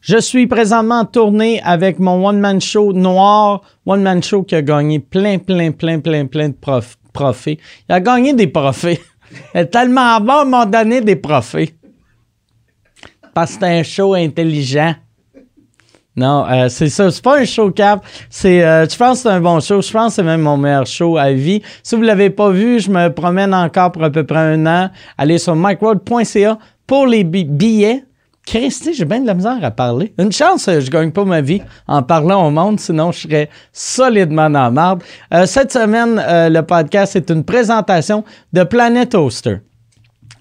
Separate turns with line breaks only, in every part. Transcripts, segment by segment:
Je suis présentement en tournée avec mon one-man show noir, one-man show qui a gagné plein, plein, plein, plein, plein de prof, profits. Il a gagné des profits. Il est tellement bon, m'a donné des profits. Parce que c'est un show intelligent. Non, euh, c'est ça. C'est pas un show cap. C'est, euh, je pense que c'est un bon show. Je pense que c'est même mon meilleur show à vie. Si vous l'avez pas vu, je me promène encore pour à peu près un an. Allez sur micworld.ca pour les bi- billets. Christy, j'ai bien de la misère à parler. Une chance, euh, je gagne pas ma vie en parlant au monde, sinon je serais solidement dans la marde. Euh, cette semaine, euh, le podcast est une présentation de Planet Hoster.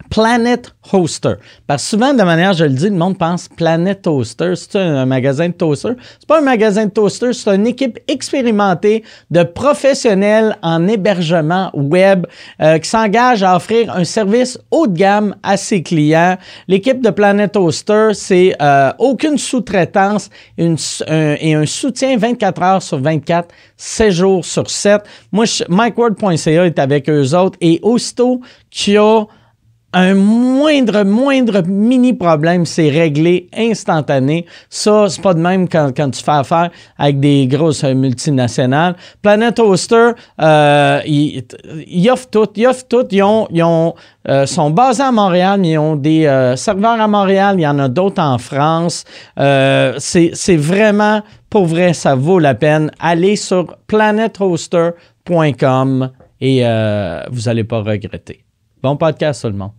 Planet Hoster. Parce souvent, de manière, je le dis, le monde pense Planet Toaster. C'est un, magasin de toaster. C'est pas un magasin de toaster, c'est une équipe expérimentée de professionnels en hébergement web euh, qui s'engage à offrir un service haut de gamme à ses clients. L'équipe de Planet Toaster, c'est euh, aucune sous-traitance et un soutien 24 heures sur 24, 7 jours sur 7. Moi, MikeWord.ca est avec eux autres et aussitôt qu'il y a un moindre, moindre mini problème, c'est réglé instantané. Ça, c'est pas de même quand, quand tu fais affaire avec des grosses euh, multinationales. Planet Hoster, euh, ils, ils offrent tout. Ils tout. Ils ont, ils ont, euh, sont basés à Montréal, mais ils ont des serveurs à Montréal. Il y en a d'autres en France. C'est vraiment, pour vrai, ça vaut la peine. Allez sur planethoster.com et vous n'allez pas regretter. Bon podcast, monde.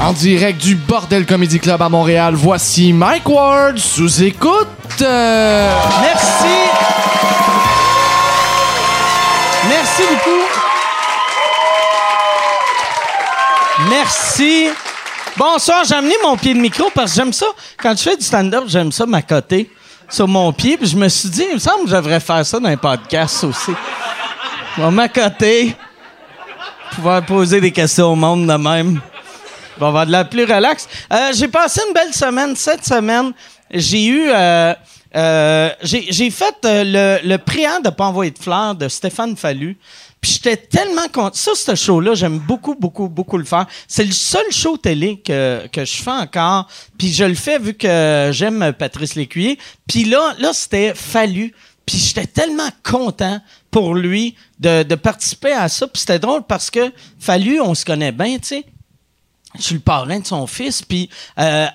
En direct du Bordel Comedy Club à Montréal, voici Mike Ward sous écoute.
Merci. Merci beaucoup. Merci. Bonsoir, j'ai amené mon pied de micro parce que j'aime ça. Quand je fais du stand-up, j'aime ça m'accoter sur mon pied. Puis je me suis dit, il me semble que je devrais faire ça dans un podcast aussi. Je vais m'accoter. Pouvoir poser des questions au monde de même. On va de la plus relax. Euh, j'ai passé une belle semaine. Cette semaine, j'ai eu. euh, euh, j'ai j'ai fait euh, le, le priant de pas envoyer de fleurs de Stéphane Fallu. Puis j'étais tellement content. Ça, ce show-là, j'aime beaucoup, beaucoup, beaucoup le faire. C'est le seul show télé que, que je fais encore. Puis je le fais vu que j'aime Patrice Lécuyer. Puis là, là c'était Fallu. Puis j'étais tellement content pour lui de, de participer à ça. Puis c'était drôle parce que Fallu, on se connaît bien, tu sais je suis le parrain de son fils, puis euh,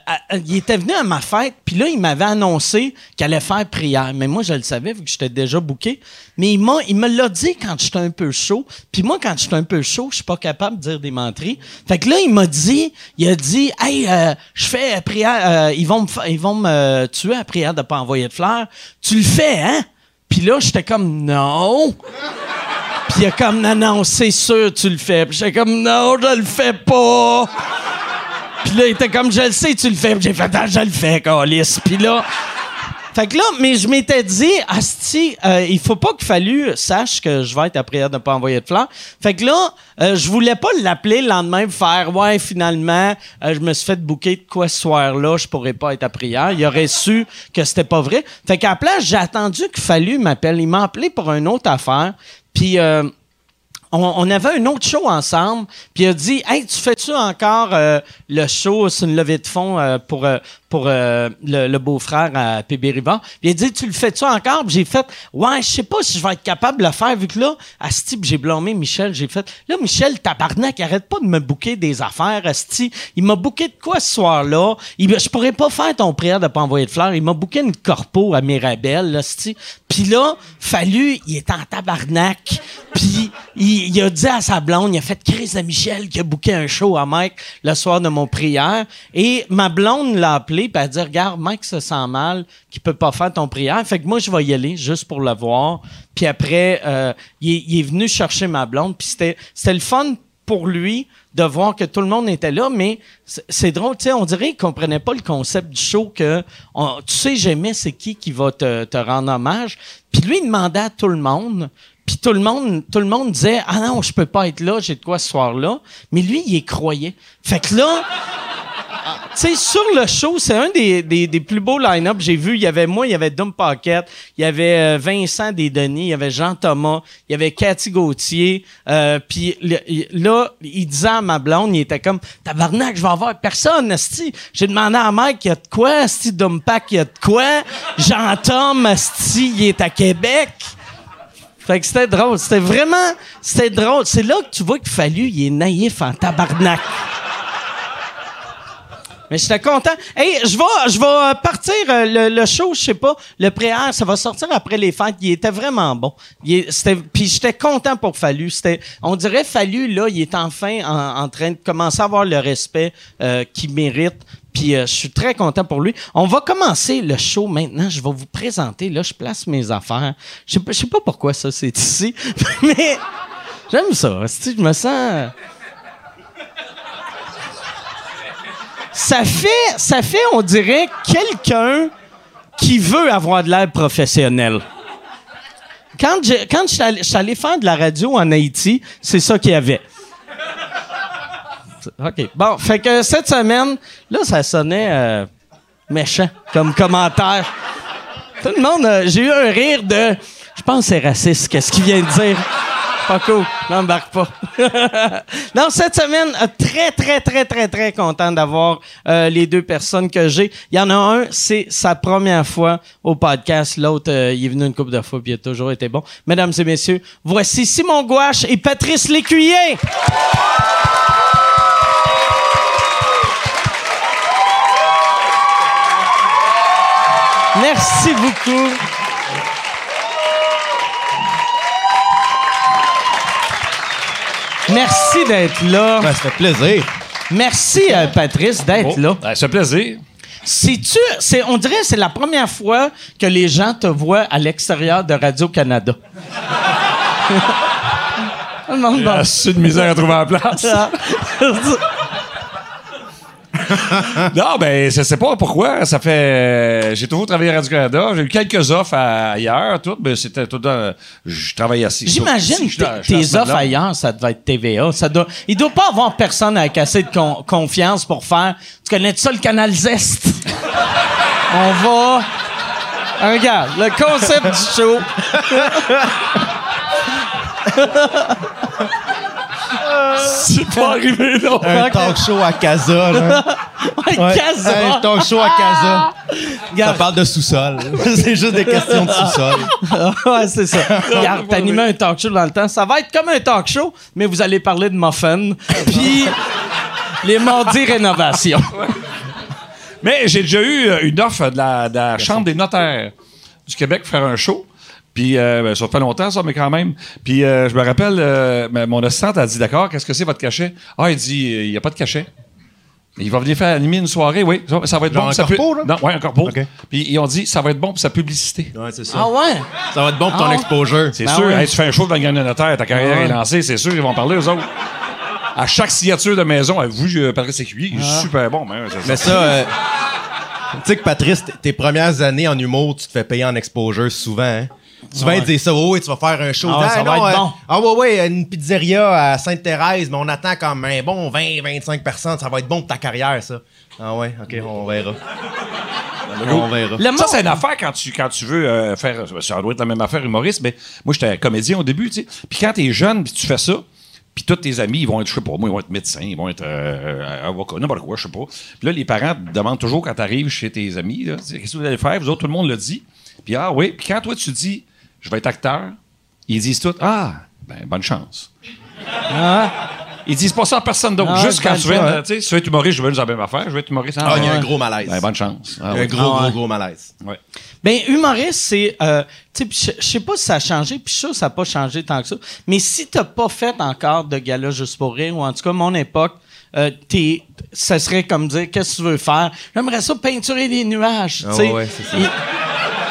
il était venu à ma fête, puis là, il m'avait annoncé qu'il allait faire prière. Mais moi, je le savais, vu que j'étais déjà booké. Mais il, il me l'a dit quand j'étais un peu chaud. Puis moi, quand j'étais un peu chaud, je suis pas capable de dire des menteries. Fait que là, il m'a dit, il a dit, « Hey, euh, je fais prière, euh, ils, vont me ils vont me tuer à prière de pas envoyer de fleurs. Tu le fais, hein? » Puis là, j'étais comme, « Non! » Puis il a comme, non, non, c'est sûr, tu le fais. Puis j'étais comme, non, je le fais pas. Puis là, il était comme, je le sais, tu le fais. Puis j'ai fait, ah, je le fais, Calis. Puis là, fait que là, mais je m'étais dit, Asti, euh, il faut pas qu'il fallu sache que je vais être à prière de ne pas envoyer de fleurs. Fait que là, euh, je voulais pas l'appeler le lendemain faire, ouais, finalement, euh, je me suis fait bouquer de quoi ce soir-là, je pourrais pas être à prière. Il aurait su que c'était pas vrai. Fait qu'à la place, j'ai attendu qu'il fallu m'appeler. Il m'a appelé pour une autre affaire. Puis, euh, on, avait un autre show ensemble, puis il a dit Hey, tu fais-tu encore euh, le show sur une levée de fonds euh, pour, pour euh, le, beau-frère à PB Rivard? Puis il a dit Tu le fais-tu encore? Puis j'ai fait Ouais, je sais pas si je vais être capable de le faire, vu que là, Asti, puis j'ai blâmé Michel. J'ai fait Là, Michel, tabarnak, arrête pas de me bouquer des affaires, Asti. Il m'a bouqué de quoi ce soir-là? Je pourrais pas faire ton prière de pas envoyer de fleurs. Il m'a bouqué une corpo à Mirabel, Asti. Puis là, fallu, il est en tabarnak. Puis il, il a dit à sa blonde, il a fait Chris de Michel qui a booké un show à Mike le soir de mon prière. Et ma blonde l'a appelé, puis elle a dit Regarde, Mike se sent mal, qu'il peut pas faire ton prière. Fait que moi, je vais y aller juste pour le voir. Puis après, euh, il, est- venu chercher ma blonde, puis c'était le fun pour lui de voir que tout le monde était là, mais c'est- drôle, tu sais, on dirait qu'il comprenait pas le concept du show que, tu sais jamais c'est qui qui va te, te rendre hommage. Puis lui, il demandait à tout le monde, puis tout le monde, tout le monde disait, ah non, je peux pas être là, j'ai de quoi ce soir-là. Mais lui, il y croyait. Fait que là, sais, sur le show, c'est un des, plus beaux line-up que j'ai vu. Il y avait moi, il y avait Dom Paquette, il y avait euh, Vincent Desdenis, il y avait Jean Thomas, il y avait Cathy Gauthier. Euh, Puis là, il disait à ma blonde, il était comme Tabarnak, je vais avoir personne, esti. J'ai demandé à Mike, il y a de quoi, esti, Dom Pac, il y a de quoi? Jean Tom, esti, il est à Québec. Fait que c'était drôle. C'était vraiment, c'était drôle. C'est là que tu vois qu'il fallu, il est naïf en tabarnak. Mais j'étais content. Hey, je vais, je vais partir euh, le, le show, je sais pas, le pré-air, ça va sortir après les fêtes. Il était vraiment bon. Puis j'étais content pour Fallu. On dirait Fallu là, il est enfin en, en train de commencer à avoir le respect euh, qu'il mérite. Puis euh, je suis très content pour lui. On va commencer le show maintenant. Je vais vous présenter. Là, je place mes affaires. Je sais pas, sais pas pourquoi ça c'est ici, mais j'aime ça. Je me sens. Ça fait, ça fait, on dirait, quelqu'un qui veut avoir de l'air professionnel. Quand je, quand suis allé faire de la radio en Haïti, c'est ça qu'il y avait. OK. Bon, fait que cette semaine, là, ça sonnait euh, méchant comme commentaire. Tout le monde, euh, j'ai eu un rire de. Je pense que c'est raciste, qu'est-ce qu'il vient de dire? Pas n'embarque pas. non, cette semaine, euh, très, très, très, très, très content d'avoir euh, les deux personnes que j'ai. Il y en a un, c'est sa première fois au podcast. L'autre, euh, il est venu une couple de fois puis il a toujours été bon. Mesdames et messieurs, voici Simon Gouache et Patrice Lécuyer. Merci beaucoup. Merci d'être là.
Ben, ça fait plaisir.
Merci, euh, Patrice, d'être là.
Ben, ça fait plaisir.
C'est-tu, c'est, on dirait que c'est la première fois que les gens te voient à l'extérieur de Radio-Canada. Va-
Assez de misère à trouver la place. non, ben, je sais pas pourquoi. Ça fait. euh, J'ai toujours travaillé à Radio-Canada. J'ai eu quelques offres à- ailleurs, tout. Mais c'était tout dans. Je travaillais assis.
J'imagine que tes offres ailleurs, ça devait être TVA. Ça doit, il doit pas avoir personne avec assez de con- confiance pour faire. Tu connais ça le canal Zest? On va. Regarde, le concept du show.
C'est pas arrivé, non.
Un talk show à Casa, là.
Ouais,
Ouais.
Casa.
Un talk show à Casa. Ça parle de sous-sol. C'est juste des questions de sous-sol.
ouais, c'est ça. Regarde, t'animais un talk show dans le temps. Ça va être comme un talk show, mais vous allez parler de muffins. Puis les mardis rénovation.
Mais j'ai déjà eu euh, une offre de la, de la Chambre des notaires du Québec pour faire un show. Puis, euh, ben, ça fait longtemps, ça, mais quand même. Puis, euh, je me rappelle, euh, ben, mon assistante a dit D'accord, qu'est-ce que c'est votre cachet? Ah, il dit Il n'y a pas de cachet. Il va venir faire animer une soirée, oui. Ça, ça va être
Genre
bon.
un
pour sa pu-
corpo, là?
Non, ouais, un corpo. Puis, ils ont dit Ça va être bon pour sa publicité.
Ouais, c'est ça.
Ah ouais?
Ça va être bon pour ton
Ah.
exposure.
C'est
Ben
sûr. Hey, tu fais un show devant le gagnant notaire, ta carrière
Ah ouais.
est lancée, c'est sûr, ils vont parler aux autres. À chaque signature de maison, vous, je Patrice Écuyer, il est super bon. Mais,
Mais ça, euh, tu sais que Patrice, tes premières années en humour, tu te fais payer en exposure souvent. Hein? Souvent, ils disent ça, ouais, ouais, tu vas faire un show.
Ah ouais,
Ah,
ça va être
euh,
bon.
Ah ouais, ouais, une pizzeria à Sainte-Thérèse, mais on attend comme un bon 20-25 personnes. Ça va être bon pour ta carrière, ça. Ah ouais, ok, on verra. on verra.
Le
Ça, c'est une affaire quand tu, quand tu veux euh, faire. Ça doit être la même affaire humoriste, mais moi, j'étais comédien au début, tu sais. Puis quand t'es jeune, puis tu fais ça, puis tous tes amis, ils vont être, je sais pas, moi, ils vont être médecins, ils vont être euh, avocats, n'importe quoi, je sais pas. Puis là, les parents te demandent toujours quand t'arrives chez tes amis, tu qu'est-ce que vous allez faire? Vous autres, tout le monde le dit. Puis ah oui, puis quand toi, tu dis, je vais être acteur, ils disent tout, ah, ben, bonne chance. Ils disent pas ça à personne d'autre.
Ah,
Juste quand tu euh, tu sais, si tu veux être humoriste, je veux la même affaire, je veux être humoriste.
Ah, il y a
ouais.
un gros malaise.
Ben, bonne chance. Ah,
un gros,
Ah ouais.
gros, gros malaise.
Ouais.
Ben, humoriste, c'est. euh, tu sais, je sais pas si ça a changé, puis je suis sûr que ça n'a pas changé tant que ça. Mais si t'as pas fait encore de gala juste pour rire, ou en tout cas, mon époque, euh, t'es, ça serait comme dire qu'est-ce que tu veux faire? J'aimerais ça peinturer des nuages.
Ah
tu sais.
ouais, c'est ça.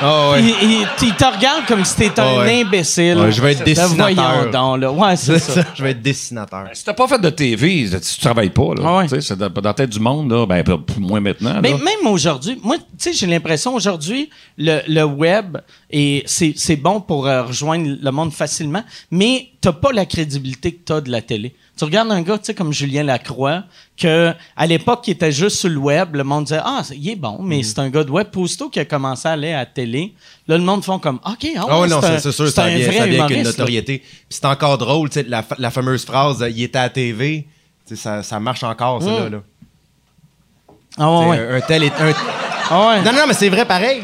Ah ouais.
il- il- il te regarde comme si t'étais
Ah
un
ouais.
imbécile.
Ouais, je vais être
Ben,
dessinateur.
voyons donc, là. Ouais, c'est
C'est
ça.
ça, je vais être dessinateur.
Si t'as pas fait de TV, tu travailles pas. Là.
Ah ouais.
Tu sais, C'est dans, dans la tête du monde, là, ben, moins maintenant.
Mais
là.
même aujourd'hui, moi, tu sais, j'ai l'impression aujourd'hui, le, le web, et c'est, c'est bon pour euh, rejoindre le monde facilement, mais t'as t'as pas la crédibilité que t'as de la télé. Tu regardes un gars, tu sais, comme Julien Lacroix, que à l'époque, qui était juste sur le web, le monde disait Ah, il est bon, mais c'est un gars de web. Aussitôt qu'il a commencé à aller à la télé, là, le monde font comme OK, ouais,
oui, non,
c'est
sûr, ça vient, ça vient avec une notoriété. Puis c'est encore drôle, tu sais, la, fa- la fameuse phrase il était à la TV, tu sais, ça, ça marche encore, ça,
Mm.
là. là.
Ah ouais.
Un, un tel est. un-
Ah ouais.
Non, non, mais c'est vrai pareil.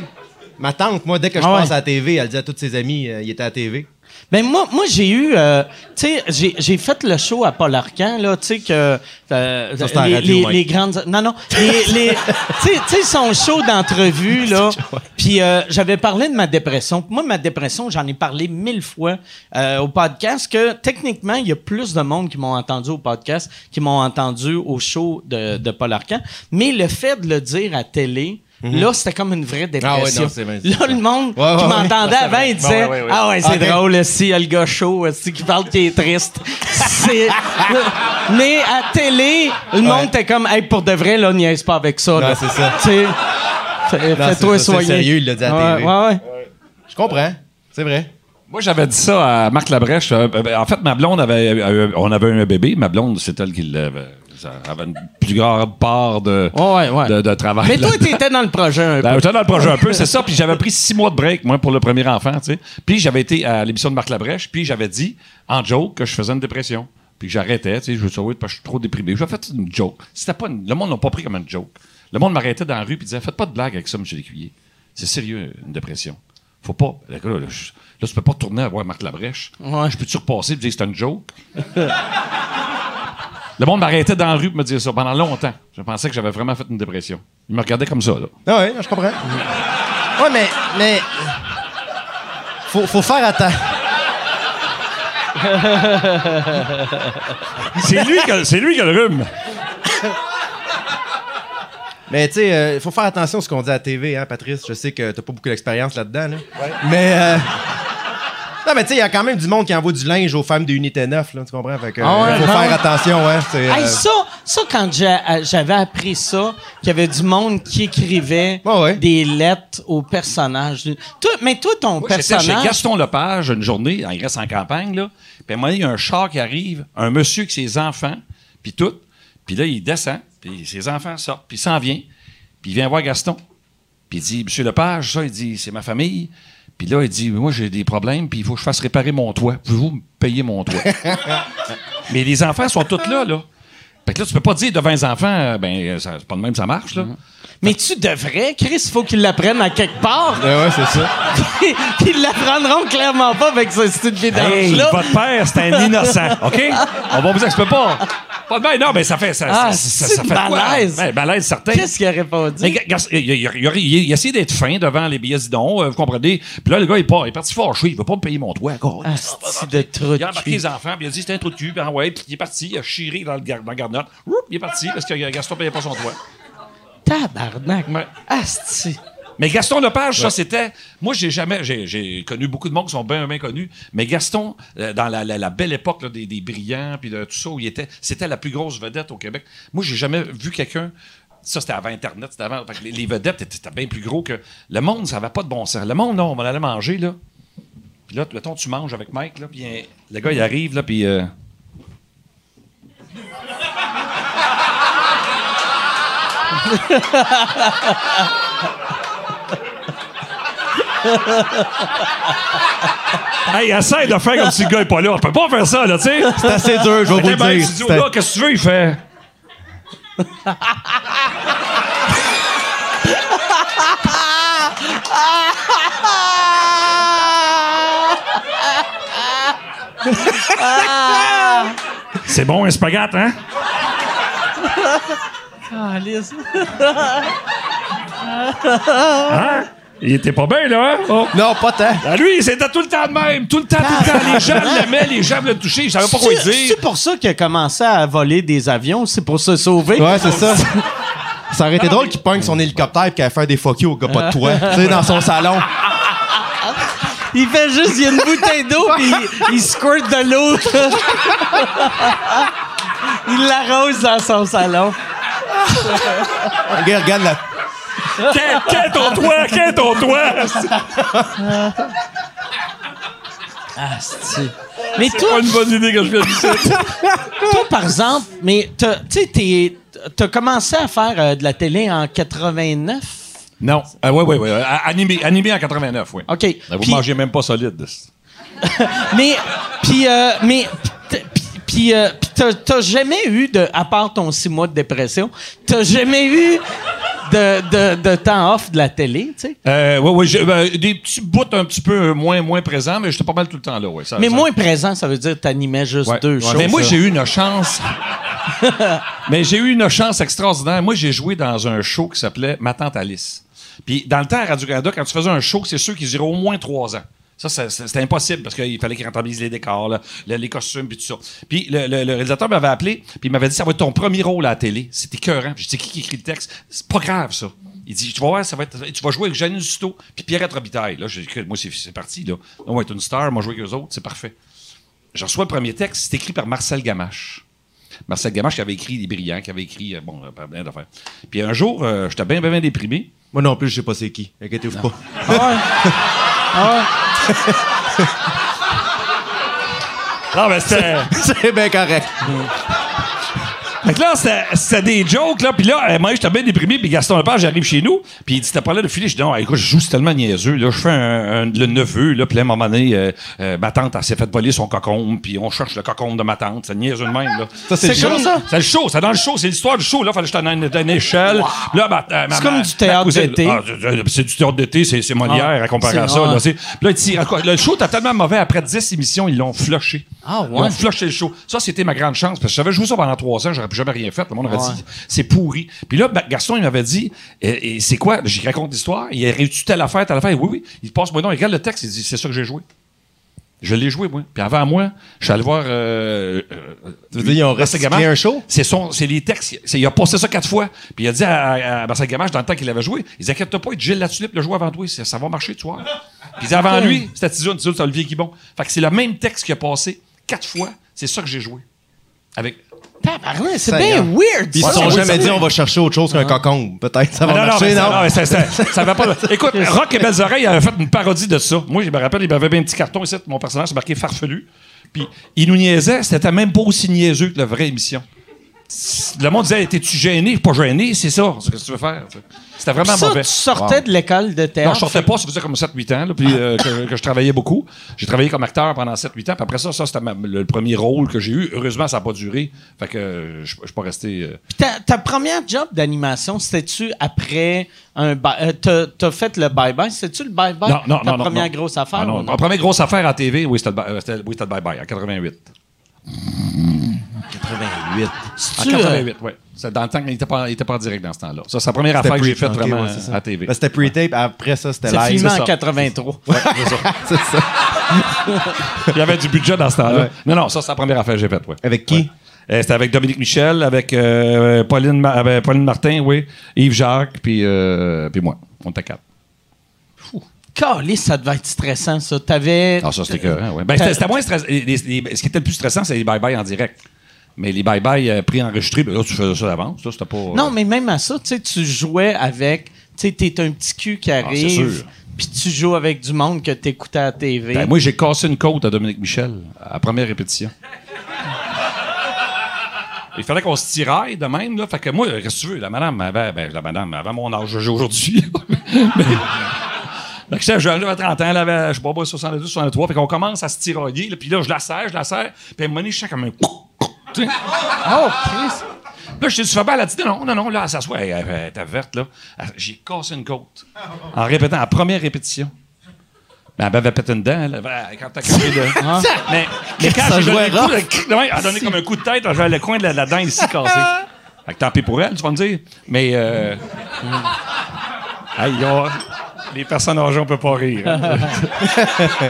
Ma tante, moi, dès que je
Ah
passe à la TV, elle dit à tous ses amis, euh, il était à la TV.
Ben moi, moi j'ai eu, euh, tu sais, j'ai, j'ai fait le show à Paul Arcan, là, tu sais que euh,
Ça,
les,
radio,
les- grandes, non non, les, les tu sais- tu sais son show d'entrevue là, puis euh, j'avais parlé de ma dépression. Moi, ma dépression, j'en ai parlé mille fois euh, au podcast que techniquement, il y a plus de monde qui m'ont entendu au podcast, qui m'ont entendu au show de, de Paul Arcan, mais le fait de le dire à télé. Là, c'était comme une vraie dépression.
Mhm. Ah ouais, non, c'est vrai, c'est
là, le monde
Ouais, ouais,
qui
ouais.
m'entendait avant, il disait
ouais, ouais, ouais.
Ah ouais, c'est
Ok.
drôle, si le gars chaud, si qui parle qui est triste. C'est- Mais à télé, le monde était comme Hey, pour de vrai, là, niaise pas avec ça.
Non, c'est ça.
Fais-toi
c'est ça, c'est
soigner.
sérieux, il l'a dit à
ouais,
TV.
Ouais, ouais.
Je comprends. C'est vrai.
Moi, j'avais dit ça à Marc Labrèche. Euh, ben, En fait, ma blonde avait. euh, on avait un bébé. Ma blonde, c'est elle qui l'avait. Ça avait une plus grande part de,
Ouais, ouais.
de, de travail.
Mais toi, t'étais dans le projet un
Ben,
peu.
j'étais dans le projet un peu, c'est ça. Puis j'avais pris six mois de break, moi, pour le premier enfant, tu sais. Puis j'avais été à l'émission de Marc Labrèche, puis j'avais dit, en joke, que je faisais une dépression. Puis j'arrêtais, tu sais, je dit, oui, parce que je suis trop déprimé. J'ai fait une joke. C'était pas une- Le monde n'a pas pris comme une joke. Le monde m'arrêtait dans la rue, puis disait, faites pas de blague avec ça, monsieur Lécuyer. C'est sérieux, une dépression. Faut pas. Là, là, là, je- là, tu peux pas tourner à voir Marc Labrèche.
Ouais.
Je peux-tu repasser et dire que c'est une joke? Le monde m'arrêtait dans la rue pour me dire ça pendant longtemps. Je pensais que j'avais vraiment fait une dépression. Il me regardait comme ça, là.
Ah ouais, je comprends. ouais, mais. mais... Faut, faut faire attention.
C'est lui, qui lui qui a le rhume.
Mais tu sais, euh, faut faire attention à ce qu'on dit à la TV, hein, Patrice. Je sais que t'as pas beaucoup d'expérience là-dedans, là. Mais. euh, Non, mais tu sais, il y a quand même du monde qui envoie du linge aux femmes de Unité 9, là, tu comprends? Fait que,
Ah ouais,
faut faire attention, ouais. c'est,
Hey,
euh,
ça, ça, quand euh, j'avais appris ça, qu'il y avait du monde qui écrivait
Ouais, ouais.
des lettres aux personnages. Toi, mais toi, ton
Moi, j'étais chez
personnage.
Gaston Lepage une journée, il reste en campagne, là. Puis à un moment donné, il y a un char qui arrive, un monsieur avec ses enfants, puis tout. Puis là, il descend, puis ses enfants sortent, puis il s'en vient. Puis il vient voir Gaston. Puis il dit, Monsieur Lepage, ça, il dit, c'est ma famille. Puis là, il dit, moi, j'ai des problèmes, puis il faut que je fasse réparer mon toit. Pouvez-vous me payer mon toit? Mais les enfants sont tous là, là. Fait que là, tu peux pas dire devant les enfants, euh, ben, c'est pas de même, ça marche, là.
Mais tu devrais, Chris, il faut qu'ils l'apprennent à quelque part.
Ouais, ouais, c'est ça.
Puis ils l'apprendront clairement pas avec ce style
Hey,
vidange-là.
votre père, c'est un innocent, OK? On va vous dire se peut pas. Pas de non, mais ça fait. Ça,
Ah,
ça, ça,
c'est
ça fait quoi?
malaise.
Ouais, malaise, certain.
Qu'est-ce qu'il aurait pas dit?
il, il, il, d'être fin devant les billets d'idon, euh, vous comprenez? Puis là, le gars, il, part, il est parti fâché, il veut pas me payer mon toit.
Ah, c'est de trou de
il a embarqué les enfants, puis il a dit c'était un trou de cul, puis ah ouais, puis il est parti, il a chiré dans le, gar- dans le garnotte. Oup, il est parti parce que Gaston payait pas son toit.
Tabarnak.
Ouais.
Asti.
Mais Gaston Lepage, ça, c'était. Moi, j'ai jamais. J'ai, connu beaucoup de monde qui sont bien, bien connus. Mais Gaston, euh, dans la, la- la belle époque là, des, des brillants, puis de tout ça, où il était. C'était la plus grosse vedette au Québec. Moi, j'ai jamais vu quelqu'un. Ça, c'était avant Internet, c'était avant. fait que les, les vedettes étaient, bien plus gros que. Le monde, ça n'avait pas de bon sens. Le monde, non, on va aller manger, là. Puis là, mettons, tu manges avec Mike, là, puis le gars, il arrive, là, puis. euh, Hey, essaye de faire comme si le gars est pas là. On peut pas faire ça, là, tu sais.
C'est assez dur, je vais vous le
Ben,
dire.
tu dis gars, qu'est-ce que tu veux, il fait. C'est bon, un spaghette, hein?
Ah, lisse.
Hein? Il était pas bien, là, hein? Oh.
Non, pas tant.
Ah, lui, c'était tout le temps de même. Tout le temps, tout le temps. Les gens l'aimaient, les gens voulaient le toucher. Je savais pas quoi
C'est
dire.
c'est pour ça qu'il a commencé à voler des avions, c'est pour se sauver?
Ouais, c'est ça. Ça aurait été drôle qu'il pogne son hélicoptère et qu'il aille faire des fuck you au gars pas de toit. tu sais, dans son salon.
Il fait juste, il y a une bouteille d'eau, puis il, il squirt de l'eau. il l'arrose dans son salon.
Regarde, regarde la.
Qu'est ton toit? Qu'est ton toit?
Ah, c'est. Mais
C'est
toi,
pas une bonne idée que je viens de dire.
toi, par exemple, mais t'as- tu sais, t'es- t'as commencé à faire euh, de la télé en 89.
Non. Euh, oui, oui, oui. Animé, animé en 89, oui.
OK.
Ben, Vous
Puis-
mangez même pas solide.
Mais, puis, euh, mais, puis- euh, puis t'as, t'as jamais eu de, à part ton six mois de dépression, t'as jamais eu de, de, de temps off de la télé, tu sais?
Euh, oui, oui. j'ai- ben, des petits bouts un petit peu moins, moins présents, mais j'étais pas mal tout le temps là, oui. Ça-
Mais
ça-
moins présent, ça veut dire que t'animais juste
Ouais.
deux
Ouais.
shows.
Mais moi, j'ai eu une chance. mais j'ai eu une chance extraordinaire. Moi, j'ai joué dans un show qui s'appelait Ma tante Alice. Puis, dans le temps à Radio-Canada, quand tu faisais un show, c'est sûr qu'ils duraient au moins trois ans. Ça, c'était impossible parce qu'il fallait qu'ils rentabilisent les décors, là, les costumes, puis tout ça. Puis le, le- le réalisateur m'avait appelé, puis il m'avait dit ça va être ton premier rôle à la télé. C'était écœurant. Puis je dis qui qui écrit le texte? C'est pas grave, ça. Il dit tu vas voir, ça va être, tu vas jouer avec Janine Suto, puis Pierrette Robitaille. Là, j'ai moi, c'est, parti. Là. On va être une star, moi, jouer avec eux autres, c'est parfait. Je reçois le premier texte, c'est écrit par Marcel Gamache. Marcel Gamache qui avait écrit Les Brillants, qui avait écrit, euh, bon, euh, pas plein d'affaires. Puis un jour, euh, j'étais bien, bien, bien déprimé.
Moi non plus, je sais pas c'est qui. Inquiétez-vous pas.
Ah ouais? Ah ouais?
Non, mais c'était.
c'est bien correct.
Fait que là, c'était- des jokes, là. Puis là, euh, moi, j'étais bien déprimé. Puis Gaston Lepage, j'arrive chez nous. Puis il dit, t'as pas l'air de filer. Je dis, non, écoute, je joue, tellement niaiseux. Là, je fais un, un- le neveu, là. Puis à un moment donné, euh, euh, ma tante, elle s'est fait voler son cocon. Puis on cherche le cocon de ma tante. C'est niaiseux de même, là.
Ça, c'est le
comme ça?
C'est le show, c'est dans le show, c'est l'histoire du show. Là, fallait que j'étais dans une, une échelle. Là, ma- euh, ma-
C'est comme du théâtre d'été.
Ah, c'est- du théâtre d'été, c'est Molière
Ah,
à comparer à ça. Là, là, il dit, le show était tellement mauvais, après 10 émissions, ils l'ont flushé.
Ah,
Ils
ouais?
ont flushé le show. Ça, c'était ma grande chance, parce que j'avais joué ça pendant trois ans, j'aurais jamais rien fait. Le monde
Ouais.
dit, c'est pourri. Puis là, ben, Gaston, il m'avait dit, et, et c'est quoi? J'y raconte l'histoire. Il a réussi telle affaire, telle affaire. Oui, oui. Il passe, moi, non, il regarde le texte, il dit, c'est ça que j'ai joué. Je l'ai joué, moi. Puis avant moi, je suis allé voir. Euh, euh,
Tu veux dire, ils ont recyclé un show?
C'est son, c'est les textes. C'est- il a passé ça quatre fois. Puis il a dit à, Marcel Gamache, dans le temps qu'il avait joué, il dit Inquiète-toi pas, il dit, Gilles Latulippe le joue avant toi, ça, ça va marcher, tu vois. Puis il dit Avant lui, c'était Tizoun, Tizoun, c'est Olivier Guibon. Fait que c'est le même texte qui a passé quatre fois. C'est ça que j'ai joué. Avec.
Tabarnak, c'est bien weird.
Puis ils se sont jamais dit on va chercher autre chose qu'un cocon. Peut-être ça va
Ah, non, non,
marcher,
ça-
non?
non, mais ça, ça, ça va pas. Écoute, Rock et Belles Oreilles avait fait une parodie de ça. Moi, je me rappelle, il m'avait mis un petit carton ici, mon personnage, c'est marqué farfelu. Puis il nous niaisait, c'était même pas aussi niaiseux que la vraie émission. Le monde disait, t'es-tu gêné? Pas gêné, c'est ça. C'est ce que tu veux faire. C'était vraiment
ça,
mauvais.
tu sortais de l'école de théâtre.
Non, je sortais pas, ça faisait comme 7-8 ans, là, puis euh, que, que je travaillais beaucoup. J'ai travaillé comme acteur pendant 7-8 ans, puis après ça, ça c'était ma- le premier rôle que j'ai eu. Heureusement, ça n'a pas duré. Fait que euh, je je suis pas resté. euh,
Puis ta, ta première job d'animation, c'était-tu après un. ba- euh, t'as, t'as fait le bye-bye? C'était-tu le bye-bye?
Non, non,
Ta
non. non,
première
non.
grosse affaire?
Ah, non,
ou
Ma première grosse affaire à TV, oui, c'était le, c'était- oui, c'était le Bye Bye, en 88.
88.
En
C'est-tu, euh,
88, oui. C'est dans le temps qu'il n'était pas, il était pas en direct dans ce temps-là. Ça, c'est la première affaire que j'ai faite vraiment
ouais,
à TV.
Ben, c'était pre-tape, après ça, c'était
C'est
live.
filmé
c'est
en
ça.
83.
C'est ça.
Il y avait du budget dans ce temps-là.
Ouais.
Non, non, ça, c'est la première affaire que j'ai faite, oui.
Avec qui?
Euh, c'était avec Dominique Michel, avec euh, Pauline, Ma- avec Pauline Martin, oui, Yves Jacques, puis, euh, puis moi. On était quatre.
Calé, ça devait être stressant, ça. T'avais.
Ah, ça, c'était que. ouais. Ben, c'était, moins stressant. Les- les- les- ce qui était le plus stressant, c'est les bye-bye en direct. Mais les bye-bye euh, pris enregistrés, ben là, tu faisais ça d'avance. Ça, c'était pas.
Non, mais même à ça, tu sais, tu jouais avec. Tu sais, t'es un petit cul qui
Ah, c'est
arrive.
sûr.
Puis tu joues avec du monde que t'écoutais à la TV.
Ben, moi, j'ai cassé une côte à Dominique Michel à la première répétition. Il fallait qu'on se tiraille de même, là. Fait que moi, qu'est-ce que tu veux? La madame avait, ben, la madame avait mon âge aujourd'hui. Mais. Fait j'étais jeune, j'avais 30 ans, elle avait, je sais pas, moi, 72, 63. Fait qu'on commence à se tirailler, là, puis là, je la serre, je la serre, puis à un moment donné, je sens comme un.
Oh, Chris!
Là, je t'ai fais bien, elle a dit, non, non, non, là, elle s'assoit, elle, elle était verte, là. J'ai cassé une côte. En répétant, la première répétition. Mais elle m'avait pété une dent, elle, avait- quand t'as cassé de. Mais, mais quand
Ça jouait
coup, elle a donné comme un coup de tête, j'avais le coin de la, la dent ici cassé. Fait que tant pis pour elle, tu vas me dire. Mais, euh. Hey, ils ont- les personnes âgées, on peut pas rire. hein.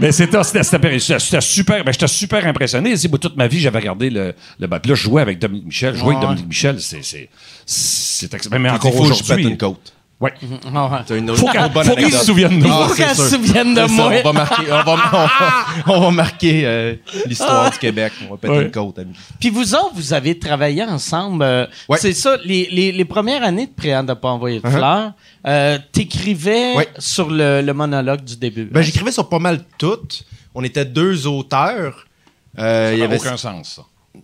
Mais c'était, c'était- c'était super, ben, j'étais super impressionné. Moi, toute ma vie, j'avais regardé le, le ben, puis là, je jouais avec Dominique Michel. Jouer avec
Ouais.
Dominique Michel, c'est, c'est, mais
Il
encore aujourd'hui.
une côte.
Ouais.
Ah ouais.
C'est une
Faut qu'elle-
autre bonne
faut qu'ils
anecdote.
se souviennent de.
Ah,
Faut qu'elle se souvienne de moi.
On va marquer, on va, on va- on va marquer euh, l'histoire du Québec. On va péter
Ouais.
une côte, ami.
Puis vous autres, vous avez travaillé ensemble. euh,
Ouais.
C'est ça, les, les, les premières années de Préant de pas envoyer de fleurs, euh, t'écrivais
Ouais.
sur le, le monologue du début.
Ben, j'écrivais sur pas mal toutes. On était deux auteurs. Euh,
Ça n'a
avait-
aucun sens, ça.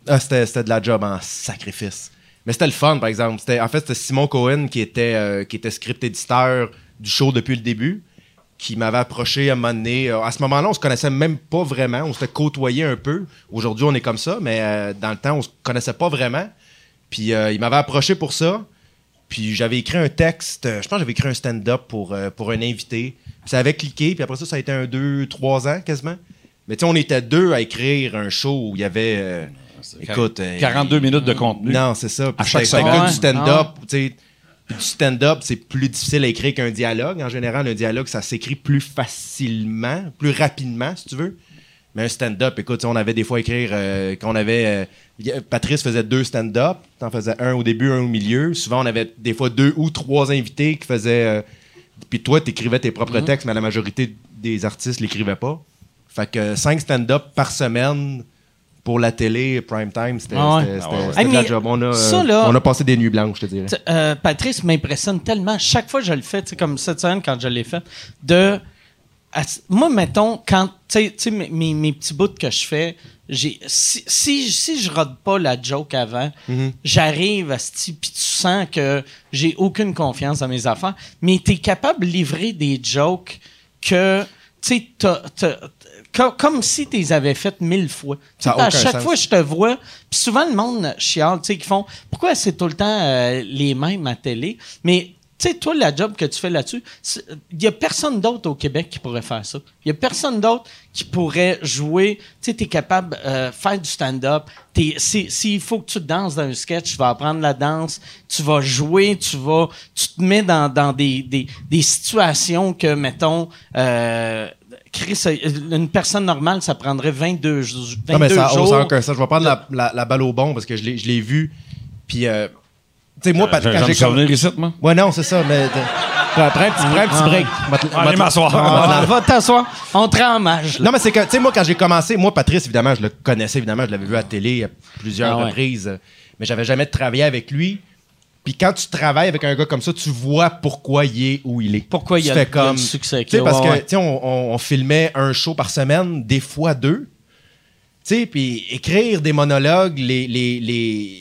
Ah, c'était, c'était de la job en sacrifice. Mais c'était le fun, par exemple. C'était, en fait, c'était Simon Cohen qui était, euh, qui était script éditeur du show depuis le début, qui m'avait approché à un moment donné. Euh, À ce moment-là, on se connaissait même pas vraiment. On s'était côtoyé un peu. Aujourd'hui, on est comme ça, mais euh, dans le temps, on se connaissait pas vraiment. Puis il m'avait approché pour ça. Puis j'avais écrit un texte, je pense que j'avais écrit un stand-up pour, pour un invité. Ça avait cliqué, puis après ça, ça a été un deux, trois ans quasiment. Mais tu sais, on était deux à écrire un show où il y avait. Écoute. euh,
42 minutes de contenu.
non, c'est ça. Puis
À chaque semaine.
du stand-up.
Ah
tu sais. Puis du stand-up, c'est plus difficile à écrire qu'un dialogue. En général, un dialogue, ça s'écrit plus facilement, plus rapidement, si tu veux. Mais un stand-up, écoute, on avait des fois à écrire euh, qu'on avait. euh, Patrice faisait deux stand-up. T'en faisais un au début, un au milieu. Souvent, on avait des fois deux ou trois invités qui faisaient. euh, puis toi, t'écrivais tes propres textes, mais la majorité des artistes l'écrivaient pas. Fait que cinq stand-up par semaine pour la télé, prime time, c'était
Ah ouais.
Ah ouais,
Hey,
la job. On a,
ça, là-
on a passé des nuits blanches, je te dirais.
Euh, Patrice m'impressionne tellement. Chaque fois que je le fais, tu sais, comme cette semaine quand je l'ai fait, de. à- moi, mettons, quand. Tu sais- tu sais, mes, mes- mes petits bouts que je fais, j'ai, si, si, si je rode pas la joke avant, j'arrive à ce type, puis tu sens que j'ai aucune confiance dans mes affaires, mais tu es capable de livrer des jokes que. Tu sais, co- comme si tu les avais faites mille fois.
Ça
à chaque
sens.
fois, je te vois. Puis souvent, le monde chiale, tu sais, qui font pourquoi c'est tout le temps euh, les mêmes à télé? Mais tu sais, toi, la job que tu fais là-dessus, il y a personne d'autre au Québec qui pourrait faire ça. Il y a personne d'autre qui pourrait jouer. Tu sais, tu es capable de euh, faire du stand-up. S'il faut que tu danses dans un sketch, tu vas apprendre la danse, tu vas jouer, tu vas, tu te mets dans, dans des, des, des situations que, mettons, euh, Chris, euh, une personne normale, ça prendrait 22, jou- 22
Non, mais ça,
jours.
ça a aucun sens. Je vais prendre la, la- la balle au bon parce que je l'ai je l'ai vu. Puis, euh, tu sais, moi, Pat-
J'ai
quand
j'ai
j'ai
me souvenir
comm-
ici, moi.
Ouais, non, c'est ça, mais. Prends un petit, prends un petit break. Va te- va
Allez m'asseoir.
Ah, va t'asseoir. On te rend.
Non, mais c'est que, tu sais, moi, quand j'ai commencé, moi, Patrice, évidemment, je le connaissais, évidemment, je l'avais vu à la télé à plusieurs
Ah ouais.
reprises, euh, mais j'avais jamais travaillé avec lui. Puis quand tu travailles avec un gars comme ça, tu vois pourquoi il est où il est.
Pourquoi il y a
fais
le- il y a le
comme,
succès
Tu sais, parce
ouais,
que,
ouais.
tu sais, on, on- on filmait un show par semaine, des fois deux. Tu sais, puis écrire des monologues, les, les, les,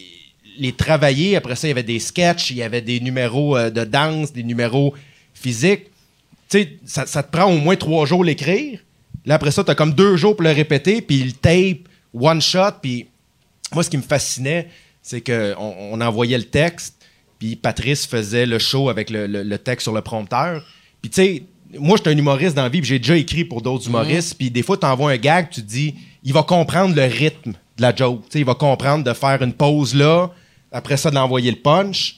les travailler. Après ça, il y avait des sketchs, il y avait des numéros euh, de danse, des numéros physiques. Tu sais, ça, ça te prend au moins trois jours l'écrire. Là, après ça, tu as comme deux jours pour le répéter, puis le tape, one shot. Puis moi, ce qui me fascinait, c'est qu'on on envoyait le texte, puis Patrice faisait le show avec le, le- le texte sur le prompteur. Puis tu sais, moi, j'étais un humoriste dans la vie, puis j'ai déjà écrit pour d'autres humoristes. Puis des fois, tu envoies un gag, tu te dis, il va comprendre le rythme de la joke. Tu sais, il va comprendre de faire une pause là, après ça, de l'envoyer le punch.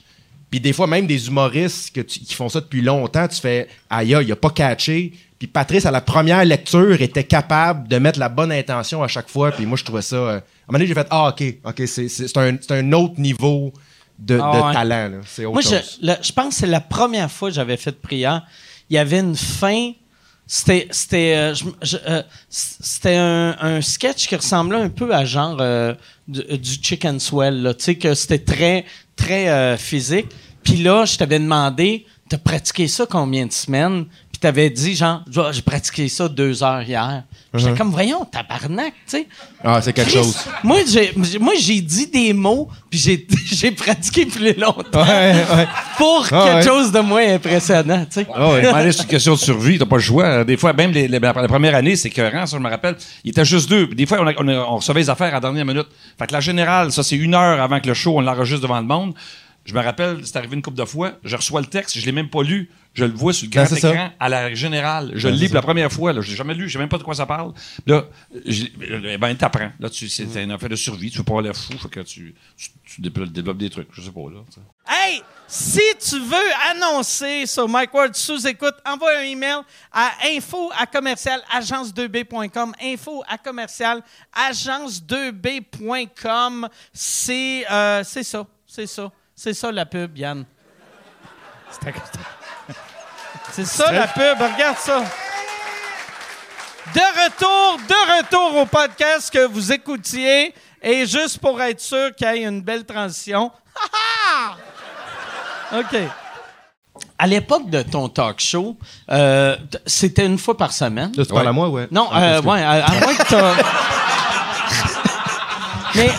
Puis des fois, même des humoristes que tu- qui font ça depuis longtemps, tu fais aïe, il a pas catché. Puis Patrice, à la première lecture, était capable de mettre la bonne intention à chaque fois. Puis moi, je trouvais ça. euh, à un moment donné, j'ai fait Ah, OK, OK, c'est, c'est- c'est un, c'est un autre niveau de,
Ah
de talent. là. C'est autre
Moi, je, le- je pense que c'est la première fois que j'avais fait de prière. Il y avait une fin. C'était, c'était, euh, je- je- euh, c'était un, un sketch qui ressemblait un peu à genre euh, du, du Chicken Swell. Tu sais, que c'était très, très physique. Puis là, je t'avais demandé, t'as pratiqué ça combien de semaines? Puis t'avais dit, genre, j'ai pratiqué ça deux heures hier. J'étais comme, voyons, tabarnak, tu sais.
Ah, c'est quelque
Chris,
chose.
Moi, j'ai, moi, j'ai dit des mots, puis j'ai, j'ai pratiqué plus longtemps
Ouais, ouais.
pour
Ah
quelque
ouais.
chose de moins impressionnant, tu sais.
Ah ouais. C'est une question de survie, t'as pas le choix. Des fois, même les, les- la première année, c'est écœurant, ça, je me rappelle. Il était juste deux. Des fois, on, a- on, a- on recevait les affaires à la dernière minute. Fait que la générale, ça, c'est une heure avant que le show, on l'enregistre devant le monde. Je me rappelle, c'est arrivé une couple de fois. Je reçois le texte, je l'ai même pas lu. Je le vois sur le grand
Ben, c'est ça.
écran à la générale. Je
Ben,
le lis pour la première fois. Là. Je l'ai jamais lu, je sais même pas de quoi ça parle. Là, eh ben, t'apprends. Là, tu, c'est
Mm.
un affaire de survie. Tu veux pas l'air fou, fait que tu, tu, tu développes, des trucs. Je sais pas, là.
Hey, si tu veux annoncer sur Mike Ward sous écoute, envoie un email à info à commercial agence2b.com. Info à commercial agence2b.com. C'est euh, c'est ça, c'est ça, c'est ça la pub, Yann. C'est ça la pub, regarde ça. De retour, de retour au podcast que vous écoutiez. Et juste pour être sûr qu'il y ait une belle transition. Ha, ha! OK. à l'époque de ton talk show, euh, c'était une fois par semaine?
Là, tu parles à moi, ouais.
Non,
Ah,
euh, ouais, à moins que t'as... Mais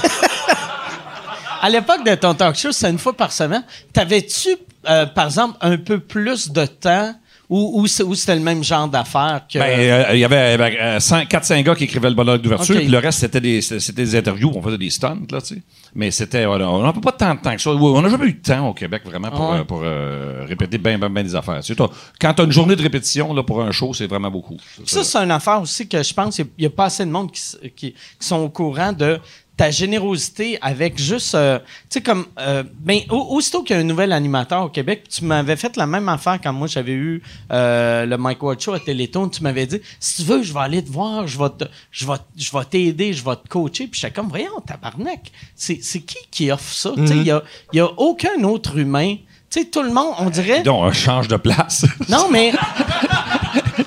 à l'époque de ton talk show, c'était une fois par semaine. T'avais-tu, euh, par exemple, un peu plus de temps ou, c'est- c'était le même genre d'affaires que...
Ben, euh, il y avait 4-5 gars qui écrivaient le bonheur d'ouverture,
Ok.
puis le reste, c'était des, interviews, on faisait des stunts, là, tu sais. Mais c'était, on n'a pas tant de temps que ça. On n'a jamais eu de temps au Québec, vraiment, pour, euh, euh, répéter bien, bien, bien des affaires. Tu sais, quand tu as une journée de répétition, là, pour un show, c'est vraiment beaucoup.
Ça, c'est une affaire aussi que je pense qu'il n'y a pas assez de monde qui- qui sont au courant de ta générosité avec juste, euh, tu sais, comme, euh, ben, au- aussitôt qu'il y a un nouvel animateur au Québec, tu m'avais fait la même affaire quand moi j'avais eu euh, le Mike Ward Show à Téléthon, tu m'avais dit, si tu veux, je vais aller te voir, je vais te- je vais, je vais t'aider, je vais te coacher, puis j'étais comme, voyons, tabarnak, c'est c'est qui qui offre ça? Tu sais, il y a, il y a aucun autre humain, tu sais, tout le monde, on dirait,
Donc, on change de place.
non, mais...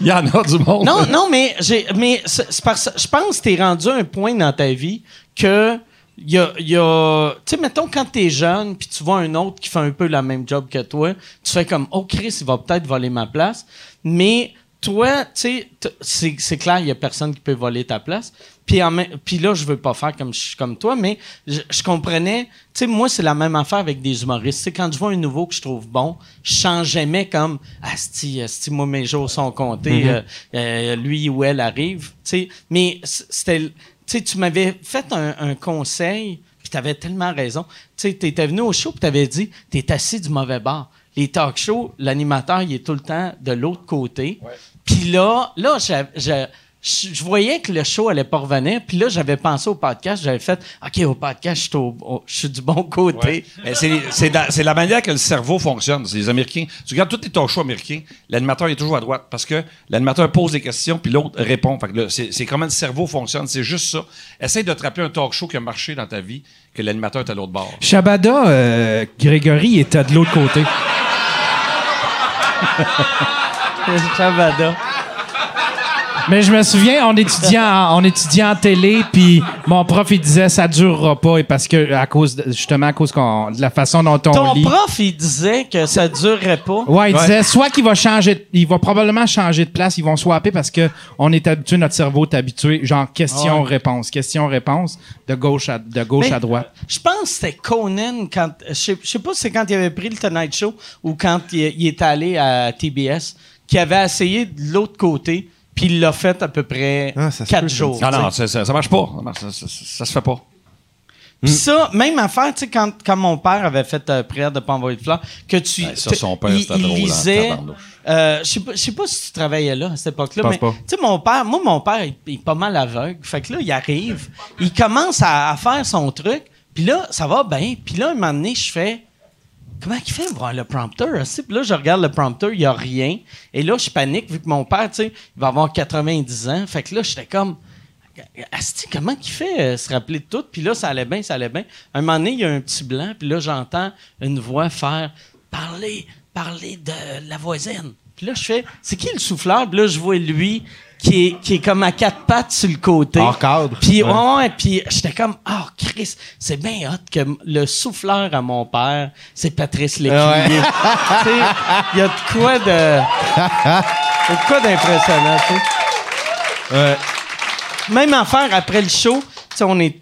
il y en a du monde.
Non, non, mais j'ai, mais c'est parce, je pense que t'es rendu à un point dans ta vie que il y a, il y a tu sais, mettons quand t'es jeune puis tu vois un autre qui fait un peu la même job que toi, tu fais comme, oh Chris, il va peut-être voler ma place, mais toi, tu sais, c'est, c'est clair, il y a personne qui peut voler ta place. Puis, là, je veux pas faire comme je suis comme toi, mais je, je comprenais. Tu sais, moi, c'est la même affaire avec des humoristes. Tu sais, quand je vois un nouveau que je trouve bon, je change jamais comme Asti, Asti, moi, mes jours sont comptés. euh, euh, lui ou elle arrive. Tu sais, mais c'était. Tu sais, tu m'avais fait un, un conseil, puis tu avais tellement raison. Tu étais venu au show, puis tu avais dit tu es assis du mauvais bord. Les talk shows, l'animateur, il est tout le temps de l'autre côté. Puis là, là, j'ai- je je voyais que le show allait pas revenir. Puis là, j'avais pensé au podcast. J'avais fait, OK, au podcast, je suis, au- au- je suis du bon côté.
C'est, la, manière que le cerveau fonctionne. C'est les Américains. Tu regardes tous les talk shows américains, l'animateur est toujours à droite parce que l'animateur pose des questions puis l'autre répond. C'est, comment le cerveau fonctionne. C'est juste ça. Essaye de te rappeler un talk show qui a marché dans ta vie que l'animateur est à l'autre bord.
Shabada, euh, Grégory était de l'autre côté.
Chavada.
Mais je me souviens, on étudiait en, on étudiait en télé, puis mon prof, il disait ça durera pas, et parce que, à cause, de- justement, à cause qu'on, de la façon dont on
Ton
lit.
prof, il disait que ça durerait pas?
Ouais, il disait soit qu'il va changer, il va probablement changer de place, ils vont swapper parce que on est habitué, notre cerveau est habitué, genre question-réponse, question-réponse, de gauche à, de gauche
Mais
à droite.
Je pense que c'était Conan quand. Je sais, je sais pas si c'est quand il avait pris le Tonight Show ou quand il, il est allé à TBS, qui avait essayé de l'autre côté, puis il l'a fait à peu près
Ah,
quatre jours.
Non, non, ça, ça, ça marche pas. Ça, marche- ça, ça- ça se fait pas.
Puis ça, même affaire, tu sais, quand, quand mon père avait fait euh, prière de pas envoyer de fleurs, que tu.
Ouais, ça, son père,
il,
c'était
il
drôle,
lisait.
tabarnouche.
euh, je sais pas, je sais pas si tu travaillais là à cette époque-là, mais tu sais, mon père, moi, mon père, il, il est pas mal aveugle. Fait que là, il arrive, il commence à, à faire son truc, puis là, ça va bien. Puis là, un moment donné, je fais. Comment il fait voir le prompteur? aussi? Puis là, je regarde le prompteur, il n'y a rien. Et là, je panique, vu que mon père, tu sais, il va avoir 90 ans. Fait que là, j'étais comme. Asti, comment il fait euh, se rappeler de tout? Puis là, ça allait bien, ça allait bien. Un moment donné, il y a un petit blanc, puis là, j'entends une voix faire Parler, parler de la voisine. Puis là, je fais C'est qui le souffleur? Puis là, je vois lui qui est, qui est comme à quatre pattes sur le côté.
Hors cadre.
Puis, ouais, ouais, puis j'étais comme, oh, Chris, c'est bien hot que le souffleur à mon père, c'est Patrice Lécuyer. tu sais, il y a de quoi de. Il y a de quoi d'impressionnant, tu sais.
Ouais.
Même affaire après le show, tu sais, on est.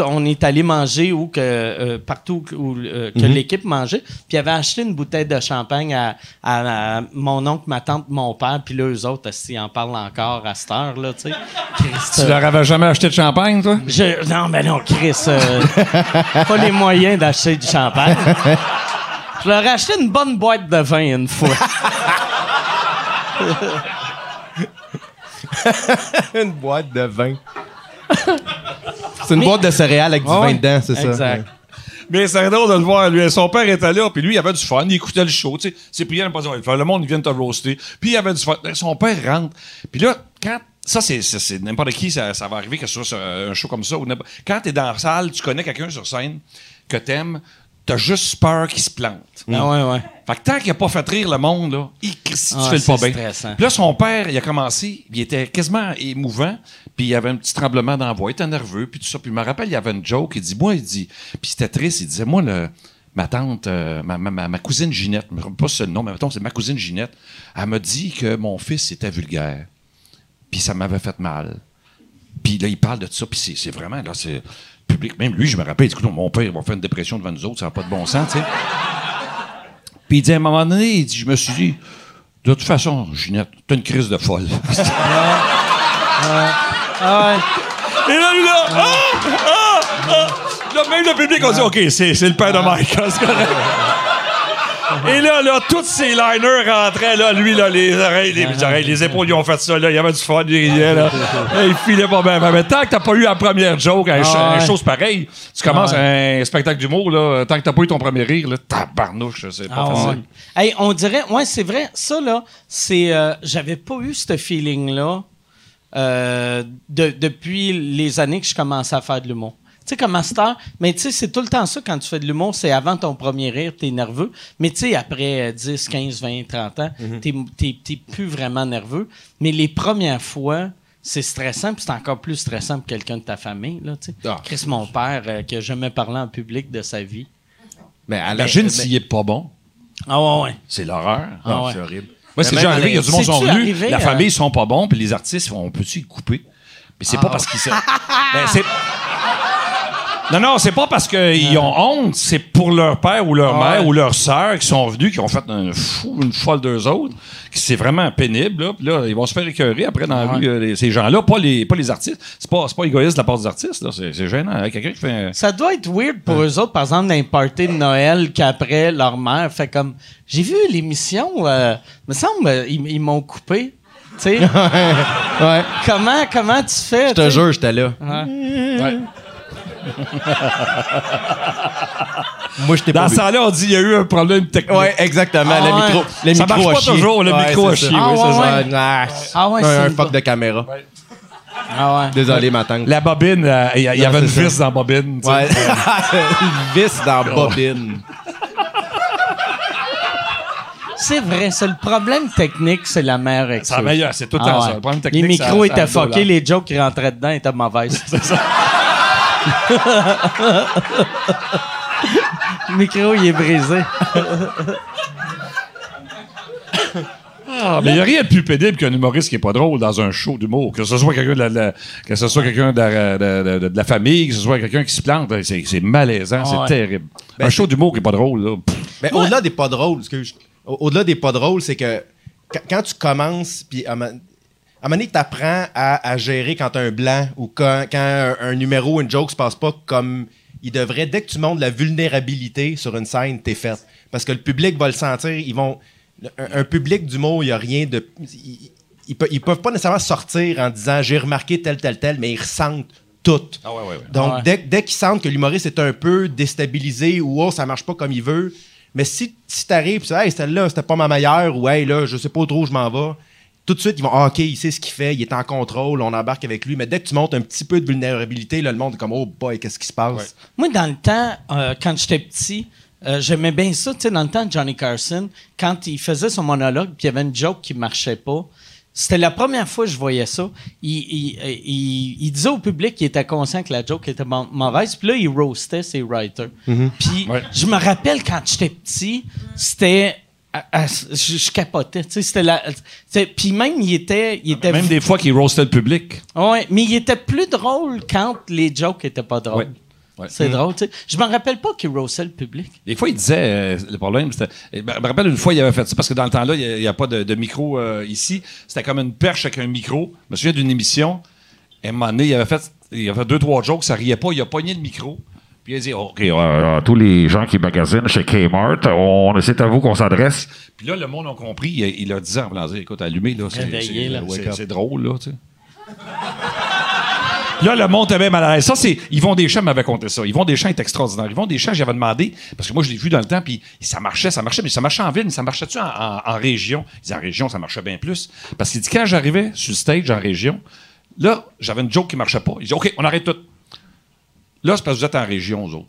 On est allé manger où que euh, partout où euh, que l'équipe mangeait, puis il avait acheté une bouteille de champagne à, à- à mon oncle, ma tante, mon père, puis là eux autres, s'ils en parlent encore à cette heure là, tu sais. Christ,
Tu leur avais jamais acheté de champagne, toi?
je- non, mais non, Chris, euh, pas les moyens d'acheter du champagne. Je leur ai acheté une bonne boîte de vin une fois.
une boîte de vin. C'est une boîte de céréales avec du
Ouais,
vin dedans, c'est ça.
Exact.
Mais c'est drôle de le voir. Lui, son père était là, puis lui, il avait du fun. Il écoutait le show. Tu sais, Cyprien, pas dire, le monde, il vient de te roaster. Puis il avait du fun. Son père rentre. Puis là, quand. Ça, c'est, c'est, c'est n'importe qui, ça, ça va arriver que ce soit sur un show comme ça. Ou quand t'es dans la salle, tu connais quelqu'un sur scène que t'aimes, t'as juste peur qu'il se plante.
Ah ouais, ouais.
Fait que tant qu'il a pas fait rire le monde, là, il, si tu
Ah,
fais le pas
c'est
bien.
stressant.
Puis là, son père, il a commencé, il était quasiment émouvant, puis il avait un petit tremblement dans la voix, il était nerveux, puis tout ça. Puis je me rappelle, il y avait une joke, il dit, moi, il dit, puis c'était triste, il disait, moi, le, ma tante, euh, ma, ma- ma- cousine Ginette, je me rappelle pas ce nom, mais mettons, c'est ma cousine Ginette, elle m'a dit que mon fils était vulgaire. Puis ça m'avait fait mal. Puis là, il parle de ça, puis c'est, c'est vraiment, là, c'est public. Même lui, je me rappelle, il dit, Écoute, mon père va faire une dépression devant nous autres, ça n'a pas de bon sens, tu sais. Puis il dit, à un moment donné, il dit, je me suis dit, de toute façon, Ginette, t'as une crise de folle.
Ah
Et là, lui, là, ah, ah, ah. Là, même le public, on dit, OK, c'est, c'est le père de Mike. c'est correct. Et là, là, tous ces liners rentraient, là, lui, là, les oreilles, les, oreilles, les épaules, ils ont fait ça, là, il y avait du fun, il riait, là. Et il filait pas bien. Mais tant que t'as pas eu la première joke,
Ah
une chose pareille, tu commences un spectacle d'humour, là, tant que t'as pas eu ton premier rire, là, tabarnouche, c'est pas
Ah
facile.
ouais. Hey, on dirait, ouais, c'est vrai, ça là, c'est, euh, j'avais pas eu ce feeling-là euh, de- depuis les années que je commençais à faire de l'humour. Tu sais, comme master, mais tu sais, c'est tout le temps ça quand tu fais de l'humour, c'est avant ton premier rire, t'es nerveux. Mais tu sais, après euh, 10, 15, 20, 30 ans, t'es, t'es- t'es plus vraiment nerveux. Mais les premières fois, c'est stressant, puis c'est encore plus stressant pour quelqu'un de ta famille, là, tu sais.
Ah.
Chris, mon père, euh, qui a jamais parlé en public de sa vie.
Mais à la-
Imagine
mais-
s'il est pas bon.
Ah ouais, ouais.
C'est l'horreur.
Ah ouais.
C'est horrible.
Moi, c'est déjà arrivé, il y a du monde qui sont venus, la
euh,
famille, ils sont pas bons, puis les artistes, on peut-tu y couper? Mais c'est pas parce qu'ils. Ben, c'est... Non, non, c'est pas parce qu'ils ont honte, c'est pour leur père ou leur mère ou leur sœur qui sont venus, qui ont fait un fou, une folle d'eux autres, qui c'est vraiment pénible, là, puis là, ils vont se faire écœurer après dans la rue, euh, les- ces gens-là, pas les, pas les artistes. C'est pas, c'est pas égoïste de la part des artistes, là, c'est, c'est gênant. hein, Quelqu'un qui fait... un-
Ça doit être weird pour eux autres, par exemple, de Noël, qu'après, leur mère fait comme J'ai vu l'émission, euh, me semble, euh, ils, ils m'ont coupé. Tu sais,
Ouais.
comment, comment tu fais?
Je te jure, j'étais là.
Ouais.
Moi, je t'ai
Dans
pas
ce
vu.
temps-là, on dit il y a eu un problème technique.
Ouais, exactement.
Ah
le
ouais.
micro, le
Ça
micro
marche
a
pas toujours, le micro a chié,
Ah
c'est
ouais,
ça.
ouais.
Ah,
Ah ouais,
un,
c'est
un
une
fuck de caméra.
Ah ouais.
Désolé, ma tante.
La bobine, euh, il y, a- il y
Non,
avait une
c'est ça.
vis dans la bobine. tu sais.
Ouais. Une vis dans la bobine.
C'est vrai, c'est le problème technique, c'est la meilleure
C'est
excuse.
la meilleure, c'est tout le
Ah
temps
ouais.
ça. Le problème technique,
les
ça-
micros
ça
étaient fuckés, les jokes qui rentraient dedans étaient mauvaises. Le micro, il est brisé.
Ah, mais il n'y a rien de plus pénible qu'un humoriste qui est pas drôle dans un show d'humour. Que ce soit quelqu'un de la, de la- que ce soit quelqu'un de, la- de- de- de la famille, que ce soit quelqu'un qui se plante, c'est, c'est malaisant,
Ah
c'est
ouais.
terrible.
Ben,
un show d'humour qui est pas drôle, là. pff,
Mais au-delà des pas drôles, excuse, au- au-delà des pas drôles, c'est que quand, quand tu commences, puis à un moment- à un moment donné, tu apprends à, à gérer quand tu un blanc ou quand, quand un, un numéro, une joke se passe pas comme il devrait. Dès que tu montres la vulnérabilité sur une scène, t'es fait. Parce que le public va le sentir. Ils vont. Un, un public d'humour, il n'y a rien de. Ils, ils, ils peuvent pas nécessairement sortir en disant j'ai remarqué tel, tel, tel, mais ils ressentent tout.
Ah ouais, ouais, ouais.
Donc,
Ouais.
dès, dès qu'ils sentent que l'humoriste est un peu déstabilisé ou oh, ça marche pas comme il veut, mais si, si t'arrives et tu dis Hey, celle-là, c'était pas ma meilleure ou Hey, là, je sais pas trop où je m'en vais, tout de suite, ils vont Ah, OK, il sait ce qu'il fait, il est en contrôle, on embarque avec lui. Mais dès que tu montes un petit peu de vulnérabilité, là, le monde est comme Oh boy, qu'est-ce qui se passe?
Moi, dans le temps, euh, quand j'étais petit, euh, j'aimais bien ça. Tu sais, dans le temps de Johnny Carson, quand il faisait son monologue, puis il y avait une joke qui marchait pas, c'était la première fois que je voyais ça. Il, il, il- il disait au public qu'il était conscient que la joke était mau- mauvaise, puis là, il roastait ses writers. Puis
Ouais.
je me rappelle quand j'étais petit, c'était... à- à- je, je capotais, tu sais, c'était la... Puis même, il était... Il était
Même des fois qu'il roastait le public.
Ouais, mais il était plus drôle quand les jokes étaient pas drôles.
Ouais. Ouais.
C'est drôle, tu sais. Je me rappelle pas qu'il roastait le public.
Des fois, il disait, euh, le problème, c'était. Je me rappelle une fois, il avait fait ça, parce que dans le temps-là, il n'y a, pas de, de micro euh, ici. C'était comme une perche avec un micro. Je me souviens d'une émission. Et à un moment donné, il avait fait, il avait fait deux, trois jokes, ça riait pas, il a pogné le micro. Puis il a dit, OK, euh, tous les gens qui magasinent chez Kmart, on, c'est à vous qu'on s'adresse. Puis là, le monde a compris. Il, il a dit en écoute, allumez, là, c'est,
là.
c'est- c'est drôle, là, tu sais. Là, le monde était mal à l'aise. Ça, c'est. Yvon Deschamps m'avait conté ça. Yvon Deschamps est extraordinaire. Yvon Deschamps, j'avais demandé, parce que moi, je l'ai vu dans le temps, puis ça marchait, ça marchait, mais ça marchait en ville, mais ça marchait-tu en, en- en région? Il dit en région, ça marchait bien plus. Parce qu'il dit, quand j'arrivais sur le stage en région, là, j'avais une joke qui marchait pas. Il dit, OK, on arrête tout. Là, c'est parce que vous êtes en région, vous autres.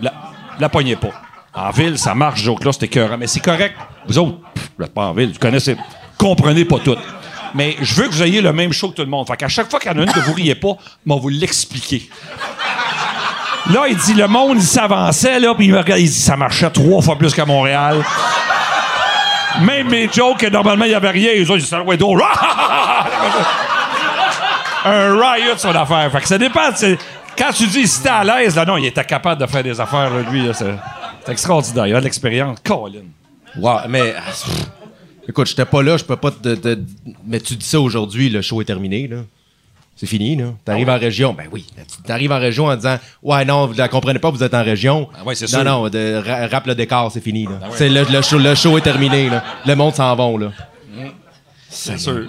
La, la poignez pas. En ville, ça marche, joke là, c'était écœurant. Mais c'est correct. Vous autres, pff, vous n'êtes pas en ville, vous connaissez. Comprenez pas tout. Mais je veux que vous ayez le même show que tout le monde. Fait qu'à chaque fois qu'il y en a une que vous riez pas, va vous l'expliquer. Là, il dit, le monde, il s'avançait, là, puis il me regarde, il dit, ça marchait trois fois plus qu'à Montréal. Même mes jokes, normalement, il n'y avait rien, les autres, ils disaient, ouais, drôle. Un riot sur l'affaire. Fait que ça dépend. C'est- Quand tu dis, si t'es à l'aise, là, non, il était capable de faire des affaires, là, lui, là, c'est c'est extraordinaire. Il a de l'expérience. Colin.
Wow, mais. ah, pff, Écoute, j'étais pas là, je peux pas te. te- mais tu dis ça aujourd'hui, le show est terminé, là. C'est fini, là. T'arrives en région. Ben oui. Tu t'arrives en région en disant Ouais, non, vous la comprenez pas, vous êtes en région.
Ah ouais, c'est
non,
sûr.
non, de, ra- le décor, c'est fini, là. C'est le, le show, le show est terminé, là. Le monde s'en va, là.
C'est sûr.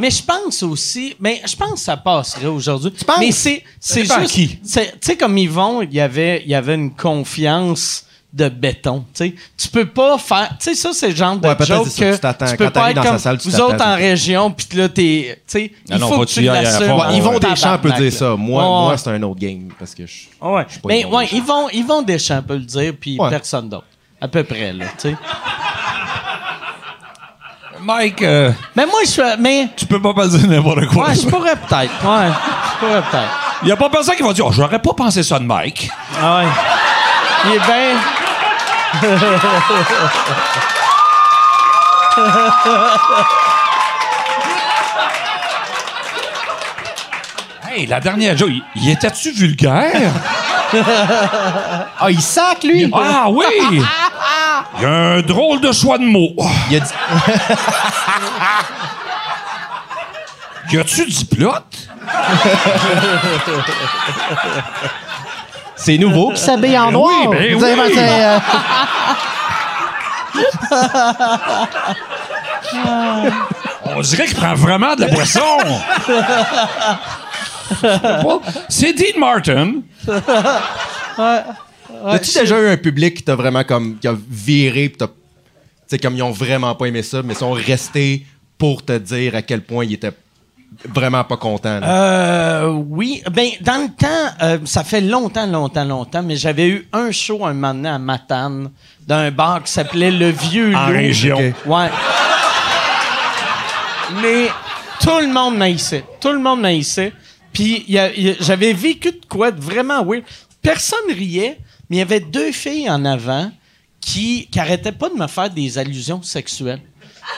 Mais je pense aussi, mais je pense que ça passerait aujourd'hui.
penses?
Mais c'est, c'est juste,
qui.
c'est- tu sais, comme Yvon, il y avait, il y avait une confiance de béton. Tu sais, tu peux pas faire, tu sais, ça c'est le genre de
Ouais,
joke que
tu t'attends.
tu peux
Quand
pas être
dans sa
comme
salle, tu
vous autres en région, puis là t'es, tu sais,
Ah
il
non,
faut que tu
tu y ailles à
l'assumes.
Ouais, Yvon
ouais.
Deschamps peut dire ça. Moi,
Ouais,
moi
ouais.
c'est un autre game. Parce que je.
Ouais.
suis pas
Mais
Yvon
ouais,
Deschamps.
Yvon, Yvon Deschamps peut le dire, puis
Ouais.
personne d'autre. À peu près, là, tu sais.
Mike, euh,
Mais moi, je suis. Mais.
tu peux pas dire n'importe quoi.
Ouais, je pourrais peut-être. Ouais, je pourrais peut-être.
Il y a pas personne qui va dire, oh, j'aurais pas pensé ça de Mike.
Ah ouais. Il est bien.
Hey, la dernière il, il était-tu vulgaire?
Ah, il sac, lui!
ah oui! Il y a un drôle de choix de mots.
Il a dit.
Y a-tu du plot?
C'est nouveau qui s'habille en noir.
oui, ben
Vous avez
oui.
euh,
On dirait qu'il prend vraiment de la boisson. C'est Dean Martin.
As-tu déjà eu un public qui t'a vraiment comme qui a viré pis t'as tu sais comme ils ont vraiment pas aimé ça mais ils sont restés pour te dire à quel point ils étaient vraiment pas contents. là?
Euh, oui. Ben, dans le temps, euh, ça fait longtemps, longtemps, longtemps, mais j'avais eu un show un moment donné à Matane, dans un bar qui s'appelait Le Vieux
En
Loup.
région.
Ouais. Mais tout le monde m'haïssait. Tout le monde m'haïssait. Puis j'avais vécu de quoi de vraiment weird. Personne riait, mais il y avait deux filles en avant qui, qui arrêtaient pas de me faire des allusions sexuelles.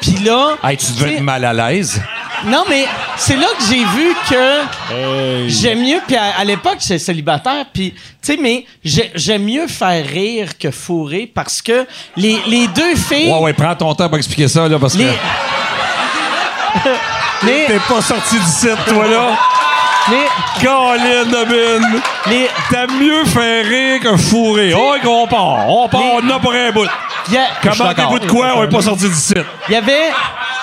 Puis là...
Hey, tu devais être mal à l'aise.
non, mais c'est là que j'ai vu que j'aime mieux. Puis à, à l'époque, j'étais célibataire. Puis, tu sais, mais j'ai- j'aime mieux faire rire que fourrer parce que les, les deux filles.
Ouais, ouais, prends ton temps pour expliquer ça, là, parce
Les.
que
les,
t'es pas sorti du site, toi, là.
Les,
Colin de Bin.
les,
T'aimes mieux faire rire que fourrer. Oh, on part. On part,
Les-
on a pour un bout.
Il y a-
Comment des bouts de quoi, on est pas sorti du site?
Il y avait,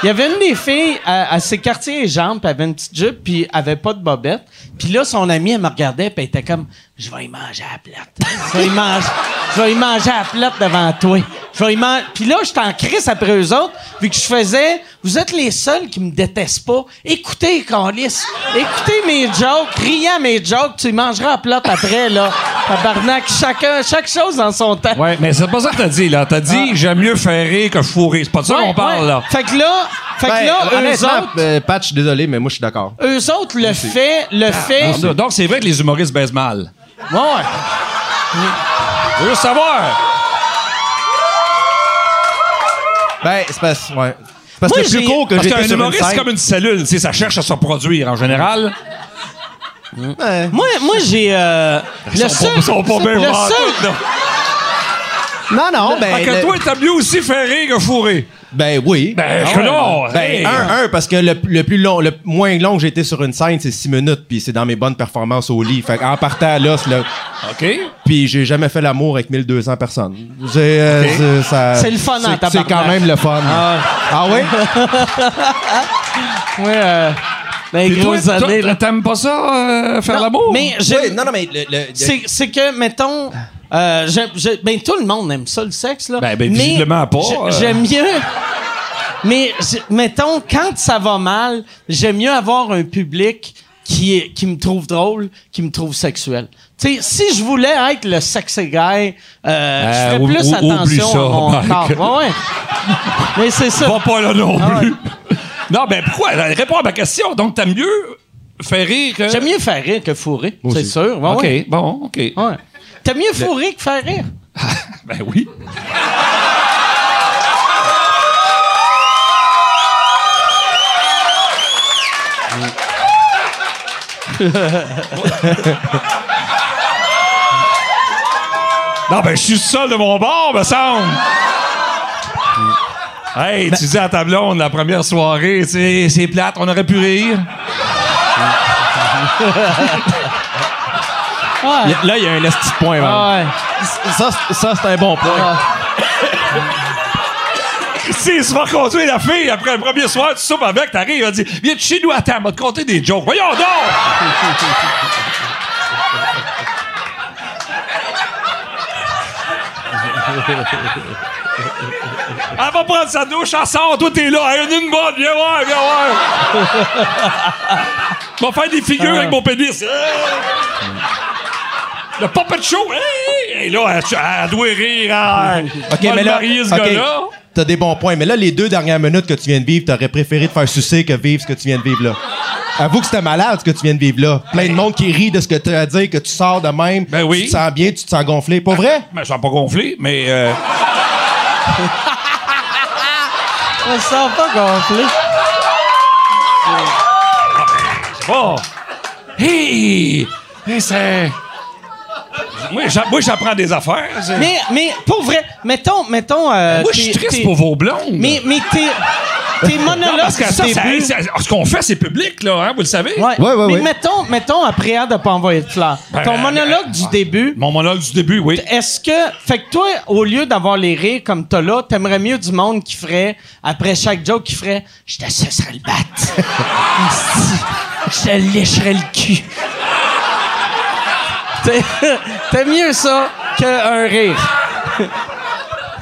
il y avait une des filles à, à ses quartiers et jambes, puis elle avait une petite jupe, puis elle avait pas de bobette. Puis là, son amie, elle me regardait, puis elle était comme, je vais y manger à la plate. Je vais y manger, je vais y manger à la plate devant toi. Je vais y manger. Puis là, j'étais en crise après eux autres, vu que je faisais, vous êtes les seuls qui me détestent pas. Écoutez, Carlis, écoutez mes jokes, riez à mes jokes, tu y mangeras à la plate après, là. Tabarnak, chacun, chaque chose dans son temps.
Ouais, mais c'est pas ça que t'as dit, là. T'as dit, j'aime mieux faire rire que fourrer. C'est pas de ça
Ouais,
qu'on parle,
ouais.
là.
Fait que là, fait que
Ben,
là, eux
honnêtement,
autres,
euh, Pat, je suis désolé, mais moi je suis d'accord.
eux autres, le fait, le fait.
Donc, Donc, c'est vrai que les humoristes baissent mal.
Ouais, ouais.
Je veux juste savoir.
Ben, c'est parce, ouais. C'est parce
Moi,
que plus
j'ai-
court que
Parce
j'étais
qu'un
sur une
humoriste, c'est
scène.
comme une cellule. Tu sais, ça cherche à se reproduire en général.
Ouais.
Moi, moi j'ai. euh, le
Ils sont
seul.
pas- ils sont pas bien
le
vantés,
seul.
là.
Non, non, ben.
Fait que
le-
toi, t'as mieux aussi faire rire que fourrer.
Ben oui.
Ben,
Ah
je
ouais.
non.
Ben,
hey.
un, un, parce que le, le plus long, le moins long que j'ai été sur une scène, c'est 6 minutes, puis c'est dans mes bonnes performances au lit. Fait en partant là, c'est le-
OK.
puis j'ai jamais fait l'amour avec 1200 personnes. C'est, euh, c'est, ça-
C'est le fun en
c'est- C'est quand même le fun. Ah, ouais?
Ouais, euh, dans les
Puis toi,
grosses
toi,
années, là.
t'aimes pas ça, euh, faire
Non,
l'amour?
Mais j'ai-
Oui, non, non, mais le, le-
c'est, c'est que, mettons, euh, ben, tout le monde aime ça, le sexe, là.
Ben, ben,
Mais
visiblement pas, euh.
J'aime mieux. Mais, mettons, quand ça va mal, j'aime mieux avoir un public qui, est, qui me trouve drôle, qui me trouve sexuel. Tu sais, si je voulais être le sexy guy, euh, je ferais
ou-
plus
ou-
attention
ça,
à mon
Mike.
corps. Ouais, ouais. Mais c'est ça.
Va pas là non
Ah ouais.
plus. non, ben pourquoi? Réponds à ma question. Donc, t'aimes mieux faire rire que...
J'aime mieux faire rire que fourrer, c'est sûr. Ouais,
OK, bon, OK.
T'as mieux fourré que faire rire.
Ben oui. non, ben, je suis seul de mon bord, me semble. Hey, tu dis à ta blonde, la première soirée, tu sais, c'est plate, on aurait pu rire.
Ouais.
Là, il y a un esti de point, man.
Ah ouais.
Ça, c'est- ça c'est un bon point.
Si, tu vas conduire la fille après le premier soir, tu soupes avec, t'arrives, elle dit Viens de chez nous, attends, va te conter des jokes. Voyons donc! Elle va prendre sa douche, elle sort, toi t'es là, elle une bonne, viens voir, viens voir. Va faire des figures avec mon pénis. Le puppet show, hey! Et là, elle, elle doit rire. hein.
OK, mais là,
ce gars-là.
t'as des bons points. Mais là, les deux dernières minutes que tu viens de vivre, t'aurais préféré te faire sucer que vivre ce que tu viens de vivre là. Avoue que c'était malade ce que tu viens de vivre là. Plein de monde qui rit de ce que tu as à dire, que tu sors de même.
Ben oui.
Tu te sens bien, tu te sens gonflé. Pas vrai?
Ben, je suis pas gonflé, mais. euh,
On se sent pas gonflé.
Oh! Hey! Hey, c'est. Moi, j'a- moi, j'apprends des affaires.
Mais, mais pour vrai, mettons, mettons. euh,
moi, je suis triste
tes-
pour vos blondes.
Mais, mais tes, tes
Non,
monologues
parce que ça, ça- ce qu'on fait, c'est public, là, hein, vous le savez?
Ouais.
Ouais, ouais,
mais
ouais.
mettons, mettons, après de pas envoyer de fleurs.
Ben,
Ton
ben,
monologue
ben,
du
ouais.
début,
Mon monologue du début, oui.
est-ce que. Fait que toi, au lieu d'avoir les rires comme t'as là, t'aimerais mieux du monde qui ferait, après chaque joke, qui ferait Je te sucerais le bat. Je te lécherais le cul. T'aimes mieux ça qu'un rire.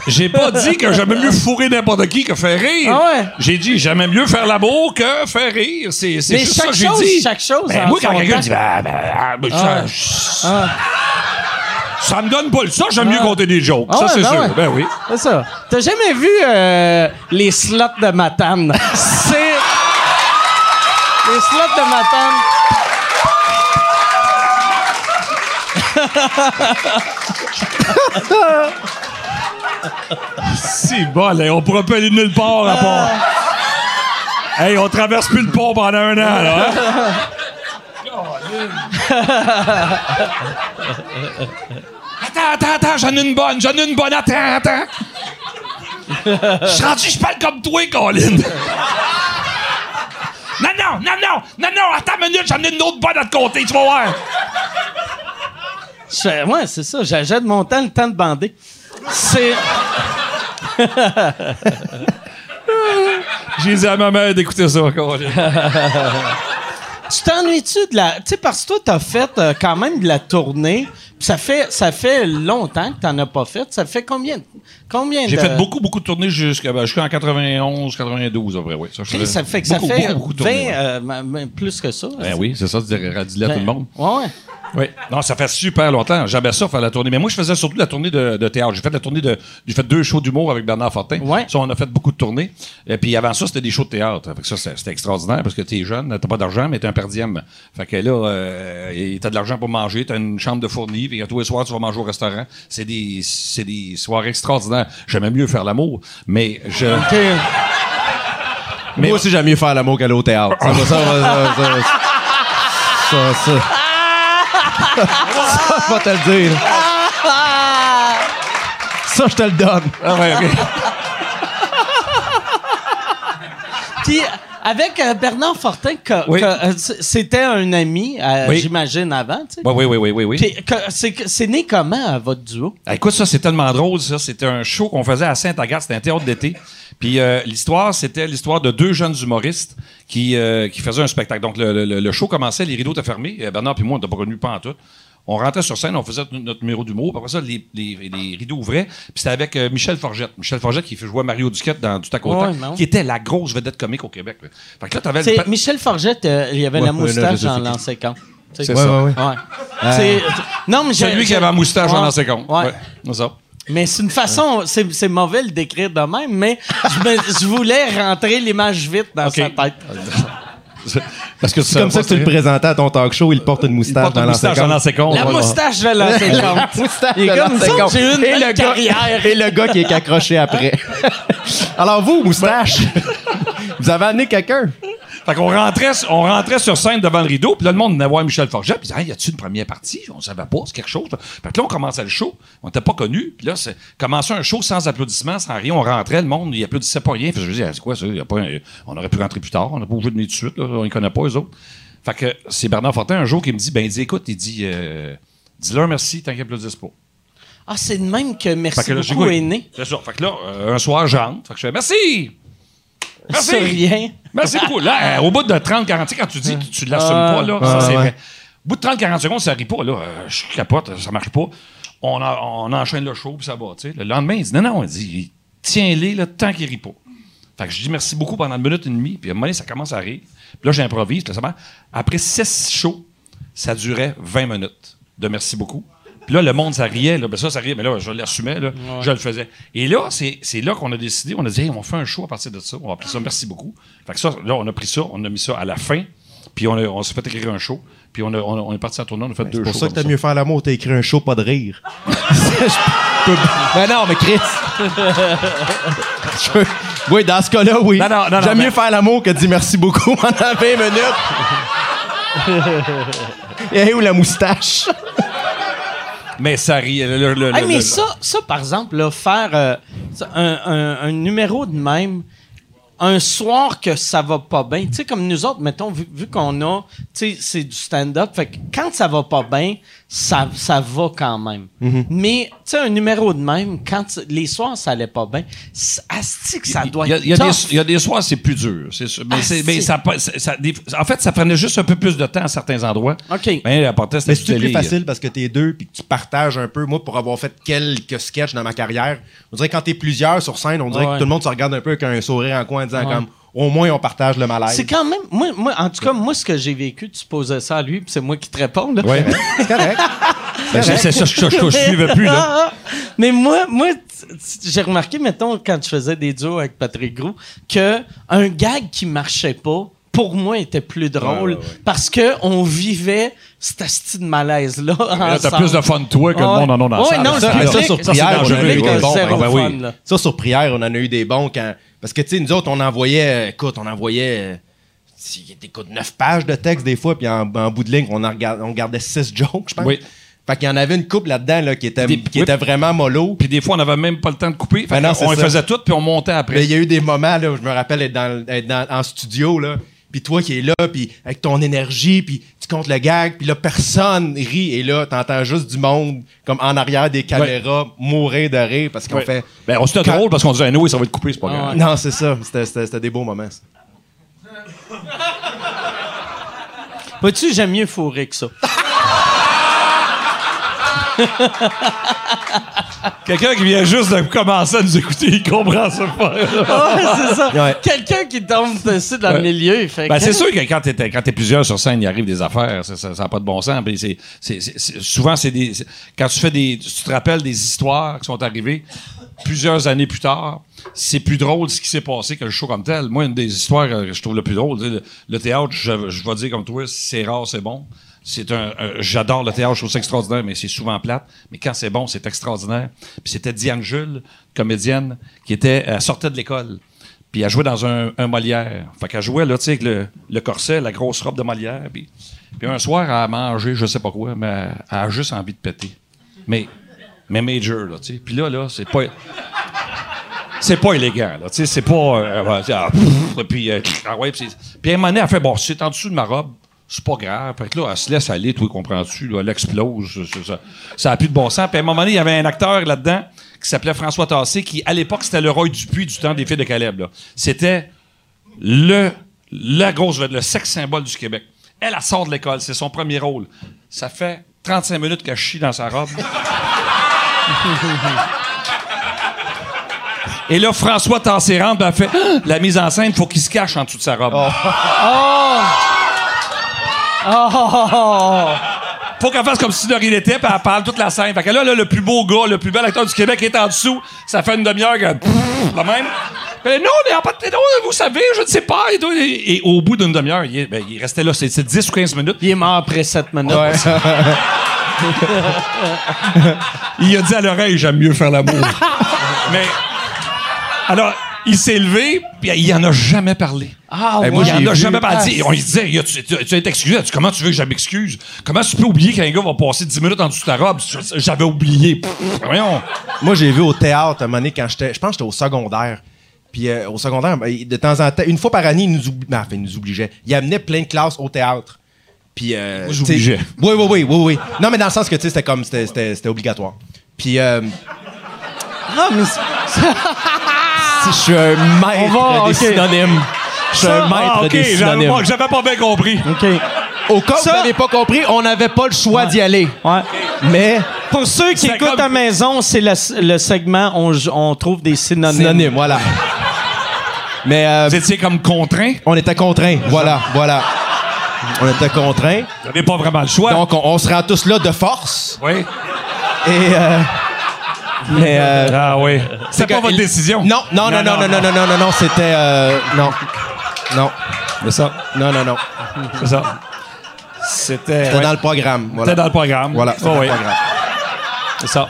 J'ai pas dit que j'aimais mieux fourrer n'importe qui que faire rire.
Ah ouais?
J'ai dit j'aimais mieux faire l'amour que faire rire. C'est juste ça
chaque
que j'ai
chose,
dit.
chaque chose.
Ben,
en
moi, quand quelqu'un dit ben, ben, ah, ben,
Ah.
ça, ça me donne pas le ça, j'aime mieux
Ah.
compter des jokes.
Ah
ça,
ouais,
c'est
ben
sûr.
ouais.
Ben oui.
C'est ça. T'as jamais vu euh, les slots de Matane? C'est. Les slots de Matane.
Si bon, on pourra pas aller nulle part à part. Hey, on traverse plus le pont pendant un an, là. hein? attends, attends, attends, j'en ai une bonne, j'en ai une bonne, attends, attends. Je suis rendu, je parle comme toi, Colin. Non, non, non, non, non, non, attends une minute, j'en ai une autre bonne à te compter, tu vas voir.
Je ouais, c'est ça. J'achète mon temps, le temps de bander. C'est.
J'ai dit à ma mère d'écouter ça, Colin.
Tu t'ennuies-tu de la. Tu sais, parce que toi, t'as fait euh, quand même de la tournée. Ça fait, ça fait longtemps que t'en as pas fait. Ça fait combien, combien
J'ai
de.
fait beaucoup, beaucoup de tournées ben, jusqu'en 91, 92, à peu près, oui. Ça,
Tu ça fait que ça fait
beaucoup, beaucoup de
20,
tournées, ouais.
euh, plus que ça.
Ben oui, c'est ça, tu dirais, dis-le à tout le monde.
Ouais, ouais.
Oui. Non, ça fait super longtemps. J'avais ça faire la tournée. Mais moi, je faisais surtout la tournée de, de théâtre. J'ai fait la tournée de. J'ai fait deux shows d'humour avec Bernard Fortin.
Ouais.
Ça, on a fait beaucoup de tournées. Et puis avant ça, c'était des shows de théâtre. Fait que ça, c'était extraordinaire parce que t'es jeune, t'as pas d'argent, mais t'es un per diem. Fait que là, euh, t'as de l'argent pour manger, t'as une chambre de fourni, puis tous les soirs, tu vas manger au restaurant. C'est des, c'est des soirées extraordinaires. J'aimais mieux faire l'amour, mais je.
Moi aussi, j'aime mieux faire l'amour qu'aller au théâtre. Ça, va, ça, va, ça, ça, ça, ça. Ça, je vais te le dire. Ça, je te le donne.
Ah ouais, ok.
Puis avec euh, Bernard Fortin, que-
Oui.
que, euh, c- c'était un ami, euh,
Oui.
j'imagine, avant. tu sais.
Oui, oui, oui, oui, oui, oui.
Puis que- c'est que- c'est né comment, euh, votre duo?
Ah, Écoute, ça, c'est tellement drôle, ça. C'était un show qu'on faisait à Saint-Agathe. C'était un théâtre d'été. Puis euh, l'histoire, c'était l'histoire de deux jeunes humoristes qui, euh, qui faisaient un spectacle. Donc, le, le- le show commençait, les rideaux étaient fermés. Euh, Bernard puis moi, on n'était pas connus pas en tout. On rentrait sur scène, on faisait notre- numéro d'humour. Puis Après ça, les, les- les rideaux ouvraient. Puis c'était avec euh, Michel Forgette. Michel Forgette qui fait jouer Mario Duquette dans Du tac au
Ouais,
tac,
non.
qui était la grosse vedette comique au Québec. là. Fait que là, t'avais le
C'est
pa-
Michel Forgette, euh, il avait
Ouais,
la
ouais, là,
moustache
sais
en
qui.
l'an 50. Tu sais.
C'est
Ouais,
ça.
ouais, ouais.
Ouais. C'est- Non, mais
C'est
j'ai-
lui qui
j'ai-
avait la moustache en
Ouais.
l'an 50.
Ouais.
Ouais, c'est ça.
Mais c'est une façon, c'est c'est mauvais le décrire de même, mais je, me- je voulais rentrer l'image vite dans sa tête.
Parce que
C'est comme ça que tu le présentais à ton talk show, il porte une moustache dans
une moustache dans
l'ancien
compte.
La moustache de l'ancien compte.
moustache de l'ancien compte. et le gars,
carrière.
Et le gars qui est accroché après. Alors vous, moustache, vous avez amené quelqu'un?
Fait qu'on rentrait, on rentrait sur scène devant le rideau, puis là, le monde venait voir Michel Forget, puis il disait, hey, y a-tu une première partie? On savait pas, c'est quelque chose. Fait que là, on commençait le show, on n'était pas connus, puis là, c'est commencer un show sans applaudissements, sans rien, on rentrait, le monde, il applaudissait pas rien. Fait que je me disais, c'est quoi ça? Y a pas un- on aurait pu rentrer plus tard, on n'a pas obligé de venir tout de suite, là, on les connaît pas, eux autres. Fait que c'est Bernard Fortin un jour qui me dit, ben, il dit, écoute, il dit, euh, dis-leur merci, tant qu'ils applaudissent pas.
Ah, c'est de même que Merci
que là,
beaucoup est né.
C'est ça. Fait que là, euh, un soir, j'entre. Fait que je fais, merci! Merci!
Sur rien.
Merci beaucoup. Là, euh, au bout de 30-40, tu sais, quand tu dis, tu, tu l'assumes
Ah.
pas, là,
Ah,
ça, c'est
ouais.
vrai. Au bout de 30-40 secondes, ça rit pas, là. euh, je capote, ça marche pas. On, a- on enchaîne le show, puis ça va, tu sais. Le lendemain, il dit, non, non, il dit, tiens-les, là, tant qu'il rit pas. Fait que je dis merci beaucoup pendant une minute et demie, puis à un moment donné, ça commence à rire. Puis là, j'improvise, puis là, ça marche. Après six shows, ça durait 20 minutes de merci beaucoup. Puis là, le monde, ça riait. Là. Ben ça, ça riait. Mais là, je l'assumais. Là. Je le faisais. Et là, c'est c'est là qu'on a décidé. On a dit, hey, on fait un show à partir de ça. On va appeler ça Merci beaucoup. Fait que ça, là, on a pris ça. On a mis ça à la fin. Puis on, a- on s'est fait écrire un show. Puis on, a- on, a- on est parti en tournée. On a fait deux
C'est pour
shows.
ça que t'as mieux faire l'amour, t'as écrit un show, pas de rire. Peux- Ben non, mais Chris. Je Oui, dans ce cas-là, oui.
Non, non, non, non,
J'aime
mais-
mieux faire l'amour que de dire merci beaucoup pendant 20 minutes. Et où la moustache?
Mais ça riait. Le, le- le-
mais ça, ça, par exemple, là, faire euh, ça, un, un- un numéro de même, un soir que ça va pas bien, tu sais, comme nous autres, mettons, vu, vu qu'on a, tu sais, c'est du stand-up, fait que quand ça va pas bien, ça, ça va quand même. Mais, tu sais, un numéro de même, quand tu- les soirs, ça allait pas bien, c'est- asti que ça doit
y
être
il y a des,
tough.
il y a des soirs, c'est plus dur. C'est sûr. Mais, c'est- mais ça, ça- ça- des- en fait, ça prenait juste un peu plus de temps à certains endroits.
OK.
Mais l'important, c'était
Mais
du
c'est plus facile parce que t'es deux puis que tu partages un peu? Moi, pour avoir fait quelques sketchs dans ma carrière, on dirait que quand t'es plusieurs sur scène, on dirait
Ouais.
que tout le monde se regarde un peu avec un sourire en coin en disant comme au moins on partage le malaise.
C'est quand même, moi, moi, en tout cas, moi, ce que j'ai vécu, tu posais ça à lui, puis c'est moi qui te réponds, là.
Ouais.
C'est correct.
Ben, c'est ça que je, suivais plus, là.
Mais moi, moi j'ai remarqué, mettons, quand je faisais des duos avec Patrick Gros, que un gag qui marchait pas, pour moi, était plus drôle
Ouais, ouais, ouais.
parce que on vivait cet asti de malaise-là
Là, t'as plus de fun de toi que le monde en a dans la
Ouais,
salle.
non,
Ça,
le
ça, sur Prière, on a eu des bons.
Ben oui.
fun.
Ça, sur prière, on en a eu des bons quand. Parce que, tu sais, nous autres, on envoyait. euh, Écoute, on envoyait. euh, si- Écoute, 9 pages de texte des fois, puis en, en bout de ligne, on, en regard- on gardait 6 jokes, je pense.
Oui.
Fait qu'il y en avait une couple là-dedans là, qui, était,
Des-
qui
oui.
était vraiment mollo.
Puis des fois, on n'avait même pas le temps de couper. Fait
Ben non,
on les faisait toutes, puis on montait
Mais
après.
il y a eu des moments, là, où je me rappelle être, dans, être dans- en studio, là, puis toi qui es là, puis avec ton énergie, puis tu comptes le gag, puis là, personne rit, et là, t'entends juste du monde, comme en arrière des caméras, mourir de rire, parce qu'on
Ouais.
fait...
Ben, on c'était
Quand-
drôle parce qu'on disait, nous, ça va être coupé, c'est pas grave.
Non, c'est ça, c'était- c'était c'était des beaux moments, ça.
Vois-tu, j'aime mieux fourrer que ça.
Quelqu'un qui vient juste de commencer à nous écouter, il comprend ça pas.
Ouais, c'est ça.
Ouais.
Quelqu'un qui tombe dessus dans le milieu, il fait
Ben, c'est sûr que quand t'es, quand t'es plusieurs sur scène, il arrive des affaires. Ça n'a pas de bon sens. Puis c'est, c'est- c'est- c'est- souvent, c'est des. c'est- quand tu fais des. Tu te rappelles des histoires qui sont arrivées plusieurs années plus tard, c'est plus drôle ce qui s'est passé que le show comme tel. Moi, une des histoires que je trouve le plus drôle, le, le théâtre, je, je vais dire comme toi, c'est rare, c'est bon. C'est un, j'adore le théâtre, je trouve ça extraordinaire, mais c'est souvent plate. Mais quand c'est bon, c'est extraordinaire. Puis c'était Diane Jules, comédienne, qui était, elle sortait de l'école. Puis elle jouait dans un, un Molière. Fait qu'elle jouait, là, tu sais, avec le, le corset, la grosse robe de Molière. Puis, un soir, elle a mangé, je sais pas quoi, mais elle, a juste envie de péter. Mais, mais major, là, tu sais. Puis là, là, c'est pas... C'est pas élégant, là. Tu sais, c'est pas... euh, ah, puis, euh, ah ouais, un moment donné, elle fait, bon, c'est en dessous de ma robe, c'est pas grave. Fait que là, elle se laisse aller, toi, comprends-tu, là, elle explose. Ça, ça, ça a plus de bon sens. Puis à un moment donné, il y avait un acteur là-dedans qui s'appelait François Tassé, qui, à l'époque, c'était le Roy Dupuis du temps des filles de Caleb, là. C'était le, la grosse le sexe symbole du Québec. Elle, elle sort de l'école, c'est son premier rôle. Ça fait 35 minutes qu'elle chie dans sa robe. Et là, François Tassé rentre, ben, elle fait la mise en scène, faut qu'il se cache en dessous de sa robe.
Oh!
Faut qu'elle fasse comme si de rien n'était, puis elle parle toute la scène. Fait que là, là, le plus beau gars, le plus bel acteur du Québec est en dessous. Ça fait une demi-heure que. Pff, de même. Non, on est en pas non, vous savez, je ne sais pas. Et, tout. Et- et au bout d'une demi-heure, il, ben, il restait là, c'est c'est 10 ou 15 minutes.
Il est mort après 7 minutes.
Il a dit à l'oreille, j'aime mieux faire l'amour. Mais, alors, il s'est levé, puis il en a jamais parlé.
Ah,
Eh, moi,
il en a
vu-
jamais parlé. On lui disait, tu, tu, tu vas t'excuser. Tu- Comment tu veux que je m'excuse? Comment tu peux oublier qu'un gars va passer 10 minutes en dessous de ta robe? J'avais oublié. Pff, Voyons.
Moi, j'ai vu au théâtre à un moment donné quand j'étais. Je pense que j'étais au secondaire. Puis euh, au secondaire, ben, de temps en temps, une fois par année, il nous, oubli- ben, enfin, il nous obligeait. Il amenait plein de classes au théâtre. Puis. Euh,
Moi, j'obligeais.
Oui, oui, oui, oui, oui. Non, mais dans le sens que, tu sais, c'était comme. C'était- obligatoire. Puis. Euh,
Ah, mais
je suis un maître
va,
des synonymes. Je suis un maître
Ah, ok,
des synonymes.
pas, j'avais pas bien compris.
OK.
Au cas où
Ça-
vous n'avez pas compris, on n'avait pas le choix d'y aller.
Ouais.
Mais.
Pour ceux qui
C'est
écoutent
comme-
à la maison, c'est le, le segment on, on trouve des synonymes.
Synonyme, voilà. Mais. euh,
Vous étiez comme contraint?
on était contraints. Voilà, voilà. On était contraints.
Vous n'avez pas vraiment le choix.
Donc, on, on se rend tous là de force.
oui.
Et. euh, mais. euh,
Ah oui. C'est pas votre décision.
Non, non, non, non, non, non, non, non, non, non, c'était. euh, non. Non.
C'est ça.
Non, non, non.
C'est ça. C'était.
C'était
ouais.
dans le programme. Voilà.
C'était dans le programme.
Voilà,
Oh,
dans
oui.
le programme.
C'est ça.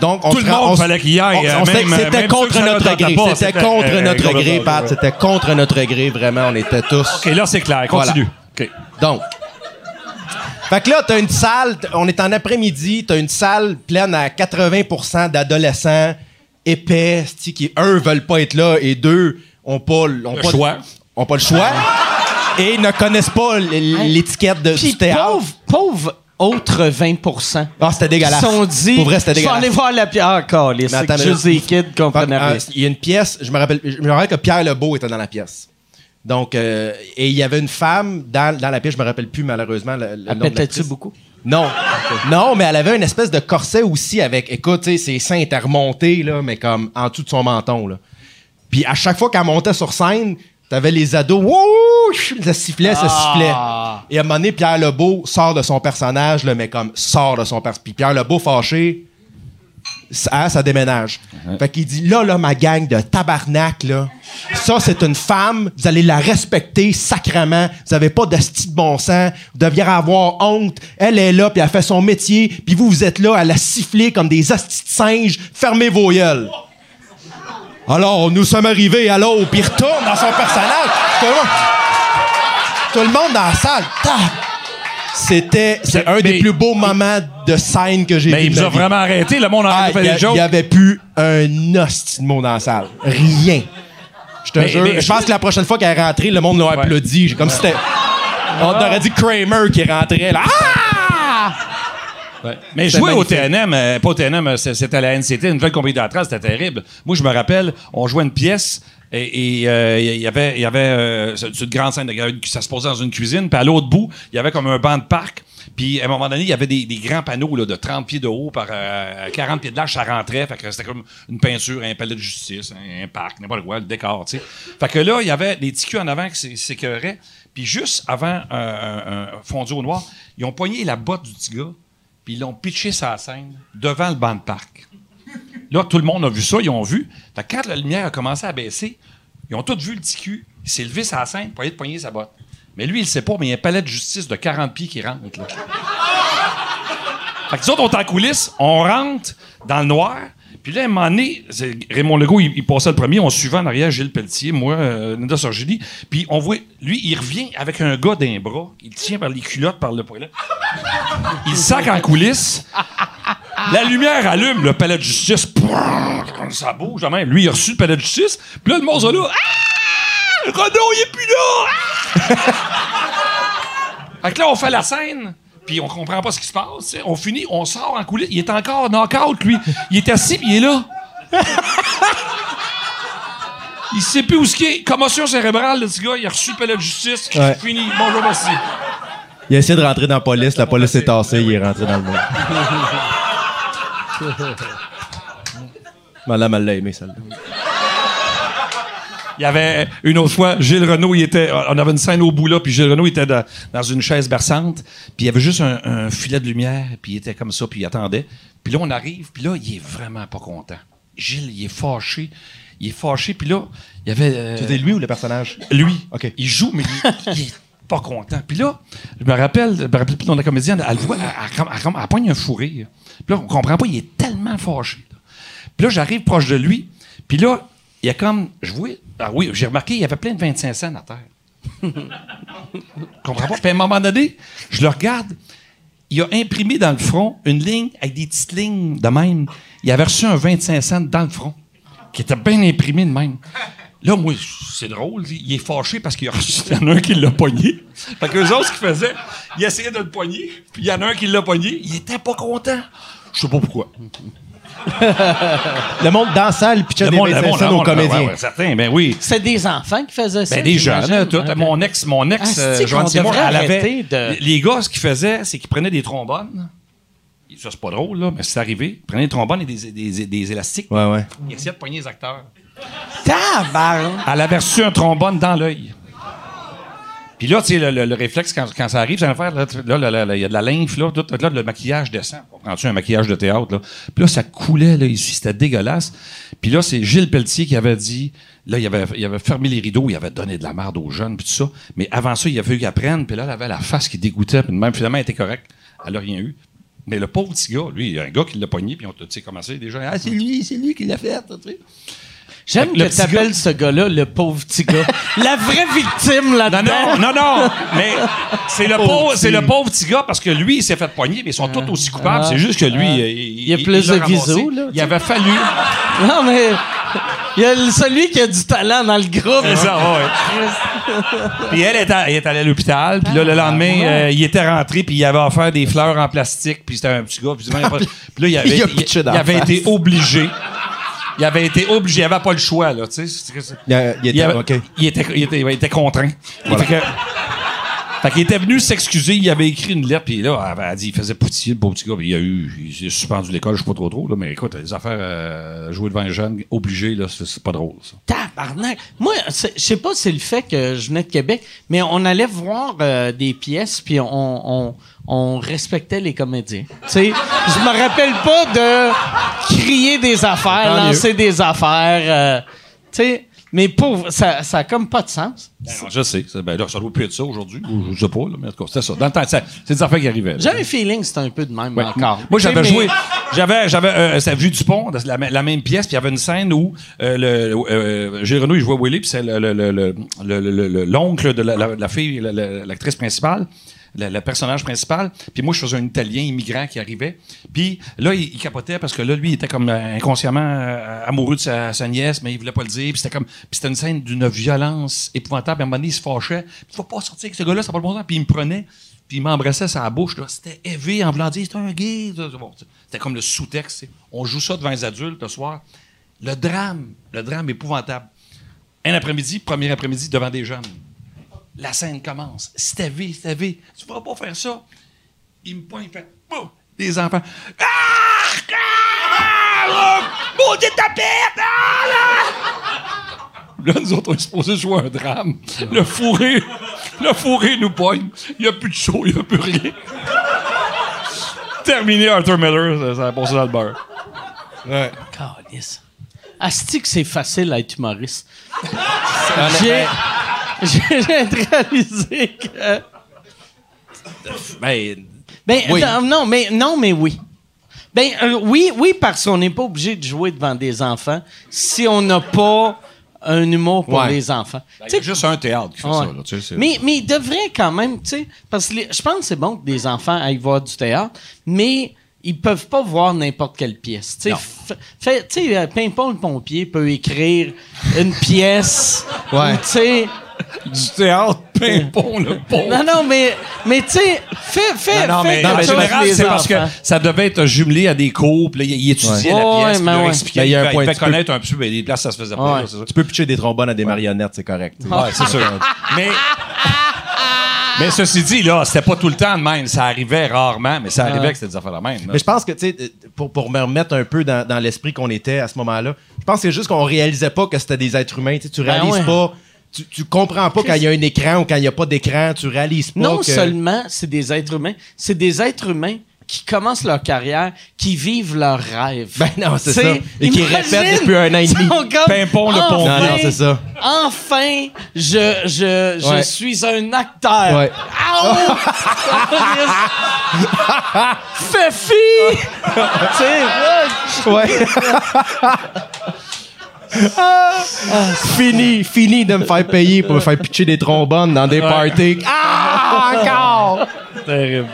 Donc, on
Tout le monde
on
fallait qu'il y aille, euh,
C'était contre notre gré. C'était contre notre gré, Pat. C'était contre notre gré, vraiment. On était tous.
OK, là, c'est clair. Continue. OK.
Donc. Fait que là, t'as une salle, on est en après-midi, t'as une salle pleine à 80% d'adolescents épais, qui, un, veulent pas être là, et deux, ont pas, ont
Le
pas,
choix.
ont pas le choix, et ne connaissent pas l'étiquette de,
Puis
du théâtre.
pauvre, pauvre autre 20%
Ah, c'était
Ils
dégueulasse.
se sont dit,
Pour vrai, c'était
je vais
dégueulasse.
aller voir la pièce. Ah, c'est juste des kids comprenaient
euh, Il y a une pièce, je me rappelle, je me rappelle que Pierre Lebeau était dans la pièce. Donc, euh, et il y avait une femme dans, dans la pièce, je me rappelle plus malheureusement le, le
Elle
nom de l'actrice.
beaucoup?
Non. Non, mais elle avait une espèce de corset aussi avec, écoute, tu sais, ses seins étaient remontés, là, mais comme en dessous de son menton, là. Puis à chaque fois qu'elle montait sur scène, t'avais les ados, wouh, ça sifflait, ça sifflait. Et à un moment donné, Pierre Lebeau sort de son personnage, là, mais comme sort de son personnage. Puis Pierre Lebeau fâché, ça, ça déménage. Fait qu'il dit, là, là, ma gang de tabarnak, là, ça, c'est une femme, vous allez la respecter sacrement, vous avez pas de style de bon sens, vous deviez avoir honte, elle est là, puis elle fait son métier, puis vous, vous êtes là à la siffler comme des hosties de singes, fermez vos gueules. Alors, nous sommes arrivés à l'eau, puis retourne dans son personnage. Tout le monde, dans la salle. C'était c'est un
Mais-
des plus beaux moments de scène que j'ai vu.
Mais il
ma
a vraiment arrêté. Le monde a
Ah, a-
des jokes.
il y avait plus un hostie de mot dans la salle. Rien. Je te jure. je pense que la prochaine fois qu'elle est rentrée, le monde l'a
Ouais.
applaudi. J'ai- Comme si c'était. On aurait dit Kramer qui rentrait là. Ah!
Mais jouer au
magnifique.
TNM, euh, pas au TNM, euh, c'était à la NCT, une nouvelle compagnie théâtrale, c'était terrible. Moi, je me rappelle, on jouait une pièce et et, euh, il y avait, il y avait euh, une grande scène, il ça se posait dans une cuisine, puis à l'autre bout, il y avait comme un banc de parc. Puis à un moment donné, il y avait des, grands panneaux de 30 pieds de haut par euh, 40 pieds de large, ça rentrait. Fait que c'était comme une peinture, un palais de justice, un, parc, n'importe quoi, le décor, tu sais. Fait que là, il y avait des petits en avant qui s'é- s'écœuraient. Puis juste avant euh, un, un fondu au noir, ils ont poigné la botte du petit gars, puis ils l'ont pitché la scène devant le banc de parc. Là, tout le monde a vu ça, ils ont vu. Fait que quand la lumière a commencé à baisser, ils ont tous vu le petit cul. Il s'est levé la scène pour aller de poigner sa botte. Mais lui, il sait pas, mais il y a un palais de justice de 40 pieds qui rentre. Là. Fait que nous autres, on est en coulisses, on rentre dans le noir. Puis là, à un moment donné, Raymond Legault, il, passait le premier, on suivait en arrière Gilles Pelletier, moi, euh, Nida Sorgili. Puis on voit, lui, il revient avec un gars d'un bras, il tient par les culottes, par le poilet. Il sac en coulisses. La lumière allume, le palais de justice. Ça bouge, même. Lui, il a reçu le palais de justice. Puis là, le est là. Ah! Renaud, il est plus là! Fait que là, on fait la scène, puis on comprend pas ce qui se passe. On finit, on sort en coulisses. Il est encore knock-out, lui. Il est assis, puis il est là. il sait plus où ce qu'il est. Commotion cérébrale, le petit gars. Il a reçu le palais de justice.
Ouais.
Fini. Bonjour, merci.
Il a essayé de rentrer dans la police. La police est tassée. Il est rentré dans le monde. Madame, elle l'a aimé, celle-là.
Il y avait une autre fois, Gilles Renault, il était, on avait une scène au bout là, puis Gilles Renault était dans, dans une chaise berçante, puis il y avait juste un, un filet de lumière, puis il était comme ça, puis il attendait. Puis là, on arrive, puis là, il est vraiment pas content. Gilles, il est fâché. Il est fâché. Puis là, il y avait. euh,
C'était lui ou le personnage?
lui.
OK.
Il joue, mais il, il est pas content. Puis là, je me rappelle, je me rappelle plus de la comédienne, elle le voit, elle, elle, elle, elle, elle pogne un fou rire. Puis là, on comprend pas, il est tellement fâché. là. Puis là, j'arrive proche de lui. Puis là, il y a comme. Je vois. Ah oui, j'ai remarqué, il y avait plein de 25 cents à terre. Comprends pas? Puis à un moment donné, je le regarde. Il a imprimé dans le front une ligne avec des petites lignes de même. Il avait reçu un 25 cents dans le front, qui était bien imprimé de même. Là, moi, c'est drôle. Il est fâché parce qu'il y en a un qui l'a pogné. Fait que eux autres, ce qu'ils faisaient, ils essayaient de le pogner, puis il y en a un qui l'a pogné. Il était pas content. Je sais pas pourquoi.
Le monde dans la salle pitchait
Le
des
monde- le
25
monde-
cents
le
aux comédiens.
ouais, ouais, certains, ben oui.
C'est des enfants qui faisaient ça.
Ben, des jeunes, tout. Mon ex, mon ex,
Ah,
euh, Joanne Seymour, elle avait.
de-
Les- gars, ce qu'ils faisaient, c'est qu'ils prenaient des trombones. Ça, c'est pas drôle, là, mais c'est arrivé. Ils prenaient des trombones et des, des, des élastiques.
Ouais, ouais.
Ils essayaient de pogner les acteurs.
Tabarnak!
Elle avait reçu un trombone dans l'œil. Puis là, tu sais, le, le- le réflexe, quand, ça arrive, va faire, là, il y a de la lymphe, là, tout, là, le maquillage descend. Comprends-tu, un maquillage de théâtre, là. Puis là, ça coulait, là, ici, c'était dégueulasse. Puis là, c'est Gilles Pelletier qui avait dit, là, il avait, avait fermé les rideaux, il avait donné de la merde aux jeunes, puis tout ça. Mais avant ça, il a fallu qu'elle prenne, puis là, elle avait la face qui dégoûtait, puis même, finalement, elle était correcte. Elle a rien eu. Mais le pauvre petit gars, lui, il y a un gars qui l'a pogné, puis on tu sais, commencé déjà, ah, c'est lui, c'est lui qui l'a fait, tu sais.
J'aime que
petit
t'appelles ce gars-là le pauvre petit gars. La vraie victime là-dedans.
non, non, non. Mais c'est le pauvre, c'est le pauvre petit gars parce que lui, il s'est fait poigner, mais ils sont tous aussi coupables. c'est juste que lui,
Ah.
il,
Il a plus
l'a
de visos, là,
Il avait fallu.
Non, mais il y a celui qui a du talent dans le groupe.
C'est ça, ouais. puis elle est, à- elle est allée à l'hôpital, puis là, le lendemain, euh, il était rentré, puis il avait offert des fleurs en plastique, puis c'était un petit gars, puis, il puis là, il avait,
Il
il- il avait été obligé. Il avait été obligé, il avait pas le choix, là, tu sais.
Il, il était,
il, avait-
OK.
il était, il était- il était contraint. Il Fait que- fait qu'il était venu s'excuser, il avait écrit une lettre, puis là, elle avait dit, il faisait poutiller, le beau petit gars, puis il a eu, il s'est suspendu l'école, je sais pas trop trop, là, mais écoute, les affaires, euh, jouer devant les jeunes, obligé, là, c'est pas drôle, ça.
Tabarnak. Moi, je sais pas si c'est le fait que je venais de Québec, mais on allait voir euh, des pièces, puis on, on, on respectait les comédiens. Tu sais, je me rappelle pas de crier des affaires, lancer des affaires. euh, tu sais, mais pauvre, ça, ça a comme pas de sens.
Ben non, je sais, ça, ben là, ça doit plus être ça aujourd'hui, ou je sais pas, là, mais en tout cas, c'était ça. Dans le temps, ça- c'est des affaires qui arrivaient.
J'ai un feeling que c'est un peu de même
Ouais.
encore.
Moi, j'avais
mais-
joué. J'avais, j'avais, euh, ça Vue du Pont, la, la même pièce, puis il y avait une scène où euh, le, euh, Gilles Renaud, il jouait Willy, puis c'est le, le, le, le- le- le- le- l'oncle de la, la- la fille, la- la- l'actrice principale. Le, personnage principal. Puis moi, je faisais un Italien immigrant qui arrivait. Puis là, il, capotait parce que là, lui, il était comme euh, inconsciemment euh, amoureux de sa, nièce, mais il voulait pas le dire. Puis c'était comme, c'était une scène d'une violence épouvantable. À un moment donné, il se fâchait. Il faut pas sortir avec ce gars-là, ça va pas le bon temps. Puis il me prenait, puis il m'embrassait sa bouche. C'était élevé en voulant dire, c'est un gay. C'était comme le sous-texte. tu. On joue ça devant les adultes le soir. Le drame, le drame épouvantable. Un après-midi, premier après-midi, devant des jeunes. La scène commence. C'était V. Tu pourras pas faire ça. Il me pointe, il fait Boum! Des enfants. Ah! Ah! Ah! Maudite tapette! Ah! Là! Là, nous autres, on est supposé jouer un drame. Le fourré, le fourré nous poigne. Il n'y a plus de show, il n'y a plus rien. Terminé Arthur Miller, ça, ça a passé dans le beurre.
Ouais.
Asti que c'est facile à être humoriste. J'ai j'ai réalisé que.
Ben,
Ben,
Oui.
non, non, mais, non, mais oui. Ben, euh, oui, oui, parce qu'on n'est pas obligé de jouer devant des enfants si on n'a pas un humour pour
Ouais.
les enfants. sais,
a juste un théâtre qui fait
Ouais.
ça. Là, tu sais, c'est-
mais, mais il devrait quand même, tu sais, parce que les- je pense que c'est bon que des enfants aillent voir du théâtre, mais ils peuvent pas voir n'importe quelle pièce. Tu sais, euh, Pimpon le pompier peut écrire une pièce.
Ouais.
ou, Tu sais,
du théâtre, pimpon, le pauvre.
non, non, mais, mais tu sais, fais, fais,
Non, non,
fais
mais en général,
les
c'est parce que ça devait être jumelé à des cours, puis là, il, il étudiait
Ouais.
la
Ouais,
pièce, puis il
ouais.
expliquait,
Ben, il y a un
il
point,
fait
tu peux-
connaître un peu, mais des places, ça se faisait pas,
Ouais.
là.
Tu peux pitcher des trombones à des marionnettes, c'est correct.
Ouais, c'est sûr. mais, mais ceci dit, là, c'était pas tout le temps de même. Ça arrivait rarement, mais ça arrivait que c'était des affaires de même. là.
Mais je pense que, tu sais, euh, pour, pour me remettre un peu dans, dans l'esprit qu'on était à ce moment-là, je pense que c'est juste qu'on réalisait pas que c'était des êtres humains. Tu sais, tu
Ben
réalises
ouais.
pas, tu, tu comprends pas quand il y a un écran ou quand il y a pas d'écran, tu réalises pas
Non
que...
seulement c'est des êtres humains, c'est des êtres humains qui commencent leur carrière, qui vivent leur rêve.
Ben non, c'est ça. Et qui répètent depuis un an et demi.
Pimpon le pont.
Non, non, c'est ça.
Enfin, je, je, je
Ouais.
suis un acteur.
Ouais.
Aouh! Fefi! tu sais, ouais.
Ouais. fini, fini de me faire payer pour me faire pitcher des trombones dans des parties. Ah, encore!
Terrible.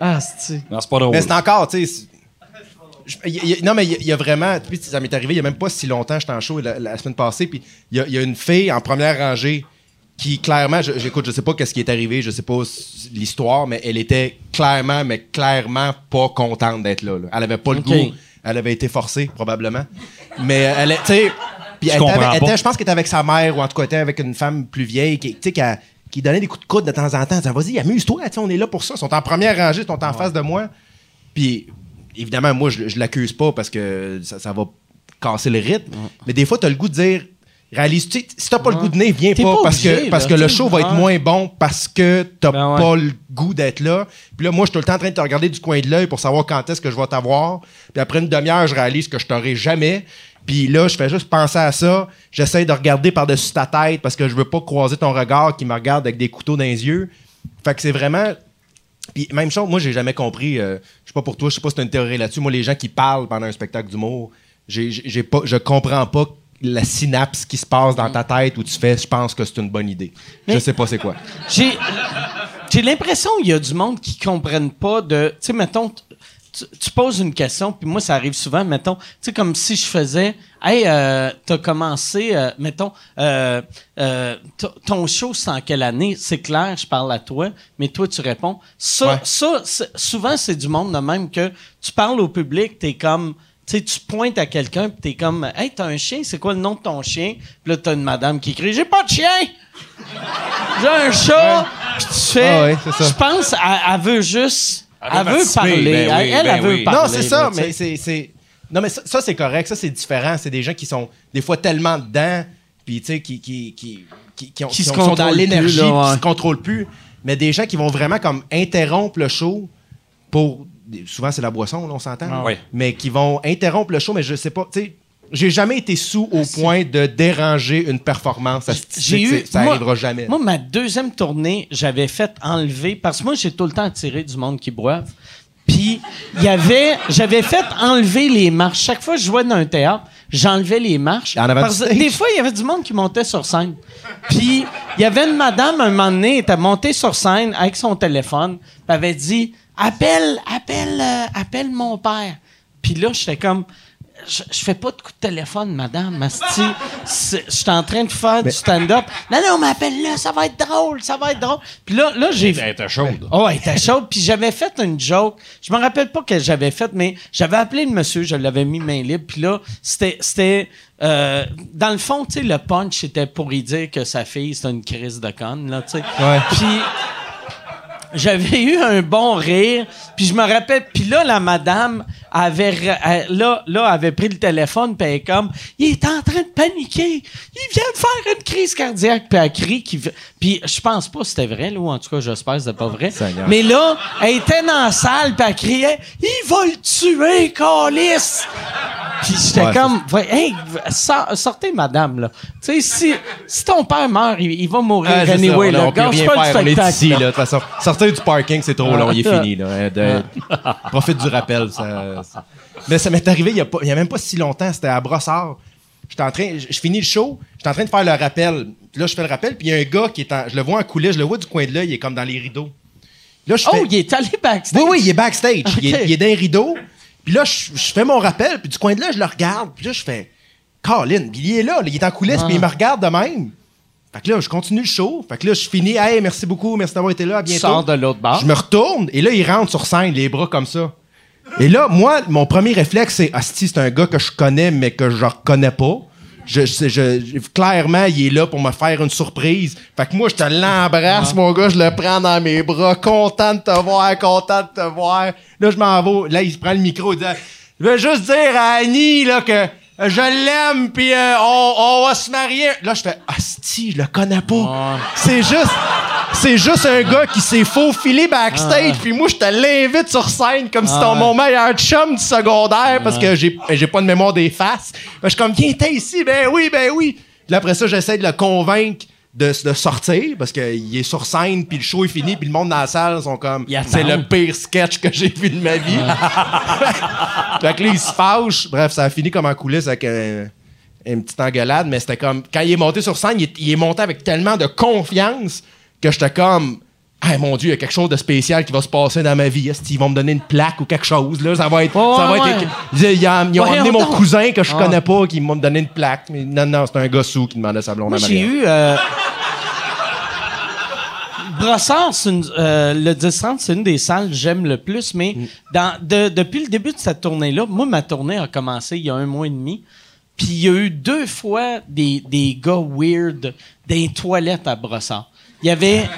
Ah, c'est
Non, c'est pas drôle.
Mais c'est encore, tu sais. je- y y non, mais il y a- il y, a vraiment. Puis ça m'est arrivé il y a même pas si longtemps, j'étais en show la, la semaine passée, puis il y a, il y a une fille en première rangée qui, clairement, je- j'écoute, je sais pas qu'est-ce qui est arrivé, je sais pas l'histoire, mais elle était clairement, mais clairement pas contente d'être là, là. Elle avait pas le goût. Elle avait été forcée, probablement. Mais elle, tu sais. Puis elle, je pense qu'elle était avec sa mère, ou en tout cas, elle était avec une femme plus vieille, qui, tu sais, qui, a- qui donnait des coups de coude de temps en temps. Elle vas-y, amuse-toi, on est là pour ça. Ils sont en première rangée, ils sont en face de moi. Puis, évidemment, moi, je, je l'accuse pas parce que ça, ça va casser le rythme. Mais des fois, tu as le goût de dire, réalise, tu si t'as pas le goût de venir, viens pas,
pas
parce que, parce que le show va être moins bon parce que t'as
Ben ouais.
pas le goût d'être là. Puis là, moi, je suis tout le temps en train de te regarder du coin de l'œil pour savoir quand est-ce que je vais t'avoir. Puis après une demi-heure, je réalise que je t'aurai jamais. Puis là, je fais juste penser à ça. J'essaie de regarder par-dessus ta tête parce que je veux pas croiser ton regard qui me regarde avec des couteaux dans les yeux. Fait que c'est vraiment puis même chose, moi j'ai jamais compris. euh, je sais pas pour toi, je sais pas si t'as une théorie là-dessus. Moi, les gens qui parlent pendant un spectacle d'humour, j'ai pas, je comprends pas la synapse qui se passe dans ta tête où tu fais. Je pense que c'est une bonne idée. Je
Mais-
sais pas c'est quoi.
J'ai, j'ai l'impression qu'il y a du monde qui comprennent pas de. Tu sais, mettons, tu, tu poses une question, puis moi, ça arrive souvent, mettons, tu sais, comme si je faisais. Hey, euh, t'as commencé, euh, mettons, euh, euh, ton show, c'est en quelle année? C'est clair, je parle à toi, mais toi, tu réponds. Ça,
Ouais.
ça souvent, c'est du monde de même que tu parles au public, t'es comme. Tu sais, tu pointes à quelqu'un, puis t'es comme, hey, t'as un chien, c'est quoi le nom de ton chien? Puis là, t'as une madame qui crie, j'ai pas de chien! J'ai un chat! Puis tu fais.
Ah ouais.
Je pense, elle, elle veut juste.
Elle
Elle,
veut
parler.
ben oui,
elle, elle,
ben
elle veut
oui.
parler.
non, c'est ça, mais c'est, c'est- Non, mais ça, ça, c'est correct. Ça, c'est différent. C'est des gens qui sont des fois tellement dedans, puis tu sais, qui, qui, qui, qui, qui ont-
Qui
qui
se
ont- sont dans
contrôlent
l'énergie, qui
ouais.
se contrôlent plus. Mais des gens qui vont vraiment comme interrompre le show pour. Souvent, c'est la boisson, là, on s'entend.
Ah.
Mais qui vont interrompre le show, mais je sais pas. Tu sais, j'ai jamais été sous au point de déranger une performance.
J'ai eu.
Ça
moi-
arrivera jamais.
Moi, ma deuxième tournée, j'avais fait enlever. Parce que moi, j'ai tout le temps attiré du monde qui boive. Puis, il y avait. J'avais fait enlever les marches. Chaque fois que je jouais dans un théâtre, j'enlevais les marches.
En
Parce que des fois, il y avait du monde qui montait sur scène. Puis, il y avait une madame, un moment donné, elle était montée sur scène avec son téléphone. Puis, elle avait dit Appelle, appelle, euh, appelle mon père. Puis là, j'étais comme. Je, je fais pas de coup de téléphone, madame, Asti. C'est- Je suis en train de faire du stand-up. Non, non, m'appelle là, ça va être drôle, ça va être drôle. Puis là, là j'ai
Elle était chaude.
Oh, elle était chaude. Puis j'avais fait une joke. Je me rappelle pas que j'avais fait, mais j'avais appelé le monsieur, je l'avais mis main libre. Puis là, c'était. c'était euh, dans le fond, tu sais, le punch, c'était pour y dire que sa fille, c'était une crise de conne, là, tu sais.
Ouais.
Puis j'avais eu un bon rire. Puis je me rappelle, puis là, la madame avait, elle- là, là, avait pris le téléphone, puis elle est comme, il est en train de paniquer. Il vient de faire une crise cardiaque, puis elle crie. qu'il Puis je pense pas que c'était vrai, là, ou en tout cas, j'espère que c'était pas vrai.
Seigneur.
Mais là, elle était dans la salle, puis elle criait, il va le tuer, Calice! Puis j'étais
Ouais,
comme, hey, sor- sortez, madame, là. Tu sais, si, si ton père meurt, il, il va mourir
ça,
anyway,
on,
là.
on peut rien faire, on est ici,
là.
de toute façon. Sortir du parking, c'est trop long, il est
Ah.
fini, là. hein, de- Profite du rappel. ça- ça- Mais ça m'est arrivé il y, a a même pas si longtemps, c'était à Brossard. J'étais en train, je finis le show, j'étais en train de faire le rappel. Là, je fais le rappel, puis il y a un gars qui est en, je le vois en coulisses, je le vois du coin de l'œil, il est comme dans les rideaux. Là, je fais,
Oh, il est allé backstage.
oui, oui, il est backstage. Il, est, il est dans les rideaux. Puis là, je, je fais mon rappel, puis du coin de là, je le regarde. Puis là, je fais, Colin, puis il est là, là, il est en coulisses, puis il me regarde de même. Fait que là, je continue le show. Fait que là, je finis, hey, merci beaucoup, merci d'avoir été là, à bientôt.
sors de l'autre bar.
Je me retourne, et là, il rentre sur scène, les bras comme ça. Et là, moi, mon premier réflexe, c'est, Asti, c'est un gars que je connais, mais que je reconnais pas. Je, je- clairement, il est là pour me faire une surprise. Fait que moi, je te l'embrasse, mon gars, je le prends dans mes bras, content de te voir, content de te voir. Là, je m'en vais. Là, il se prend le micro, il dit, je veux juste dire à Annie, là, que je l'aime, puis euh, on, on va se marier. Là, je fais, Asti, je le connais pas. C'est juste, c'est juste un gars qui s'est faufilé backstage, puis moi, je te l'invite sur scène comme si c'était mon meilleur chum du secondaire parce que j'ai j'ai pas de mémoire des faces. Que je suis comme, viens, t'es ici, ben oui, ben oui. Puis après ça, j'essaie de le convaincre de, de sortir parce qu'il est sur scène, puis le show est fini, puis le monde dans la salle sont comme, c'est le pire sketch que j'ai vu de ma vie. fait que là, il se fâche. Bref, ça a fini comme en coulisses avec un- une petite engueulade, mais c'était comme, quand il est monté sur scène, il est, il est monté avec tellement de confiance que j'étais comme, ah mon Dieu, il y a quelque chose de spécial qui va se passer dans ma vie. Est-ce qu'ils vont me donner une plaque ou quelque chose? Là, ça va être. Ça va
ouais,
être ils, ils- ils ont amené mon cousin que je
Ah.
connais pas, qui m'a donné une plaque. Mais non, non, c'est un gars sous qui demandait sa blonde
Moi,
à
j'ai eu. euh, Brossard, c'est une- euh, le 10 c'est une des salles que j'aime le plus, mais
Mm.
dans, de- depuis le début de cette tournée-là, moi, ma tournée a commencé il y a un mois et demi, puis il y a eu deux fois des, des gars weird les toilettes à Brossard. Il y avait.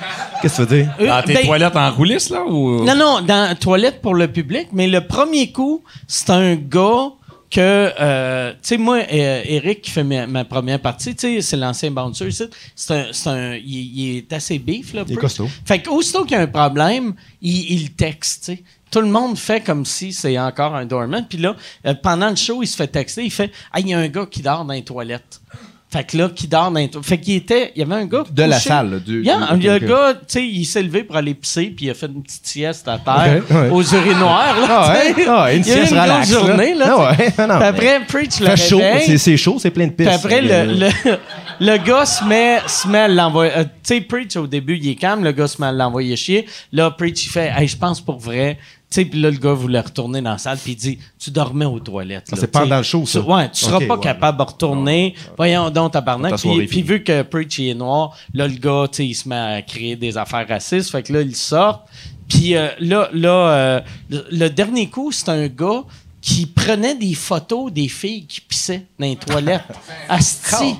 Qu'est-ce que tu veux dire?
euh,
Dans tes
ben,
toilettes en coulisses, là? Ou...
non, non, dans toilette pour le public, mais le premier coup, c'est un gars que, euh, tu sais, moi, euh, Eric qui fait ma, ma première partie, tu sais, c'est l'ancien bouncer ici, c'est un, c'est un, il, il est assez beef, là.
Il est costaud.
Fait qu'aussitôt qu'il y a un problème, il, il texte, tu sais. Tout le monde fait comme si c'est encore un doorman. Puis là, euh, pendant le show, il se fait texter. Il fait « Ah, il y a un gars qui dort dans les toilettes. » Fait que là, qui dort dans les. Fait qu'il était... Il y avait un gars
De la salle, là, du-
Il y a,
du-
le
ok, ok.
gars, tu sais, il s'est levé pour aller pisser, puis il a fait une petite sieste à terre
Ok, ouais.
aux là.
Ah ouais? Ah une
il y a eu
sieste
une
relax,
grosse
là.
journée, là.
Ah ouais, non,
Puis après, Preach le
Fait chaud, c'est- chaud, c'est plein de pistes.
Puis après, le, le, le gars se met, se met à l'envoyer. euh, tu sais, Preach, au début, il est calme. Le gars se met à l'envoyer chier. Là, Preach, il fait Hey, je pense pour vrai. Tu sais, là, le gars voulait retourner dans la salle. Puis il dit Tu dormais aux toilettes.
Ah, c'est pendant le show, ça.
Tu- Ouais, tu seras
Ok,
pas
ouais.
capable de retourner. Voyons donc, tabarnak.
Ta
Puis, puis vu que Preach est noir, là, le gars, tu sais, il se met à créer des affaires racistes. Fait que là, il sort. Puis euh, là, là euh, le, le dernier coup, c'est un gars qui prenait des photos des filles qui pissaient dans les toilettes. Asti.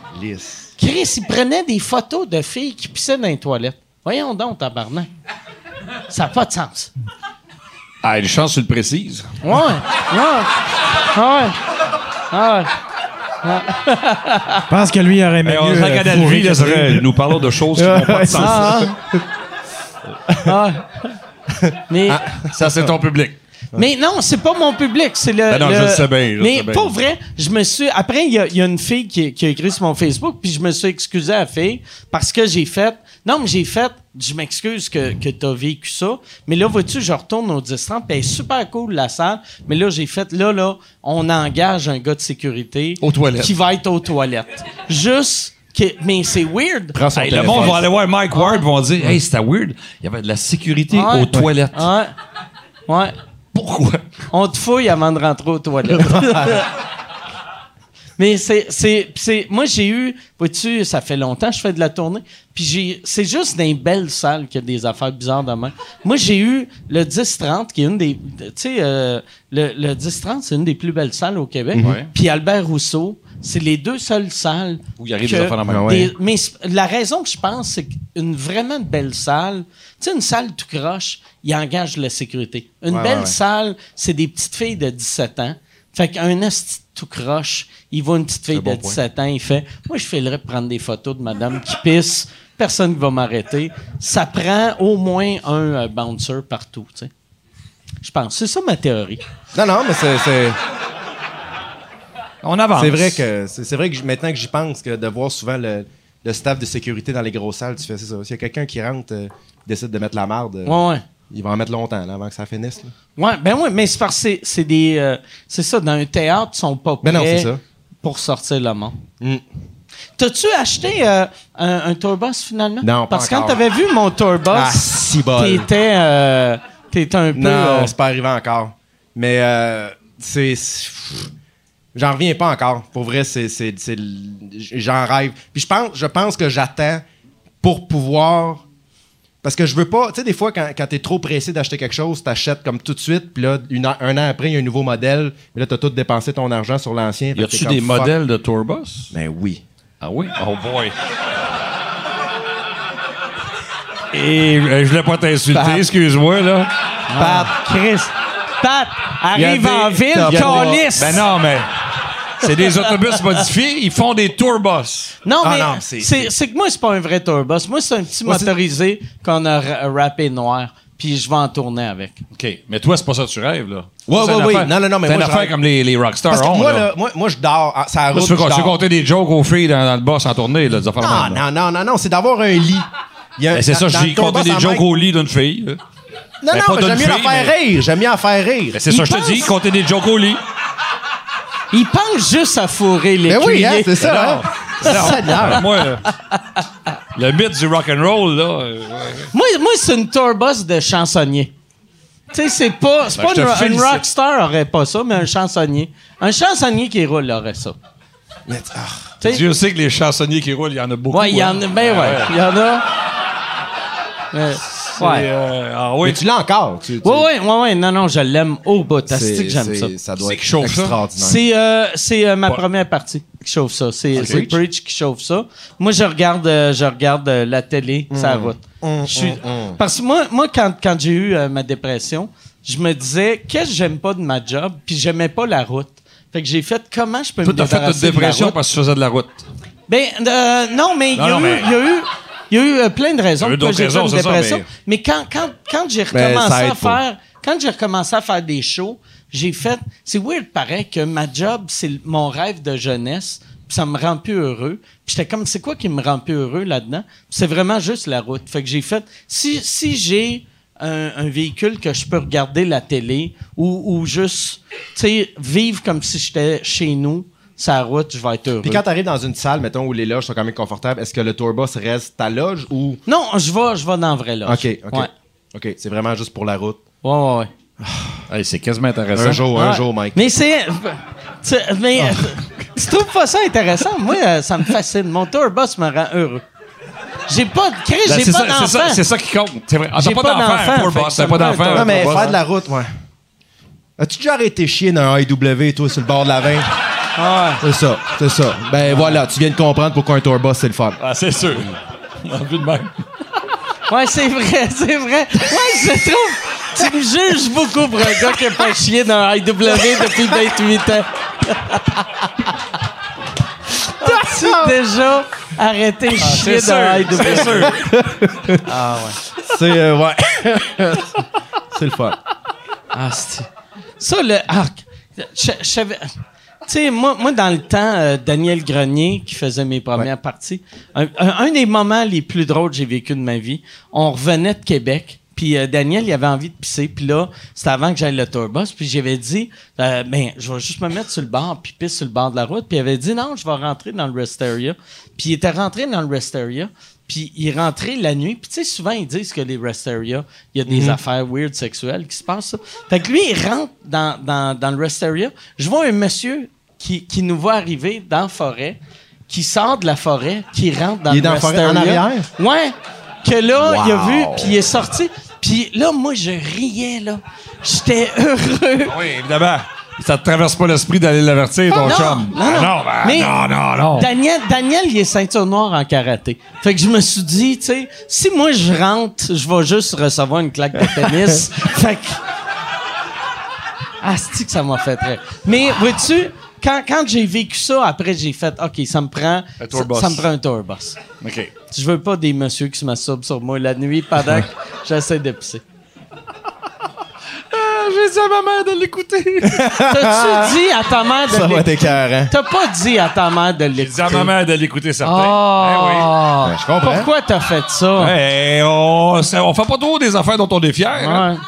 Chris, il prenait des photos de filles qui pissaient dans les toilettes. Voyons donc, tabarnak. Ça n'a pas de sens.
Ah, une chance, tu le précises.
Ouais. Ouais. Ouais. Ouais.
Je pense que lui il aurait aimé
Mais on
mieux, euh,
nous parlons de choses qui n'ont pas de sens.
Ah, ah. Ah. Mais,
Ça, c'est ton public.
mais non, c'est pas mon public, c'est le.
Ben non,
le-
je le sais bien, je
mais
sais bien.
pour vrai, je me suis. Après, il y a, il y a une fille qui, qui a écrit sur mon Facebook, puis je me suis excusé à la fille parce que j'ai fait. Non, mais j'ai fait. Je m'excuse que, que tu as vécu ça. Mais là, vois-tu, je retourne au 10 30, puis elle est super cool, la salle. Mais là, j'ai fait. Là, là, on engage un gars de sécurité.
Aux toilettes.
Qui va être aux toilettes. Juste. que- mais c'est weird.
Prends son
Hey, le monde va aller voir Mike Ward vont dire Hey, c'était weird. Il y avait de la sécurité aux toilettes.
Ouais.
Pourquoi?
On te fouille avant de rentrer aux toilettes. Mais c'est, c'est, c'est, moi j'ai eu, vois-tu, ça fait longtemps que je fais de la tournée, puis j'ai, c'est juste dans les belles salles qu'il y a des affaires bizarres de même. Moi j'ai eu le 10-30, qui est une des, tu sais, euh, le, le 10-30, c'est une des plus belles salles au Québec.
Ouais.
Puis Albert Rousseau, c'est les deux seules salles
Où il arrive
que-
des affaires dans la
Ah
main.
ouais.
des- mais la raison que je pense, c'est qu'une vraiment belle salle, tu sais, une salle tout croche, il engage la sécurité. Une
Ouais,
belle
ouais.
salle, c'est des petites filles de 17 ans. Fait qu'un esti tout croche, il voit une petite fille de
bon point.
17 ans, il fait Moi, je filerais prendre des photos de madame qui pisse, personne ne va m'arrêter. Ça prend au moins un euh, bouncer partout, tu sais. Je pense. C'est ça ma théorie.
Non, non, mais c'est-.
On avance.
C'est vrai que c'est vrai que maintenant que j'y pense, que de voir souvent le, le staff de sécurité dans les grosses salles, tu fais c'est ça. S'il y a quelqu'un qui rentre, euh, décide de mettre la marde, euh,
Ouais, ouais.
Il va en mettre longtemps là, avant que ça finisse. là.
Ouais, ben oui, mais c'est parce que c'est- des. euh, c'est ça, dans un théâtre, ils sont pas prêts
Ben non, c'est ça.
pour sortir le monde.
Mm.
T'as-tu acheté euh, un, un tourbus finalement?
Non, pas
Parce que quand t'avais vu mon tourbus,
Ah, si
t'étais, euh, t'étais un peu.
Non, c'est pas arrivé encore. Mais euh, c'est. J'en reviens pas encore. Pour vrai, c'est. J'en rêve. Puis je pense, je pense que j'attends pour pouvoir. Parce que je veux pas. Tu sais, des fois, quand, quand t'es trop pressé d'acheter quelque chose, t'achètes comme tout de suite. Puis là, une an- un an après, il y a un nouveau modèle. Mais là, t'as tout dépensé ton argent sur l'ancien.
Y a-tu des
fuck.
modèles de tourbus?
Ben oui.
Ah oui? Oh boy. Et euh, je voulais pas t'insulter, excuse-moi, là.
Pat, Chris. Pat, arrive
des-
en ville, calice.
Ben non, mais. C'est des autobus modifiés, ils font des tourbus.
Non,
Ah
mais
non, c'est-
c'est c'est que moi, c'est pas un vrai tourbus. Moi, c'est un petit
Moi, c'est-
motorisé qu'on a ra- rappé noir, puis je vais en tourner avec.
OK. Mais toi, c'est pas ça que tu rêves, là.
Ouais,
C'est
ouais,
une
oui.
affaire-
Non, non, non, mais
C'est
moi,
une affaire
rêve-
comme les, les rockstars
Parce que
ont,
moi,
là.
là, moi, moi, je dors. ah, Ça route,
tu
dors.
compter des jokes aux filles dans, dans le boss en tournée, là, des affaires
Non,
même, là?
non, non, non, non, c'est d'avoir un lit. Il y a-
Ben, c'est
dans-
ça, j'ai compté des
en
jokes au lit d'une fille.
Non,
Ben,
non, mais j'aime mieux la
fille,
faire
mais-
rire. J'aime mieux en faire rire.
Ben, c'est ça,
Il
je te
pense-
dis, compter des jokes au lit.
Il pense juste à fourrer les
Ben oui, hein, c'est ça.
Non.
hein? Seigneur.
Moi, euh, le mythe du rock'n'roll, là. euh.
Moi, moi c'est une tourbus de chansonnier. Tu sais, c'est pas, c'est
Ben,
pas
je te
une, une
félicite.
rockstar aurait pas ça, mais un chansonnier. Un chansonnier qui roule aurait ça.
Mais, ah,
Tu sais,
Dieu sait que les chansonniers qui roulent, il y en a beaucoup.
ouais, il y en
hein.
a, ben ouais, il y en a. Mais, ouais.
euh, ah
Mais
oui.
tu l'as encore. Tu, tu-
Ouais, ouais, ouais, ouais, non, non, je l'aime au bout.
c'est-
que j'aime ça.
c'est- Ça doit
C'est
être
chauffe
extraordinaire.
C'est euh, c'est euh, ma
Ouais.
première partie qui chauffe ça. C'est c'est
Preach?
Qui chauffe ça. Moi, je regarde, euh, je regarde euh, la télé, ça route. Je suis- Parce que moi, moi quand, quand j'ai eu euh, ma dépression, je me disais, qu'est-ce que j'aime pas de ma job, puis j'aimais pas la route. Fait que j'ai fait comment je peux
Toi,
me
t'as fait
débarrasser
une
de la route?
parce que tu faisais de la route.
Ben, euh, non, mais il y, a eu-
mais-
il y a eu... Euh, plein de raisons
d'autres
j'ai fait une dépression.
mais-
mais... quand, quand, quand j'ai
Ben,
recommencé
ça aide
à
pas.
faire quand j'ai recommencé à faire des shows, j'ai fait. C'est weird, pareil, que ma job, c'est l- mon rêve de jeunesse, puis ça me rend plus heureux. Puis j'étais comme, c'est quoi qui me rend plus heureux là-dedans? Puis C'est vraiment juste la route. Fait que j'ai fait. Si, si j'ai un, un véhicule que je peux regarder la télé ou, ou juste, tu sais, vivre comme si j'étais chez nous, sa route, je vais être heureux.
Puis quand t'arrives dans une salle, mettons, où les loges sont quand même confortables, est-ce que le tourbus reste ta loge ou?
Non, je vais, je vais dans le vrai loge.
OK, OK.
Ouais,
OK, c'est vraiment juste pour la route.
ouais, ouais. ouais.
Hey, c'est quasiment intéressant.
Un jour, un
Ouais.
jour, Mike.
Mais c'est. tu- Mais. euh, Tu trouves pas ça intéressant? Moi, euh, ça me fascine. Mon tourbus me rend heureux. J'ai pas de Chris,
Ben,
j'ai
c'est
pas
ça, c'est ça,
d'enfant.
c'est ça qui compte. C'est vrai. Ah, t'as pas
pas
d'enfant,
d'enfant, que ça
t'as pas d'enfant.
Non, mais faire de la route, ouais. As-tu déjà arrêté chier dans un IW, toi, sur le bord de la 20?
Ah ouais.
C'est ça, c'est ça. Ben voilà, tu viens de comprendre pourquoi un tourbus, c'est le fun.
Ah, c'est sûr. En vue de même.
Ouais, c'est vrai, c'est vrai. Ouais, je trouve. Tu me juges beaucoup pour un gars qui a pas chié dans un IW depuis 28 ans. As-tu déjà arrêté de chier
C'est
dans IW?
c'est sûr.
C'est, euh, ouais. c'est le fun.
Ah, c'est- Ça, le arc. Je, je savais- sais, moi, moi, dans le temps, euh, Daniel Grenier, qui faisait mes premières parties, un, un- un des moments les plus drôles que j'ai vécu de ma vie, on revenait de Québec, puis euh, Daniel, il avait envie de pisser, puis là, c'était avant que j'aille le tourbus, puis j'avais dit, euh, ben, je vais juste me mettre sur le bord, puis pisse sur le bord de la route, puis il avait dit, non, je vais rentrer dans le rest area. Puis il était rentré dans le rest area, puis il rentrait la nuit. Puis tu sais, souvent, ils disent que les rest area, il y a des affaires weird sexuelles qui se passent. ça. Fait que lui, il rentre dans, dans, dans le rest area. Je vois un monsieur qui, qui nous voit arriver dans la forêt, qui sort de la forêt, qui rentre dans
Il est
le
dans la forêt en arrière?
Ouais. Que là, il a vu, puis il est sorti. Puis là, moi, je riais, là. J'étais heureux.
Oui, évidemment. Ça te traverse pas l'esprit d'aller l'avertir, ton
Non,
chum.
non, non.
Ah non, ben,
Mais
non, non, non.
Daniel, Daniel, il est ceinture noire en karaté. Fait que je me suis dit, tu sais, si moi je rentre, je vais juste recevoir une claque de tennis. fait que. Ah, c'est que ça m'a fait très. Mais, vois-tu, quand, quand j'ai vécu ça, après, j'ai fait, OK, ça me prend.
Un
Ça,
tourbus.
ça me prend un tourbus.
OK.
Je veux pas des messieurs qui se masturbent sur moi la nuit pendant que j'essaie de pisser.
J'ai dit à ma mère de l'écouter.
T'as-tu dit à ta mère de
Ça va être
l'écouter?
écœurant.
T'as pas dit à ta mère de
J'ai dit
l'écouter.
à ma mère de l'écouter, certain.
Ah!
Ben, je comprends.
Pourquoi t'as fait ça?
Oui. Eh, on, on fait pas trop des affaires dont on est fier. hein.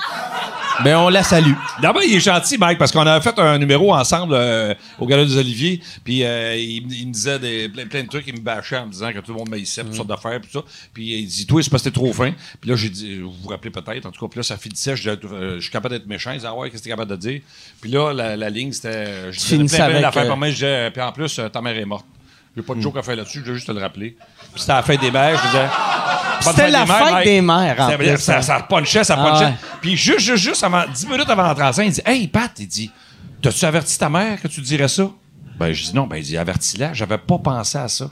Ben, on la salue.
D'abord, il est gentil, Mike, parce qu'on a fait un numéro ensemble euh, au Gala des Oliviers, puis euh, il, il me disait des, plein, plein de trucs, il me bâchait en me disant que tout le monde m'haïssait, toutes sortes d'affaires, puis ça. Puis il dit, toi, c'est parce que t'es trop fin. Puis là, j'ai dit, vous vous rappelez peut-être, en tout cas, puis là, ça finissait, je, euh, je suis capable d'être méchant. Il disait, ah ouais, qu'est-ce que t'es capable de dire? Puis là, la, la ligne, c'était, je disais plein, plein d'affaires, par moi, je disais, puis en plus, ta mère est morte. J'ai pas de joke à faire là-dessus, je vais juste te le rappeler. Puis c'était la fête des mères, je disais.
C'était la fête des mères, en
Ça-
plus,
Ça,
hein.
ça punchait, ça
Ah
punchait.
ouais.
Puis juste, juste, juste avant, 10 minutes avant d'entrer en scène, il dit Hey, Pat, il dit T'as-tu averti ta mère que tu dirais ça? Ben, je dis Non, ben, il dit Avertis-la, j'avais pas pensé à ça.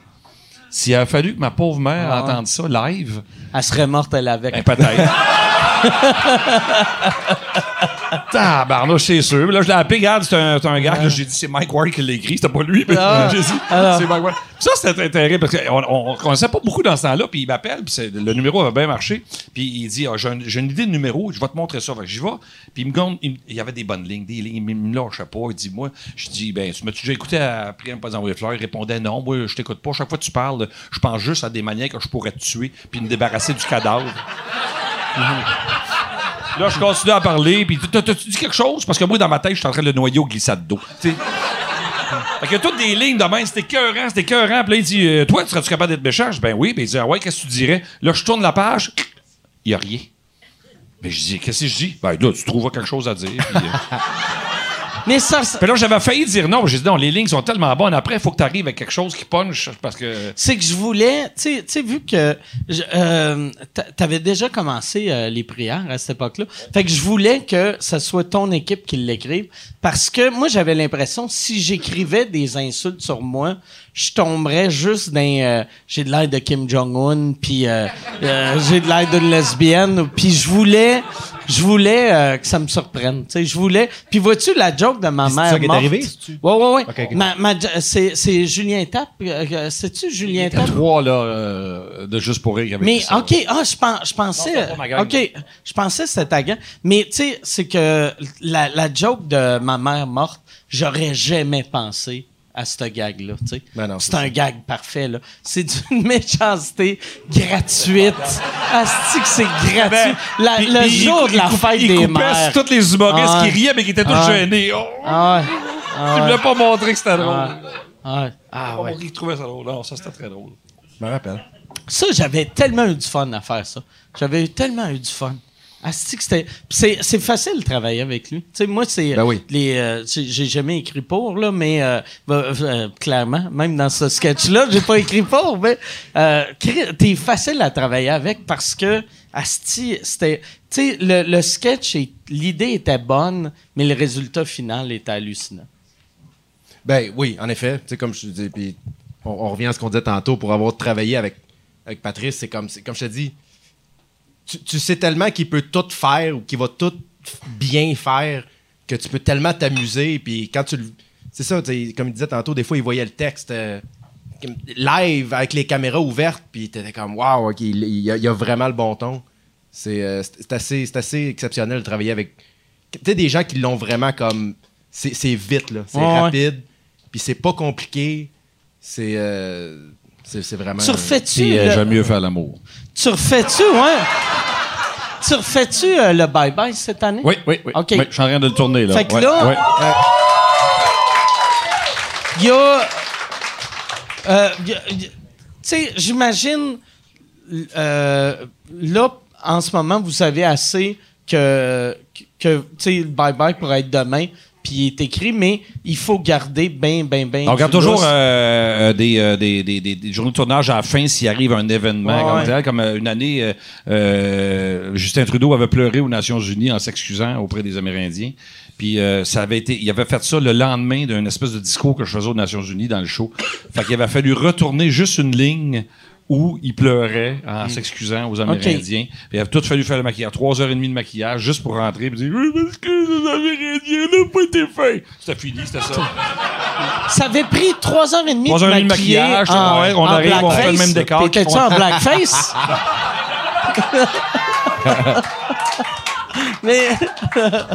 S'il avait fallu que ma pauvre mère
Ah
entende ça live,
Elle serait morte, elle, avec.
ben, peut-être. Tabarnouche, c'est sûr. Là, je l'ai appelé, regarde, c'est un, c'est un gars. Là, j'ai dit, c'est Mike Ward qui l'a écrit, c'était pas lui. Mais
Ah.
j'ai dit, c'est Mike Ward. Ça, c'était terrible parce qu'on on, on connaissait pas beaucoup dans ce temps-là. Puis il m'appelle, puis c'est- le numéro avait bien marché. Puis il dit, Ah, j'ai, un- j'ai une idée de numéro, je vais te montrer ça. Fait que j'y vais. Puis il me gonne, il, me- il y avait des bonnes lignes, des lignes, il me lâchait pas. Il dit, moi, je dis, ben, tu m'as-tu déjà écouté après un pas envoyer fleurs? Il répondait, non, moi, je t'écoute pas. Chaque fois que tu parles, je pense juste à des manières que je pourrais te tuer, puis me débarrasser du cadavre. Là, je continue à parler, puis t'as- t'as-tu dit quelque chose? Parce que moi, dans ma tête, je suis en train de le noyer au glissade d'eau. Tu. Fait a toutes des lignes de même, c'était écœurant, c'était écœurant. Puis là, il dit, euh, toi, serais-tu capable d'être méchant? Ben oui. Ben, il dit, ah ouais, qu'est-ce que tu dirais? Là, je tourne la page, il n'y a rien. Ben, je dis, qu'est-ce que je dis? Ben, là, tu trouveras quelque chose à dire. Euh,
Mais ça, ça-
puis là, j'avais failli dire non. J'ai dit, non, les lignes sont tellement bonnes. Après, il faut que tu arrives avec quelque chose qui punch, parce que.
c'est que je voulais, tu sais- tu vu que euh, t'a- t'avais déjà commencé euh, les prières à cette époque-là, fait que je voulais que ce soit ton équipe qui l'écrive, parce que moi j'avais l'impression si j'écrivais des insultes sur moi, je tomberais juste dans euh, j'ai de l'air de Kim Jong Un, puis euh, euh, j'ai de l'air d'une lesbienne, puis je voulais, je voulais euh, que ça me surprenne, tu sais, je voulais. Puis vois-tu la joke de ma mère
ça qui est arrivé, c'est-tu?
Ouais, ouais, ouais.
Ok, ok.
Ma- ma- c'est, c'est Julien Tap. euh, C'est-tu Julien Tap?
Trois, là, euh, de juste pour rire avec
Mais
ça.
OK, ah, je, pen- je pensais.
Non.
OK, je pensais que c'était. Mais tu sais, c'est que la, la joke de ma mère morte, j'aurais jamais pensé à ce gag-là. tu sais.
Ben
c'est un gag parfait. là. C'est d'une méchanceté gratuite. Asti que c'est gratuit.
Ben,
La-
puis-
le
il
jour
cou-
de la
il
fête
il
des
coupait
mères.
tous les humoristes
Ah
qui riaient, mais qui étaient tous
Ah
gênés. Oh,
Ah. Ah
tu voulais pas montrer que c'était drôle.
Ah ouais. Ah ouais.
montrer qu'ils trouvaient ça drôle. Non, ça, c'était très drôle.
Je me rappelle.
Ça, j'avais tellement eu du fun à faire ça. J'avais eu tellement eu du fun. Puis C'est, facile de travailler avec lui. Moi, c'est.
Ben oui.
Les, euh, j'ai jamais écrit pour, là, mais euh, ben, euh, clairement, même dans ce sketch-là, j'ai pas écrit pour, mais t'es facile à travailler avec parce que Asti, c'était. Tu sais, le, le sketch, l'idée était bonne, mais le résultat final était hallucinant.
Ben oui, en effet. Tu sais, comme je te dis, puis on, on revient à ce qu'on disait tantôt, pour avoir travaillé avec, avec Patrice, c'est comme, c'est comme je te dis, tu, tu sais tellement qu'il peut tout faire ou qu'il va tout bien faire que tu peux tellement t'amuser. Puis quand tu le. C'est ça, comme il disait tantôt, des fois, il voyait le texte euh, live avec les caméras ouvertes, puis t'étais comme, waouh, il, il y a, il a vraiment le bon ton. C'est euh, assez, c'est assez exceptionnel de travailler avec. Tu sais, des gens qui l'ont vraiment comme. C'est vite, là. C'est
ouais.
rapide. Puis c'est pas compliqué. C'est. euh, c'est vraiment.
Tu refais-tu.
Euh,
le-
j'aime mieux faire l'amour.
Tu refais-tu, ouais? Tu refais-tu euh, le bye-bye cette année?
Oui, oui, oui.
OK.
Oui, je suis en train de le tourner, là.
Fait que
Ouais,
là-
ouais.
Il y a. euh, il y a- tu sais, j'imagine. euh, là, en ce moment, vous savez assez que, que tu sais, le bye-bye pourrait être demain, puis il est écrit, mais il faut garder bien, bien, bien.
On regarde
du
toujours euh, euh, des, euh, des, des, des- journées de tournage à la fin s'il arrive un événement.
Ouais,
comme,
ouais.
tel. Comme, euh, une année, euh, Justin Trudeau avait pleuré aux Nations Unies en s'excusant auprès des Amérindiens. Puis euh, ça avait été, il avait fait ça le lendemain d'une espèce de discours que je faisais aux Nations Unies dans le show. Fait qu'il avait fallu retourner juste une ligne où il pleurait en
Hmm.
s'excusant aux Amérindiens. Puis il avait tout fallu faire le maquillage, trois heures et demie de maquillage juste pour rentrer et dire oui, parce que les Amérindiens n'ont pas été faits. C'était fini, c'était ça.
Ça avait pris trois heures et demie
Trois
de
heures et demie de maquillage,
en-
ouais, on
en
arrive, on fait le même décor
T'étais-tu en blackface? Mais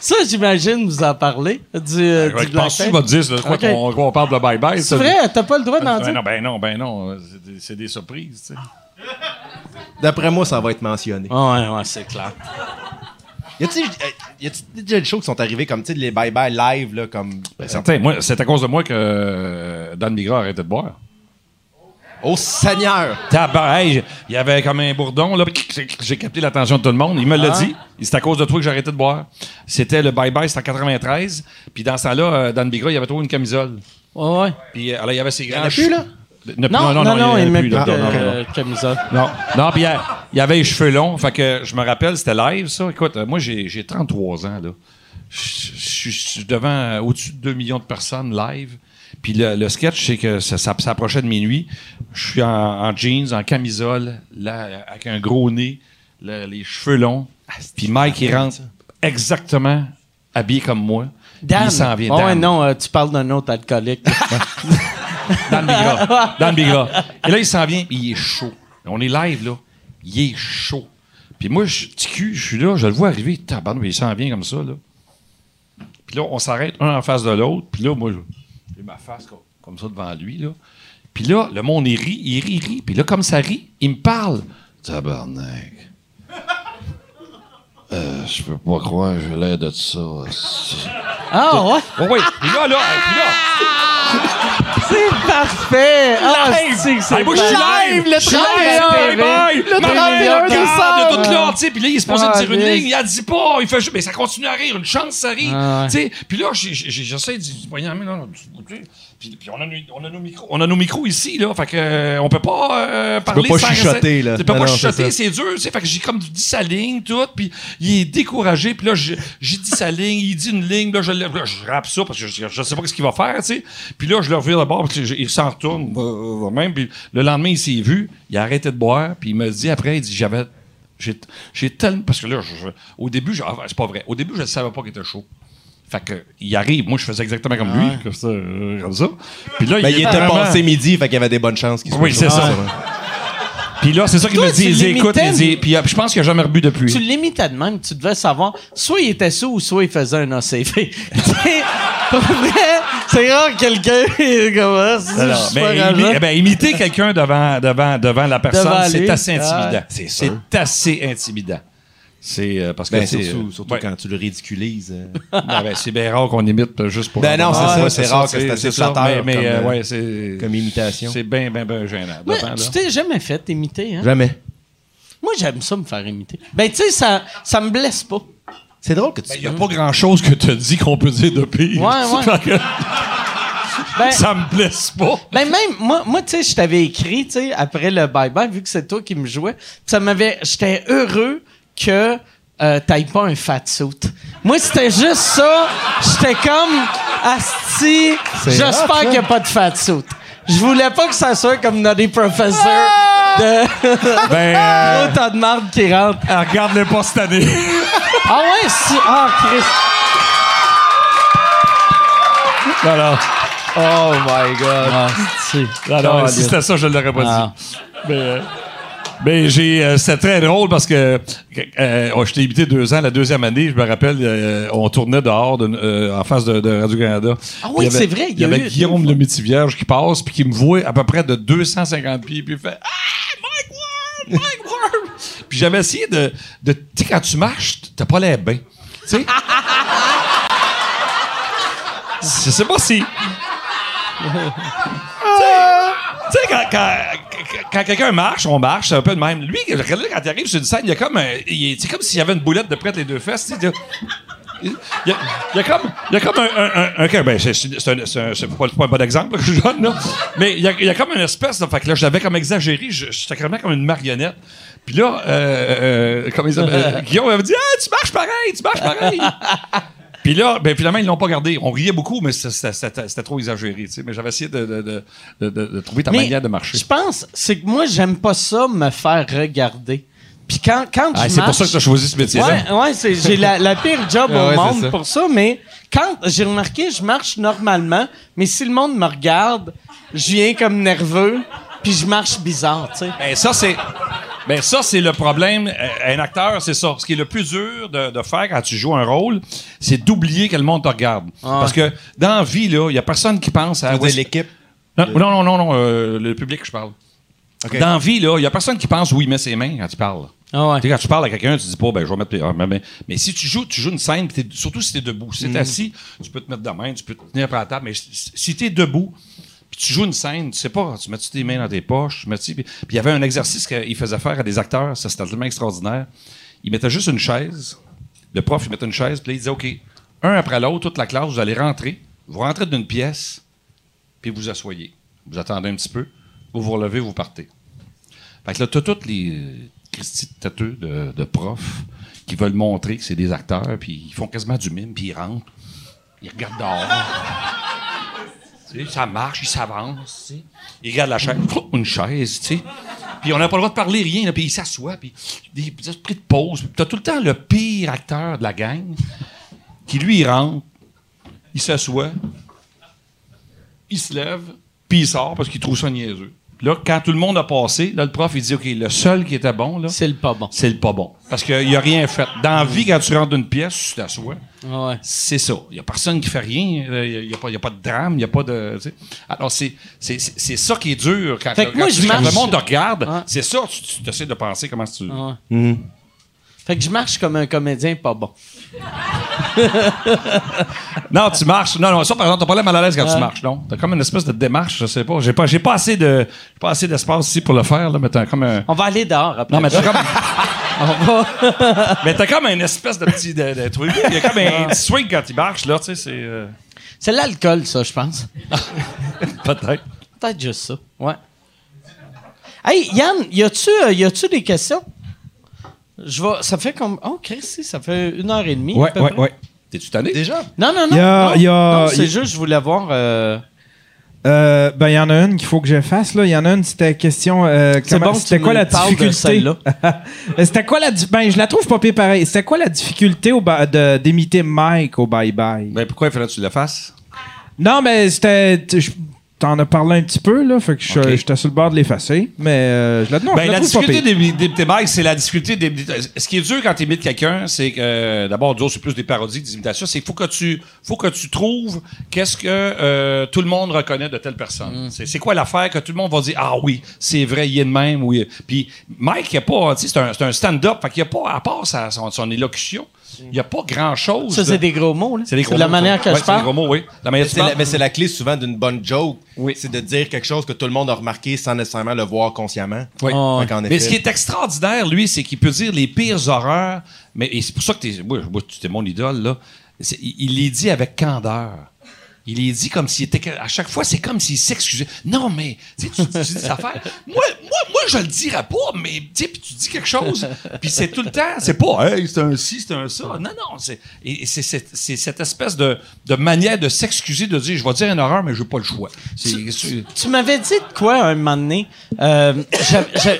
ça, j'imagine, vous en parlez du, euh, du
Ouais, je pense que
blackface.
je vais te dire, c'est quoi
Ok.
qu'on qu'on parle de bye-bye.
C'est vrai, t'as pas le droit d'en
Ben
dire?
non, ben non, ben non. C'est des- surprises, tu sais.
D'après moi, ça va être mentionné.
Ah ouais, ouais, c'est clair.
Y a-t-il euh, déjà des shows qui sont arrivés comme, tu sais, les bye-bye live, là, comme.
Ben, certain. Moi, c'est à cause de moi que euh, Dan Bigra a arrêté de boire.
Oh Seigneur!
Il y avait comme un bourdon, là. J'ai capté l'attention de tout le monde. Il me l'a dit. C'est à cause de toi que j'ai arrêté de boire. C'était le bye-bye, c'était en 93. Puis dans ce temps-là, euh, Dan Bigra, il avait trouvé une camisole.
Ouais, ouais.
Puis euh, alors, il y avait ses grands
en a plus,
cheveux-
là?
Ne-
Non, non, non,
en
il
a
met
plus, là.
de
Non, non, non.
euh, camisole.
Non, non puis il y a- il y avait les cheveux longs. Fait que je me rappelle, c'était live, ça. Écoute, euh, moi, j'ai j'ai 33 ans, là. Je suis devant euh, au-dessus de 2 millions de personnes live. Puis le, le sketch, c'est que ça, ça, ça approchait de minuit. Je suis en, en jeans, en camisole, là, avec un gros nez, le- les cheveux longs. Puis Mike, il rentre. exactement habillé comme moi.
Dan.
Il s'en vient.
Ah ouais,
Dan.
non, euh, tu parles d'un autre alcoolique.
Dans le Bigra. Dans le Bigra. Et là, il s'en vient, il est chaud. On est live, là. Il est chaud. Puis moi, je, petit cul, je suis là, je le vois arriver. Tabarnou, il s'en vient comme ça, là. Puis là, on s'arrête un en face de l'autre. Puis là, moi, je- j'ai ma face comme, ça devant lui, là. Puis là, le monde, il rit, il rit, il rit. Puis là, comme ça rit, il me parle. Tabarnak. Euh, je peux pas croire que j'ai l'air de ça.
ah ouais,
Oh oui, là, là,
c'est parfait. Ah, c'est c'est
moi, je suis live,
le
Je suis
31
live,
Bye,
bébé.
bye.
Le
Ma
31
mère regarde de
décembre.
toute là, tu sais, puis là, il est supposé
Ah,
dire une ligne, il a dit pas, il fait juste, mais ça continue à rire, une chance, ça rit,
Ah, ouais.
tu sais. Puis là, j'essaie de dire, voyons, mais là, tu sais, puis, puis on, a, nos- on a nos micros, on a nos micros ici, là, fait que euh, on peut pas euh, parler
pas
sans-
chuchoter, là.
Tu peux
Non,
pas
non,
chuchoter,
c'est
dur, tu sais, fait que j'ai comme dit sa ligne, tout, puis il est découragé, puis là, j'ai dit sa ligne, il dit une ligne, là, je, là, je rappe ça, parce que je, je sais pas ce qu'il va faire, tu sais. Puis là, je le reviens d'abord, puis il s'en retourne, euh, même, puis le lendemain, il s'est vu, il a arrêté de boire, puis il me dit après, il dit, j'avais, j'ai, tellement, parce que là, je- au début, enfin, c'est pas vrai, au début, je ne savais pas qu'il était chaud. Fait que, il arrive, moi, je faisais exactement comme lui, comme ça, euh, comme ça. Puis là,
Ben, il était
vraiment-
passé midi, fait qu'il y avait des bonnes chances qu'il soit
Oui, c'est ça. Puis là, c'est ça qu'il
Toi,
me dit.
tu
Il dit, écoute, il dit, puis euh, je pense qu'il a jamais rebu depuis.
Tu l'imitais de même, tu devais savoir. Soit il était sous, ou soit il faisait un ACV. Tu sais, pour vrai, c'est rare que quelqu'un est comme c'est super
ben, imi- eh ben, imiter quelqu'un devant, devant, devant la personne,
Devant
c'est
lui.
assez intimidant.
Ah.
C'est
assez intimidant. C'est euh, parce que
Ben,
c'est,
surtout,
euh,
surtout
ouais.
quand tu le ridiculises. euh.
Ben, c'est bien rare qu'on imite euh, juste pour.
Ben non, c'est
Ah,
ça, c'est rare que c'est assez flatteur
Mais, mais,
comme,
euh, ouais, c'est
comme imitation.
C'est bien, bien, bien gênant.
Ouais,
devant, là.
tu t'es jamais fait imiter, hein?
Jamais.
Moi, j'aime ça me faire imiter. Ben, tu sais, ça, ça me blesse pas.
C'est drôle que tu.
Il n'y a pas grand chose que tu as dit qu'on peut dire de pire.
Ouais, ouais. Ben,
ça me blesse pas.
ben même, moi, moi tu sais, je t'avais écrit, tu sais, après le bye-bye, vu que c'est toi qui me jouais, ça m'avait... J'étais heureux que euh, t'ailles pas un fat suit. Moi, c'était juste ça. J'étais comme, asti, j'espère qu'il n'y a pas de fat suit. Je voulais pas que ça soit comme Nutty Professor de...
Ben, euh,
t'as de marde qui rentre.
regarde-le pas cette année.
Ah ouais, si... Ah, Christ.
voilà.
Oh my god.
Ah, si.
Non, non,
Ah,
si c'était ça, je ne l'aurais pas
Ah.
dit. Mais, euh, mais j'ai, euh, c'était très drôle parce que euh, oh, je t'ai invité deux ans. La deuxième année, je me rappelle, euh, on tournait dehors de- euh, en face de, de Radio-Canada.
Ah oui, c'est vrai, il
Il
y
avait Guillaume le Métivierge qui passe puis qui me voit à peu près de 250 pieds puis il fait Ah, Mike Ward! Mike Ward! puis j'avais essayé de. de tu sais, quand tu marches, t'as pas l'air bien. Tu sais? Je sais pas si. Tu sais, quand, quand, quand quelqu'un marche, on marche, c'est un peu de même. Lui, regardez, quand il arrive sur une scène, il y a comme C'est comme s'il y avait une boulette de près de les deux fesses. Il y a, comme, il y a comme un. un, un, ben, c'est, pas, un bon exemple que je donne, là. Mais il y a, comme une espèce. De, fait que là, je l'avais comme exagéré. je- J'étais carrément comme une marionnette. Puis là, euh, euh, comment il s'appelle? Euh, Guillaume avait dit Ah, tu marches pareil, tu marches pareil. Puis là, ben, finalement, ils l'ont pas gardé. On riait beaucoup, mais c'était- trop exagéré. Mais j'avais essayé de, de, de, trouver ta
Mais
manière de marcher.
Je pense, c'est que moi, j'aime pas ça me faire regarder. Puis quand, quand
Ah, c'est pour ça que tu as choisi ce métier-là.
Ouais, j'ai la, la pire job
Ah
au
ouais,
monde
ça.
pour ça, mais quand j'ai remarqué, je marche normalement, mais si le monde me regarde, je viens comme nerveux, puis je marche bizarre, tu sais.
Ben, ça, c'est. Ben, ça, c'est le problème. Euh, Un acteur, c'est ça. Ce qui est le plus dur de, de faire quand tu joues un rôle, c'est d'oublier que le monde te regarde. Parce que dans la vie, là, il y a personne qui pense à.
Tu dire l'équipe.
Non, non, non, non, non, euh, le public, je parle. Dans la vie, là, il y a personne qui pense où il met ses mains quand il parle.
Ah ouais.
Tu quand tu parles à quelqu'un, tu dis pas, ben, je vais mettre. ah, mais, mais- si tu joues, tu joues une scène, surtout si tu es debout. Si tu es assis, tu peux te mettre de main, tu peux te tenir après la table. Mais si- tu es debout, tu joues une scène, tu sais pas, tu mets-tu tes mains dans tes poches, tu mets-tu. Puis il y avait un exercice qu'il faisait faire à des acteurs, ça c'était tellement extraordinaire. Il mettait juste une chaise, le prof, il mettait une chaise, puis il disait, OK, un après l'autre, toute la classe, vous allez rentrer, vous rentrez d'une pièce, puis vous asseyez. Vous attendez un petit peu, vous vous relevez, vous partez. Fait que là, t'as tous les euh, Christy têteux de, de profs qui veulent montrer que c'est des acteurs, puis ils font quasiment du mime, puis ils rentrent. Ils regardent dehors. Ça marche, il s'avance. Il regarde la chaise, une chaise, tu sais. Puis on n'a pas le droit de parler rien, puis il s'assoit, puis des petits esprits de pause. T'as tout le temps le pire acteur de la gang qui, lui, il rentre, il s'assoit, il se lève, puis il sort parce qu'il trouve ça niaiseux. Là, quand tout le monde a passé, là, le prof, il dit, OK, le seul qui était bon, là,
C'est le pas bon.
c'est le pas bon. Parce qu'il a rien fait. Dans la vie, quand tu rentres d'une pièce, tu t'assois.
Ouais.
C'est ça. Il n'y a personne qui fait rien. Il n'y a, pas- y a pas de drame. Il n'y a pas de. Alors, c'est, ça qui est dur. Quand,
Fait que
quand
moi,
tu-
je
quand
marche-
le monde te regarde,
Ouais.
c'est ça. Tu, tu essaies de penser comment tu.
Ouais. Fait que je marche comme un comédien pas bon.
Non, tu marches. Non, non, ça, par exemple, t'as pas l'air mal à l'aise quand tu marches, non? T'as comme une espèce de démarche, je sais pas. J'ai pas, j'ai pas assez de, j'ai pas assez d'espace ici pour le faire, là, mais t'as comme un.
On va aller dehors après.
Non, mais t'as comme.
On va.
mais t'as comme une espèce de petit de, de truc. Il y a comme un petit swing quand il marche, là, tu sais, c'est. euh,
C'est l'alcool, ça, je pense.
Peut-être.
Peut-être juste ça. Ouais. Hey, Yann, y a-tu euh, y a-tu des questions? Je vais. Ça fait comme. Oh, Christy, ça fait une heure et demie. à
Ouais,
peu
ouais,
près.
ouais.
T'es-tu tanné? Déjà?
Non, non, non.
Il y a-
non,
il y a-
non,
il
c'est juste, je voulais voir. euh,
Euh, ben, il y en a une qu'il faut que je fasse. là. Il y en a une, c'était question. euh,
C'est
comment-
bon que
C'était
tu
quoi
me
la
parles de
difficulté?
celle-là.
Euh, c'était quoi la. di- Ben, je la trouve pas pire pareil. C'était quoi la difficulté au ba- de- d'imiter Mike au Bye Bye?
Ben, pourquoi il fallait que tu le fasses?
Non, mais c'était. t- je- T'en as parlé un petit peu, là. Fait que je-
Ok.
j'étais sur le bord de l'effacer. Mais euh, je la, non,
Ben,
je la
la
trouve pas
difficulté des, des, des Mike, c'est la difficulté des. Ce qui est dur quand tu imites quelqu'un, c'est que euh, d'abord, c'est plus des parodies, des imitations. C'est qu'il faut que tu, faut que tu trouves qu'est-ce que euh, tout le monde reconnaît de telle personne. C'est, c'est quoi l'affaire que tout le monde va dire ah oui, c'est vrai, il est de même. Oui. Puis Mike, il y a pas, tu sais, c'est un, stand-up, fait qu'il y a pas à part sa, son, son élocution, il y a pas grand-chose.
Ça, c'est des gros mots, là.
C'est des gros
la
mots,
manière
ça.
que
Ouais,
je
c'est des
parle.
gros mots, oui. La manière
Mais c'est la,
parles.
mais c'est la clé souvent d'une bonne joke.
Oui.
C'est de dire quelque chose que tout le monde a remarqué sans nécessairement le voir consciemment.
Oui.
Oh,
Mais
effet-
ce qui est extraordinaire, lui, c'est qu'il peut dire les pires horreurs. Mais et c'est pour ça que t'es, moi, moi, tu es mon idole là. C'est- il les dit avec candeur. Il les dit comme s'il était. À chaque fois, c'est comme s'il s'excusait. Non, mais tu, sais, tu, tu dis des affaires. Moi, moi, moi, je le dirais pas, mais tu sais, puis tu dis quelque chose. Puis c'est tout le temps. C'est pas, hey, c'est un ci, c'est un ça. Non, non. C'est, et et c'est, c'est- c'est cette espèce de, de manière de s'excuser, de dire, je vais dire une horreur, mais je n'ai pas le choix. C'est,
Tu m'avais dit de quoi un moment donné? Euh,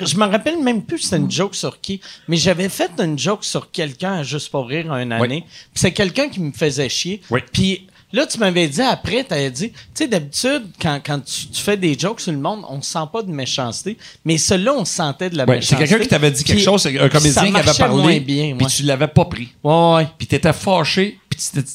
je me rappelle même plus c'était une joke sur qui, mais j'avais fait une joke sur quelqu'un à juste pour rire une année. Puis c'est quelqu'un qui me faisait chier.
Oui.
Puis là, tu m'avais dit après, tu avais dit, tu sais, d'habitude, quand, quand tu, tu fais des jokes sur le monde, on sent pas de méchanceté, mais celui-là, on sentait de la
Ouais,
méchanceté.
c'est quelqu'un qui t'avait dit quelque
Puis
chose, un comédien qui avait parlé,
bien,
puis tu l'avais pas pris.
Ouais, ouais.
puis t'étais fâché, puis tu t'étais-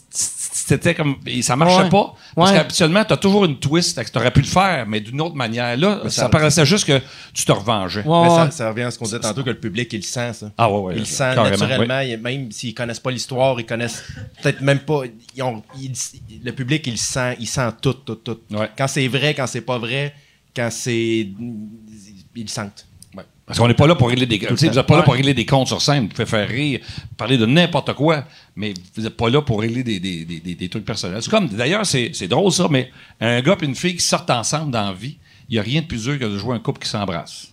c'était comme et ça marchait
Ouais.
pas parce
Ouais.
qu'habituellement t'as toujours une twist que t'aurais pu le faire mais d'une autre manière là ça,
ça-
paraissait juste que tu te revengeais
Ouais,
Mais
ouais.
ça, ça revient à ce qu'on disait tantôt que le public, il le sent, ça.
ah ouais ouais
Ils le
carrément,
naturellement,
ouais.
il- même s'ils connaissent pas l'histoire, ils connaissent peut-être même pas. ils ont- ils- le public, il le sent, il sent tout, tout, tout.
Ouais.
Quand c'est vrai, quand c'est pas vrai, quand c'est. Ils le sentent.
Parce qu'on n'est pas là pour régler des sais, vous n'êtes pas là pour régler des comptes sur scène vous pouvez faire rire parler de n'importe quoi mais vous n'êtes pas là pour régler des, des, des, des- des trucs personnels c'est comme d'ailleurs c'est drôle ça mais un gars et une fille qui sortent ensemble dans la vie il n'y a rien de plus dur que de jouer un couple qui s'embrasse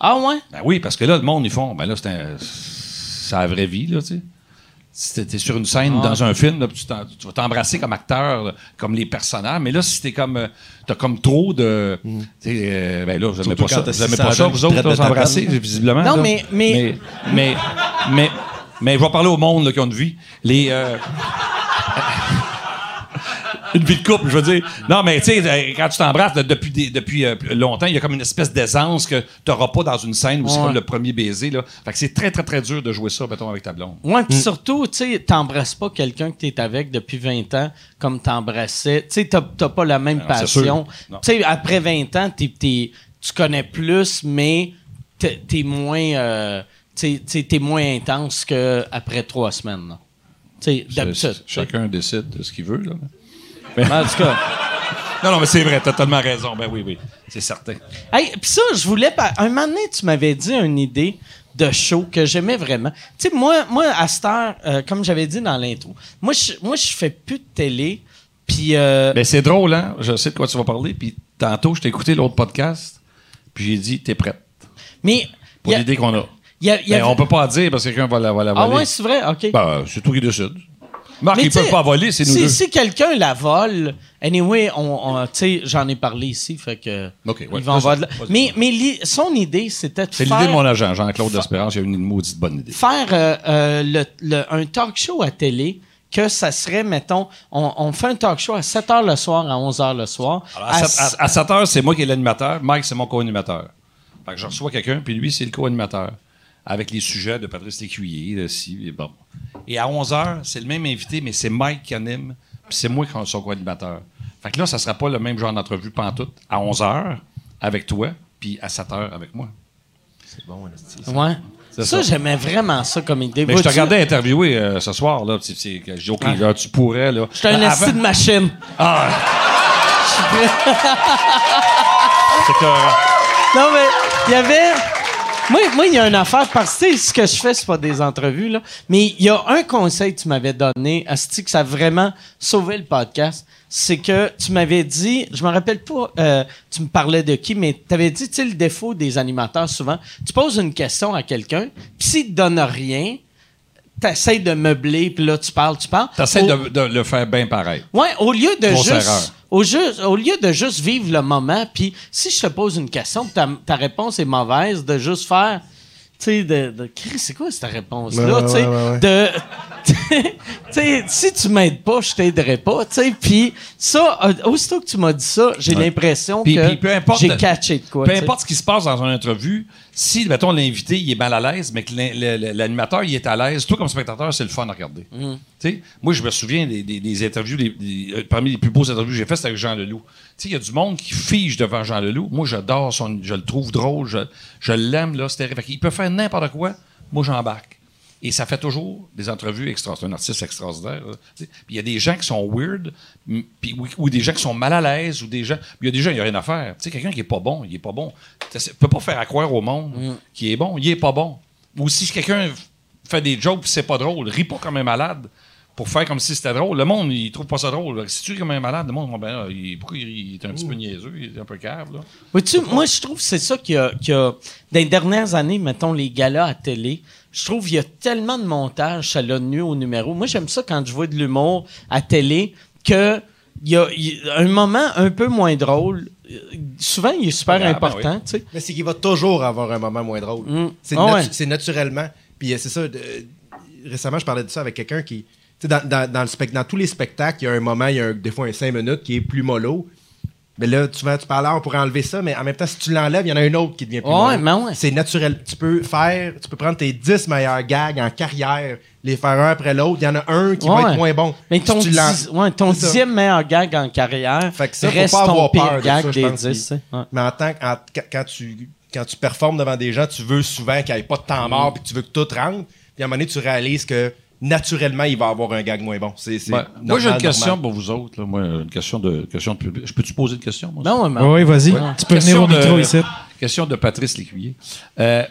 Ah ouais?
Ben oui, parce que là, le monde, ils font. Ben là, c'est un- c'est la vraie vie, là, tu sais. Si t'es sur une scène dans un film, là, tu, tu vas t'embrasser comme acteur, là, comme les personnages. Mais là, si t'es comme. euh, T'as comme trop de. Sais, euh, ben là, vous aimez
Surtout
pas ça. Vous aimez
600
pas ça, vous autres, s'embrasser,
tatane.
visiblement.
Non, mais- mais-
Mais. Mais. Mais. mais je vais parler au monde là, qui ont une vie. Les. euh, une vie de couple, je veux dire. Non, mais tu sais, euh, quand tu t'embrasses de- depuis, des- depuis euh, longtemps, il y a comme une espèce d'aisance que tu n'auras pas dans une scène où c'est comme le premier baiser. Là. Fait que c'est très, très, très dur de jouer ça, mettons, avec ta blonde.
Ouais, puis surtout, tu sais, t'embrasses pas quelqu'un que t'es avec depuis 20 ans comme t'embrassais. Tu sais, t'as t'as pas la même
Ah non,
passion. Tu sais, après 20 ans, t'es- t'es- tu connais plus, mais t'es t'es moins, euh, tu tu moins intense qu'après trois semaines. Tu d'habitude.
Chacun décide de ce qu'il veut. Là.
En tout cas.
Non, non, mais c'est vrai, t'as tellement raison. Ben oui, oui, c'est certain.
Hey, puis ça, je voulais. par- Un moment donné, tu m'avais dit une idée de show que j'aimais vraiment. Tu sais, moi, moi, à cette heure, euh, comme j'avais dit dans l'intro, moi, je, moi, je fais plus de télé. Puis. euh,
Ben c'est drôle, hein? Je sais de quoi tu vas parler. Puis tantôt, je t'ai écouté l'autre podcast, puis j'ai dit, t'es prête
mais.
pour l'idée qu'on a.
y a- y
Ben, on peut pas dire parce que quelqu'un va la, va la
Ah ouais, c'est vrai? OK.
Ben, c'est toi qui décides. Marc,
Mais
ils peuvent pas voler, c'est nous
si,
deux.
Si quelqu'un la vole, anyway, on, on- tu sais, j'en ai parlé ici, fait que.
OK, ouais.
ils vont avoir de la-
Vas-y,
Mais, mais li- son idée, c'était de
C'est
faire,
l'idée de mon agent, Jean-Claude D'Espérance. Il a une maudite bonne idée.
faire euh, euh, le- le- un talk show à télé que ça serait, mettons, on, on fait un talk show à 7 h le soir, à 11 h le soir.
Alors,
À
à, 7, à, 7 heures, c'est moi qui est l'animateur. Mike, c'est mon co-animateur. Fait que je reçois quelqu'un, puis lui, c'est le co-animateur. Avec les sujets de Patrice Lécuyer, de ci, et bon. Et à 11 heures, c'est le même invité, mais c'est Mike qui anime, puis c'est moi qui suis son co-animateur. Fait que là, ça sera pas le même genre d'entrevue pantoute à 11 heures avec toi, puis à 7 heures avec moi.
C'est bon, esti.
Ouais.
C'est
Ça,
ça.
j'aimais vraiment ça comme idée.
Mais je te regardais interviewer euh, ce soir, là. puis c'est- c'est- J'ai dit, OK, là, tu pourrais, là.
J'étais un
Avant-
esti de machine.
Ah! C'est que.
Non, mais il y avait. Moi, il y a une affaire, parce que ce que je fais, c'est pas des entrevues, là. Mais il y a un conseil que tu m'avais donné, Asti, que ça a vraiment sauvé le podcast. C'est que tu m'avais dit, je me rappelle pas, euh, tu me parlais de qui, mais tu avais dit, tu sais, le défaut des animateurs, souvent, tu poses une question à quelqu'un, puis s'il te donne rien, t'essayes de meubler, puis là, tu parles, tu parles.
T'essaies
Au-
de, de le faire bien pareil.
Ouais, au lieu de
Grosse
juste. Au, lieu de juste vivre le moment, puis si je te pose une question, ta, ta réponse est mauvaise, de juste faire. Tu sais, de, c'est quoi cette réponse-là?
Ouais,
tu sais,
ouais, ouais, ouais.
de. si tu m'aides pas, je t'aiderai pas. Puis ça, euh, aussitôt que tu m'as dit ça, j'ai
Ouais.
l'impression que j'ai catché de quoi.
Peu importe ce qui se passe dans une entrevue, si, mettons, l'invité, il est mal à l'aise, mais que l'animateur, il est à l'aise, toi, comme spectateur, c'est le fun à regarder.
Mm.
Sais, moi, je me souviens des, des- des interviews, des- euh, parmi les plus beaux interviews que j'ai fait, c'était avec Jean Leloup. Il y a du monde qui fige devant Jean Leloup. Moi, j'adore son, je le trouve drôle, je, je l'aime, là, c'est Il peut faire n'importe quoi. Moi, j'embarque. Et ça fait toujours des entrevues extra. C'est un artiste extraordinaire. Tu Puis il y a des gens qui sont weird, puis- ou, ou des gens qui sont mal à l'aise, ou des gens. Il y a des gens, il n'y a rien à faire. Tu sais, quelqu'un qui est pas bon, il est pas bon. Tu ne peux pas faire à croire au monde qu'il est bon, il est pas bon. Ou si quelqu'un fait des jokes c'est pas drôle, ris pas comme un malade pour faire comme si c'était drôle. Le monde, il trouve pas ça drôle. Si tu ris comme un malade, le monde, ben, là, il, pourquoi il, est un petit peu niaiseux, il est un peu cave, là.
Vois-tu, moi, je trouve que c'est ça qu'il y a, a- Dans les dernières années, mettons, les galas à télé, je trouve qu'il y a tellement de montage, ça l'a nu au numéro. Moi, j'aime ça quand je vois de l'humour à télé, que il y a, il y a un moment un peu moins drôle. Souvent, il est super
Ah, ben
important, tu sais.
Mais c'est qu'il va toujours avoir un moment moins drôle.
Mm.
C'est,
Ah
natu-
ouais.
c'est naturellement. Puis euh, c'est ça. de- récemment, je parlais de ça avec quelqu'un qui. Tu sais, dans, dans, dans, le spec- dans tous les spectacles, il y a un moment, il y a un- des fois un 5 minutes qui est plus mollo. Mais là, tu vas, tu parles, ah, on pourrait enlever ça, mais en même temps, si tu l'enlèves, il y en a un autre qui devient plus
Ouais, mais ouais.
C'est naturel. Tu peux faire, tu peux prendre tes 10 meilleurs gags en carrière, les faire un après l'autre. Il y en a un qui va être moins bon.
Mais
Si
ton,
tu l'en-
dix- ouais, ton
C'est ça.
dixième meilleur gag en carrière
Fait que ça, faut
reste
pas
ton
avoir
pire
peur de
gag
ça, je
des
pense,
10. tu sais. Ouais.
Mais en tant que en- quand- tu quand tu performes devant des gens, tu veux souvent qu'il n'y ait pas de temps mort puis que tu veux que tout rentre. Puis à un moment donné, tu réalises que naturellement, il va avoir un gag moins bon. C'est, c'est
Ouais. moi, j'ai une question
normal.
pour vous autres. là. Moi, une question de, question de public. Je peux-tu poser une question, moi?
Non, mais-
Oui, vas-y. Tu peux venir
Question
au micro
de-
ici.
Question de Patrice Lécuyer. Euh,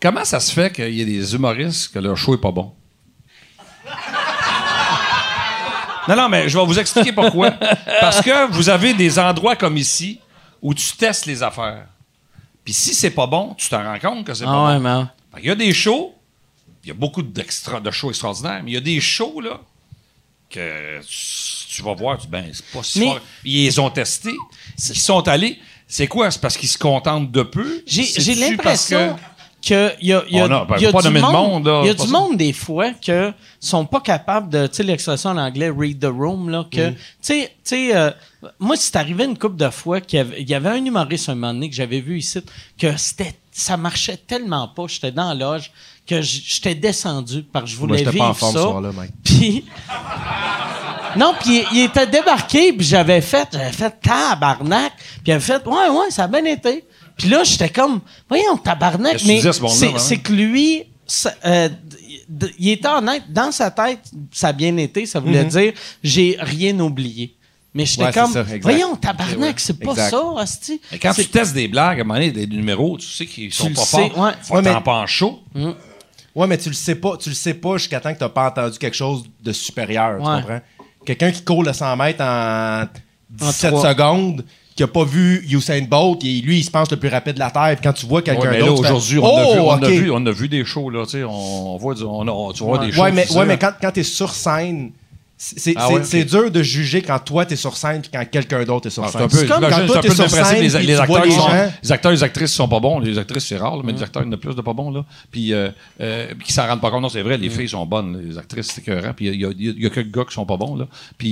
comment ça se fait qu'il y a des humoristes que leur show est pas bon? Non, non, mais je vais vous expliquer pourquoi. Parce que vous avez des endroits comme ici où tu testes les affaires. Puis si c'est pas bon, tu t'en rends compte que c'est
Ah
pas
ouais,
bon. Fait qu'il y a des shows, il y a beaucoup d'extra, de shows extraordinaires, mais il y a des shows, là, que tu, vas voir, tu, ben, c'est pas si
Mais-
fort. Ils les ont testés, ils sont allés. C'est quoi? C'est parce qu'ils se contentent de peu?
J'ai, l'impression que il y a, il y a,
Oh non, ben,
il y a du monde,
monde, là,
il y a du monde des fois que sont pas capables de, tu sais l'expression en anglais read the room là que, tu sais, tu sais, euh, moi c'est arrivé une couple de fois qu'il y avait, il y avait un humoriste un moment donné que j'avais vu ici que c'était, ça marchait tellement pas, j'étais dans la loge que j'étais descendu parce que je
Moi,
voulais
j'étais
vivre
pas en forme
ça.
ce Mike.
Puis non, puis il, il était débarqué, puis j'avais fait, j'avais fait tabarnak, puis il avait fait, ouais, ouais, ça a bien été. Puis là, j'étais comme, voyons, tabarnak, mais
ce moment-là,
c'est, que lui, ça- euh, il était honnête, dans sa tête, ça a bien été, ça voulait dire, j'ai rien oublié. Mais j'étais.
Ouais,
comme,
ça,
voyons, tabarnak, c'est pas
Exact.
ça, hostie.
Mais quand tu testes des blagues, à un moment donné, des numéros, tu sais qu'ils sont pas
sais,
forts.
ouais.
Faut
Ouais,
que t'en
mais-
pas en show.
Ouais, mais tu le sais pas, tu le sais pas jusqu'à temps que tu n'as pas entendu quelque chose de supérieur, tu comprends? Quelqu'un qui court le 100 mètres en 17
trois.
secondes, qui a pas vu Usain Bolt, et lui, il se pense le plus rapide de la Terre, puis quand tu vois quelqu'un
Ouais,
d'autre...
aujourd'hui, on,
oh,
a vu, on, a
ok.
vu, on a vu des shows, là, tu sais, on, voit du- on a- tu vois des shows.
Ouais, mais, ouais, quand, quand tu es sur scène, C'est
Ah
c'est-
ouais,
c'est dur de juger quand toi, t'es sur scène puis quand quelqu'un d'autre est sur
Ah, c'est
scène.
peu,
comme quand toi,
c'est
t'es sur scène
Les, acteurs,
les
ils sont-
gens.
les acteurs et les actrices sont pas bons. Les actrices, c'est rare, là, mais les acteurs, il y en a plus de pas bons. Là. Puis, euh, euh, qui s'en rendent pas compte. Non, c'est vrai, les filles sont bonnes. Les actrices, c'est écœurant. Puis il y a, il y a- y a quelques gars qui sont pas bons. Là. Puis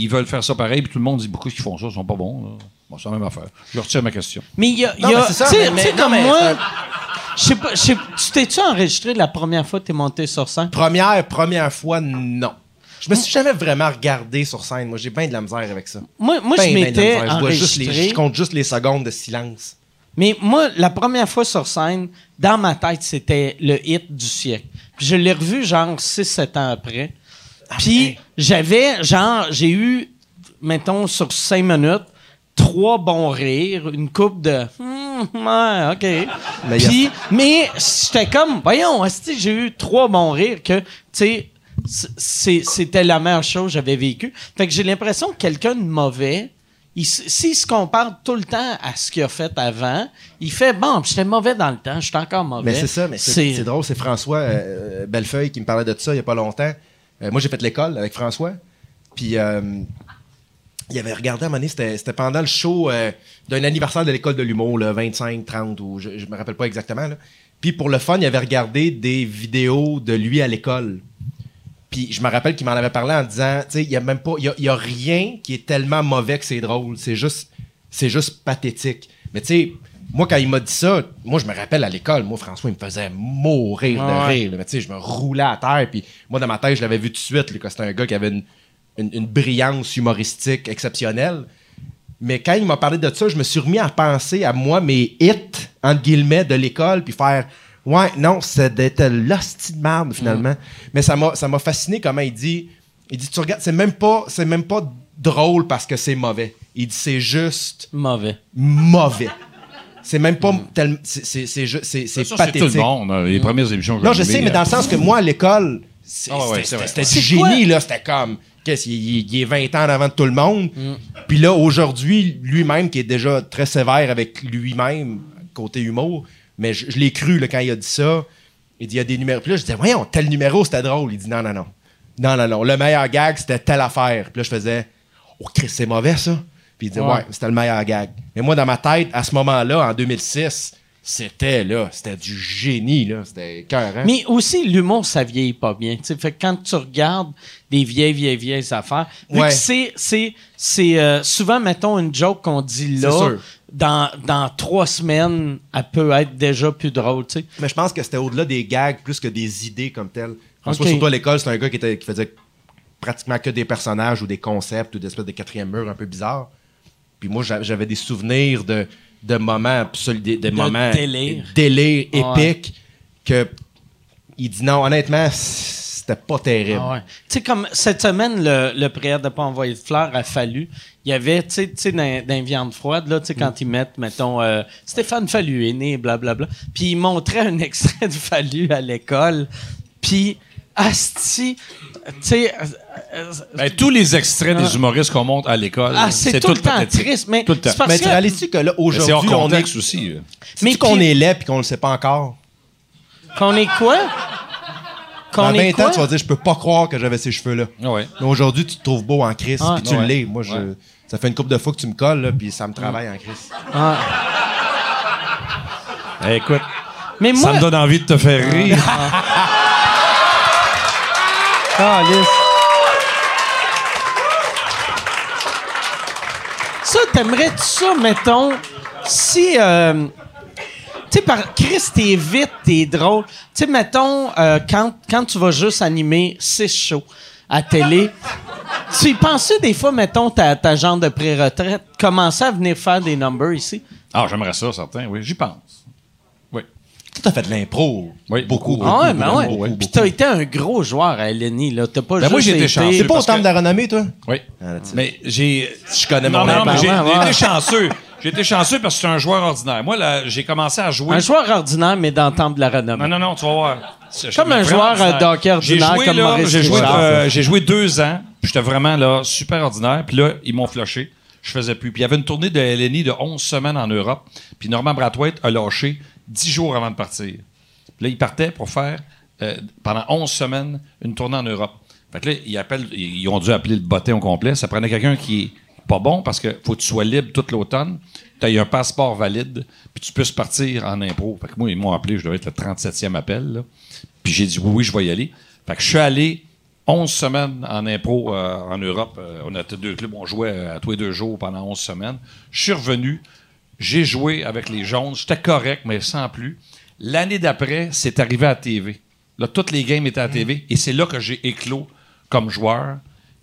ils veulent faire ça pareil. Puis tout le monde dit beaucoup qui font ça sont pas bons. Là? Bon, c'est la même affaire. Je retire ma question.
Mais il y a.
c'est
tu sais- comme moi,
c'est
je sais pas, je sais- tu t'es-tu enregistré la première fois que t'es monté sur scène?
Première, première fois, non. Je me suis jamais vraiment regardé sur scène. Moi, j'ai bien de la misère avec ça.
Moi, moi
Ben,
je
ben
m'étais.
Je les- compte juste les secondes de silence.
Mais moi, la première fois sur scène, dans ma tête, c'était le hit du siècle. Puis je l'ai revu genre 6-7 ans après. Puis j'avais, genre, j'ai eu, mettons, sur 5 minutes, trois bons rires, une coupe de Hmm, ouais, OK.
Mais
Puis, mais j'étais comme, voyons, j'ai eu trois bons rires que, tu sais, c'était la meilleure chose que j'avais vécue. Fait que j'ai l'impression que quelqu'un de mauvais, s'il se compare tout le temps à ce qu'il a fait avant, il fait bon, j'étais mauvais dans le temps, j'étais encore mauvais.
Mais c'est ça, mais c'est drôle. C'est François euh, Bellefeuille qui me parlait de ça il n'y a pas longtemps. Euh, moi, j'ai fait l'école avec François. Puis, euh, il avait regardé à un moment donné, c'était pendant le show euh, d'un anniversaire de l'école de l'humour, le 25, 30, ou je, je me rappelle pas exactement. là. Puis, pour le fun, il avait regardé des vidéos de lui à l'école. Puis je me rappelle qu'il m'en avait parlé en disant, tu sais, il y a même pas, il y a, il y a rien qui est tellement mauvais que c'est drôle. C'est juste, c'est juste pathétique. Mais tu sais, moi quand il m'a dit ça, moi je me rappelle à l'école, moi François il me faisait mourir de rire. Mais tu sais, je me roulais à terre. Puis moi dans ma tête, je l'avais vu tout de suite là, que c'était un gars qui avait une, une, une brillance humoristique exceptionnelle. Mais quand il m'a parlé de ça, je me suis remis à penser à moi, mes hits, entre guillemets, de l'école, puis faire Ouais, non, c'était l'hostie de merde, finalement. Mais ça m'a ça m'a fasciné comment il dit Il dit Tu regardes, c'est même pas c'est même pas drôle parce que c'est mauvais. Il dit c'est juste
mauvais.
mauvais. C'est même pas tel- c'est c'est c'est ju- c'est c'est
Ça, c'est
pathétique.
tout le monde. euh, Les premières émissions que
Non, je sais, mais dans le sens que moi, à l'école,
Ah ouais,
c'était du génie, là. C'était comme, qu'est-ce qu'il il- il est 20 ans avant de tout le monde. Puis là, aujourd'hui, lui-même, qui est déjà très sévère avec lui-même, côté humour, mais je, je l'ai cru, là, quand il a dit ça. Il dit, il y a des numéros. Puis là, je disais, voyons, tel numéro, c'était drôle. Il dit, non, non, non. Non, non, non. Le meilleur gag, c'était telle affaire. Puis là, je faisais, oh, Chris, c'est mauvais, ça. Puis il disait, ouais, c'était le meilleur gag. Mais moi, dans ma tête, à ce moment-là, en 2006, c'était, là, c'était du génie, là. C'était cœur, hein?
Mais aussi, l'humour, ça vieillit pas bien. tu sais. Fait que quand tu regardes des vieilles, vieilles, vieilles affaires,
Ouais.
c'est, c'est, c'est euh, souvent, mettons, une joke qu'on dit là,
C'est sûr.
Dans, dans trois semaines, elle peut être déjà plus drôle, tu sais.
Mais je pense que c'était au-delà des gags plus que des idées comme telles. François,
Ok.
surtout à l'école, c'est un gars qui, était, qui faisait pratiquement que des personnages ou des concepts ou des espèces de quatrième mur un peu bizarres. Puis moi, j'a- j'avais des souvenirs de, de moments absolus, des- de, moments
délire.
délire
Ouais.
épiques que il dit non, honnêtement, c'était pas terrible.
Ah ouais. Tu sais, comme cette semaine, le, le prière de pas envoyer de fleurs a fallu. Il y avait, tu sais, dans, dans les viandes froides, là, tu sais, quand ils mettent, mettons, euh, Stéphane Fallu est né, blablabla. Puis ils montraient un extrait de Fallu à l'école. Puis, asti, tu sais, euh, euh,
Ben, tous les extraits des humoristes qu'on monte à l'école,
ah, c'est tout, le temps triste. Mais
Tout le temps.
Mais tu réalises-tu que là,
Mais C'est hors
aujourd'hui, on est,
contexte aussi. euh.
mais
qu'on est laid puis qu'on le sait pas encore?
qu'on est quoi?
Dans
est
20 ans, tu vas dire, je peux pas croire que j'avais ces cheveux-là.
Ah ouais.
Mais aujourd'hui, tu te trouves beau en crise,
Ah,
puis tu
ouais.
l'es. Moi, je,
Ouais.
ça fait une couple de fois que tu me colles, là, puis ça me travaille en crise.
Ah.
Eh, écoute,
Mais moi,
ça me donne envie de te faire rire.
Calisse. Ça, t'aimerais-tu ça, mettons, si... euh, tu sais, par Chris, t'es vite, t'es drôle. Tu sais, mettons, euh, quand, quand tu vas juste animer six shows à télé, tu y penses des fois, mettons, ta, ta genre de pré-retraite, commencer à venir faire des numbers ici?
Ah, j'aimerais ça, certain. Oui, j'y pense. Oui.
Tu as fait de l'impro.
Oui.
Beaucoup.
Ah ouais,
beaucoup,
ben ouais.
beaucoup,
Puis
beaucoup.
t'as été un gros joueur à LNI, là. T'as pas
Ben
juste
moi, j'ai été chanceux.
T'es pas au temple
que-
de la renommée, toi?
Oui.
Ah.
Mais j'ai.
Je connais
Non,
mon
non, mais j'ai été chanceux. J'ai été chanceux parce que c'est un joueur ordinaire. Moi, là, j'ai commencé à jouer.
Un joueur ordinaire, mais dans le temple de la renommée.
Non, non, non, tu vas voir.
Comme un joueur, euh, d'hockey ordinaire,
joué,
comme
là,
Maurice
J'ai joué, euh, joué deux ans. puis J'étais vraiment là, super ordinaire. Puis là, ils m'ont flushé. Je faisais plus. Puis il y avait une tournée de LNI de 11 semaines en Europe. Puis Norman Brathwaite a lâché 10 jours avant de partir. Puis là, il partait pour faire, euh, pendant 11 semaines, une tournée en Europe. Fait que là, ils, appellent, ils ont dû appeler le bottin au complet. Ça prenait quelqu'un qui pas bon parce que faut que tu sois libre toute l'automne. Tu as un passeport valide, puis tu puisses partir en impro. Fait que moi, ils m'ont appelé, je devais être le 37e appel. là. Puis j'ai dit oui, oui, je vais y aller. Fait que je suis allé 11 semaines en impro euh, en Europe. Euh, on était deux clubs, on jouait euh, à tous les deux jours pendant 11 semaines. Je suis revenu, j'ai joué avec les jaunes, j'étais correct, mais sans plus. L'année d'après, c'est arrivé à TV. Là, toutes les games étaient à TV, et c'est là que j'ai éclos comme joueur.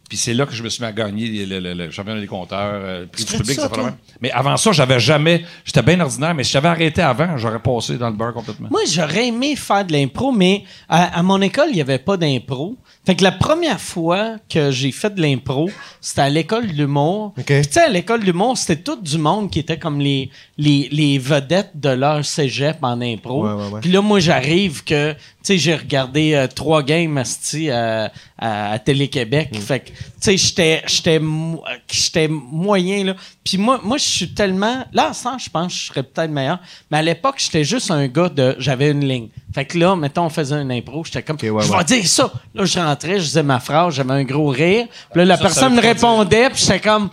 Puis c'est là que je me suis mis à gagner le, le- le championnat des compteurs, euh, le prix du public,
ça,
ça même. Mais avant ça, j'avais jamais. J'étais bien ordinaire, mais si j'avais arrêté avant, j'aurais passé dans le beurre complètement.
Moi, j'aurais aimé faire de l'impro, mais à, à mon école, il n'y avait pas d'impro. Fait que la première fois que j'ai fait de l'impro, c'était à l'école de l'humour.
OK.
Puis tu sais, à l'école de l'humour, c'était tout du monde qui était comme les, les, les vedettes de leur cégep en impro.
Ouais, ouais, ouais.
Puis là, moi, j'arrive que, tu sais, j'ai regardé euh, trois games à, à, à Télé-Québec.
Mm.
Fait que, tu sais, j'étais, j'étais, mo- j'étais moyen, là. Puis moi, moi, je suis tellement... Là, sans, je pense que je serais peut-être meilleur. Mais à l'époque, j'étais juste un gars de... J'avais une ligne. Fait que là, mettons, on faisait une impro, j'étais comme...
ouais,
je
ouais.
vais dire ça. Là, je rentrais, je disais ma phrase, j'avais un gros rire. Puis là, la
Ça, ça
personne me répondait, puis j'étais comme...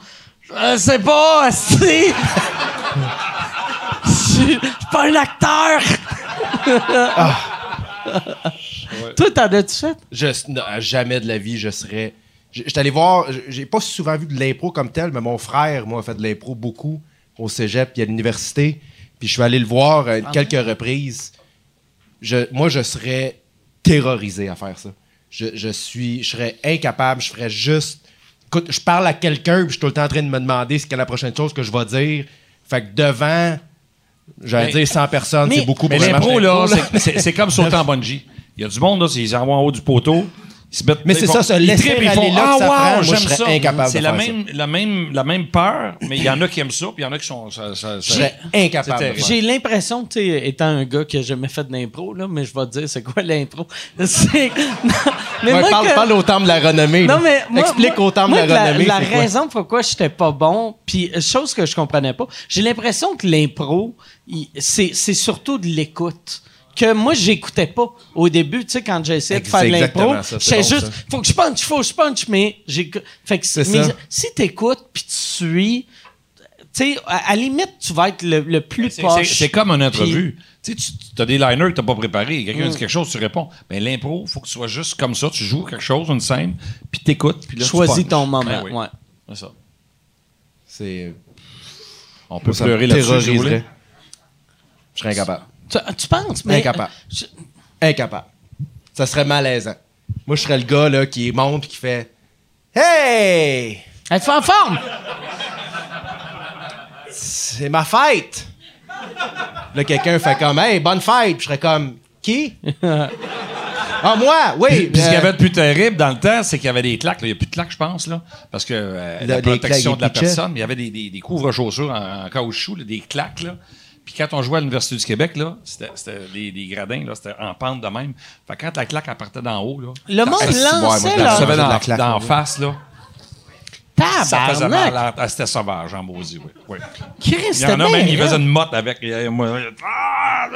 Je sais pas, asti. Je suis pas un acteur. Toi, t'en as-tu fait?
Je, non, jamais de la vie, je serais. Je- J'étais allé voir, j'ai pas souvent vu de l'impro comme tel, mais mon frère, moi, a fait de l'impro beaucoup au cégep puis à l'université. Puis je suis allé le voir à quelques reprises. Je, moi, je serais terrorisé à faire ça. Je, je suis, je serais incapable, je ferais juste. Écoute, je parle à quelqu'un, puis je suis tout le temps en train de me demander ce qu'est la prochaine chose que je vais dire. Fait que devant, j'allais dire 100 personnes, c'est beaucoup
Mais l'impro, là, c'est- comme sauter en bungee. Il y a du monde, là, ils en vont en haut du poteau. Ils se mettent,
Mais c'est ça, se
ils
laisser aller
font,
là que
ah,
ça prend, moi,
wow,
je
j'aime
serais
ça.
incapable
C'est
de
la même, la, même, la même peur, mais il y en a qui aiment ça, puis il y en a qui sont. Ça, ça-
Je
ça-
serais incapable.
J'ai l'impression, tu sais, étant un gars qui a jamais fait d'impro, là, mais je vais te dire c'est quoi l'impro? C'est. Non, mais
Ouais,
moi,
parle,
que-
parle au de la renommée.
Non, mais moi,
Explique
moi-
au de la renommée.
La,
c'est quoi?
raison pourquoi j'étais pas bon, puis euh, chose que je comprenais pas, j'ai l'impression que l'impro, il- c'est c'est surtout de l'écoute. Que moi, j'écoutais pas au début, tu sais, quand j'ai essayé de faire de
c'est
l'impro.
c'est
juste,
ça.
faut que je punch, faut que je punch, mais j'écoute. Fait que,
C'est
mais
ça.
si t'écoutes puis tu suis, tu sais, à, limite, tu vas être le, le plus
c'est-
poche.
c'est- C'est comme une entrevue. Tu sais, tu as des liners que tu pas préparés. Quelqu'un dit quelque chose, tu réponds. Mais l'impro, il faut que tu sois juste comme ça. Tu joues quelque chose, une scène, puis t'écoutes. puis là,
Choisis ton moment.
Ben oui,
ouais.
c'est ça.
C'est.
On peut pleurer là-dessus.
Je serais incapable.
Tu, tu penses, mais.
Incapable.
Je-
Incapable. Ça serait malaisant. Moi, je serais le gars là, qui monte et qui fait Hey!
Elle te fait en forme!
C'est ma fête! Là, quelqu'un fait comme Hey, bonne fête! Puis je serais comme Qui? ah, moi? Oui!
Puis ce qu'il y
euh,
avait de plus terrible dans le temps, c'est qu'il y avait des claques. là. Il n'y a plus de claques, je pense, là. Parce que euh,
Là,
la
des
protection
claques,
de la personne, il y avait des, des, des couvre-chaussures en, en caoutchouc, là, des claques, là. Puis quand on jouait à l'Université du Québec, là, c'était des, des gradins, là, c'était en pente de même. Fait que quand la claque, partait d'en haut, là.
Le monde
Ah,
lançait
la
dans,
claque,
d'en face, là. Ça faisait mal. Ah, C'était sauvage, en maudit, oui. oui.
Christ,
Il y en a même qui
bien,
faisaient
hein?
une motte avec. Il, y a- moi, ah.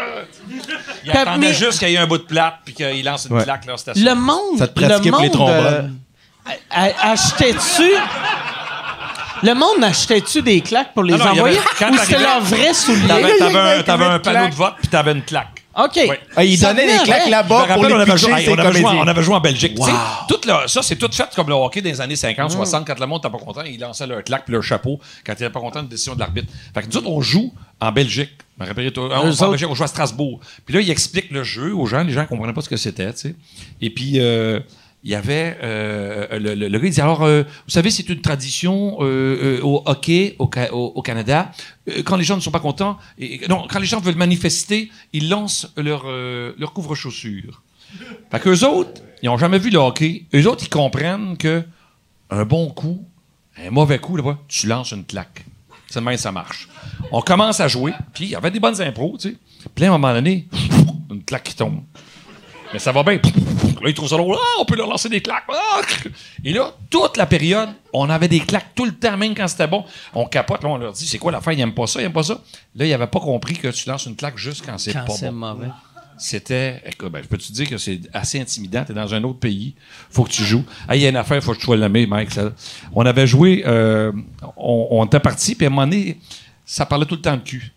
Il attendait
mais-
juste qu'il y ait un bout de plate puis qu'il lance une
Ouais.
claque, là.
Le monde.
Ça te pratiquait
le
pour les
monde,
trombones.
euh, a- a- achetait-tu. Le monde achetait-tu des claques pour les
non, il y avait-
envoyer?
quand
Ou c'était
t'arrivais-
leur vrai soulier?
T'avais, t'avais un, t'avais un panneau de vote puis t'avais une claque.
OK.
Ah, il
Ça
donnait
venait
des claques
avec.
Je
là-bas pour les
on avait,
pitcher,
joué, on, avait joué,
comédiens.
on avait joué en Belgique. Tu sais,
Wow.
tout là, ça, c'est tout fait comme le hockey des années 50, 60, quand le monde n'était pas content, ils lançaient leur claque puis leur chapeau quand ils n'étaient pas contents de décision de l'arbitre. Fait que nous autres, on joue en Belgique. Je me rappelle, toi, on,
Eux
joue en
autres-
Belgique, on joue à Strasbourg. Puis là, ils expliquent le jeu aux gens. Les gens ne comprenaient pas ce que c'était, tu sais. Et puis, euh, il y avait... euh, le, gars, il dit, alors, euh, vous savez, c'est une tradition euh, au hockey au, Ca- au- au Canada. Quand les gens ne sont pas contents, non, quand les gens veulent manifester, ils lancent leur, leur couvre-chaussures. Fait qu'eux autres, ils n'ont jamais vu le hockey. Eux autres, ils comprennent que un bon coup, un mauvais coup, là, tu lances une claque. C'est même ça marche. On commence à jouer, puis il y avait des bonnes impros, tu sais. Puis à un moment donné, une claque qui tombe. Mais ça va bien. Là, ils trouvent ça drôle. Ah, on peut leur lancer des claques. Ah! Et là, toute la période, on avait des claques tout le temps, même quand c'était bon. On capote, là, on leur dit, c'est quoi l'affaire? Ils n'aiment pas ça, ils n'aiment pas ça. Là, ils n'avaient pas compris que tu lances une claque juste quand c'est pas bon.
mauvais.
c'était. Écoute, ben, je peux te dire que c'est assez intimidant. Tu es dans un autre pays. faut que tu joues. Ah, il y a une affaire, faut que je sois nommé, Mike. ça. On avait joué. euh, on, on était parti, puis à un moment donné, ça parlait tout le temps de cul.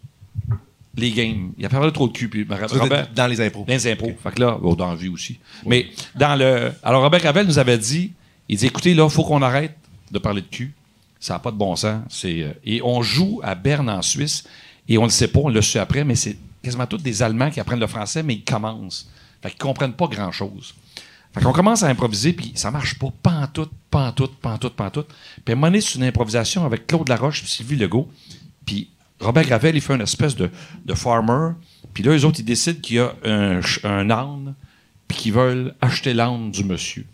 Les games. Il y avait trop de cul. Puis Robert,
Dans les impros.
les impôts. Fait que là, oh, dans la vie aussi. Mais dans le. Alors, Robert Ravel nous avait dit il dit, écoutez, là, il faut qu'on arrête de parler de cul. Ça n'a pas de bon sens. C'est, euh, et on joue à Berne, en Suisse, et on ne le sait pas, on le su après, mais c'est quasiment tous des Allemands qui apprennent le français, mais ils commencent. Fait qu'ils comprennent pas grand-chose. Fait qu'on commence à improviser, puis ça marche pas. Pantoute, pantoute, pantoute, pantoute. Puis à un moment donné, c'est une improvisation avec Claude Laroche et Sylvie Legault. Puis Robert Gravel, il fait une espèce de, farmer. Puis là, les autres, ils décident qu'il y a un, âne, puis qu'ils veulent acheter l'âne du monsieur.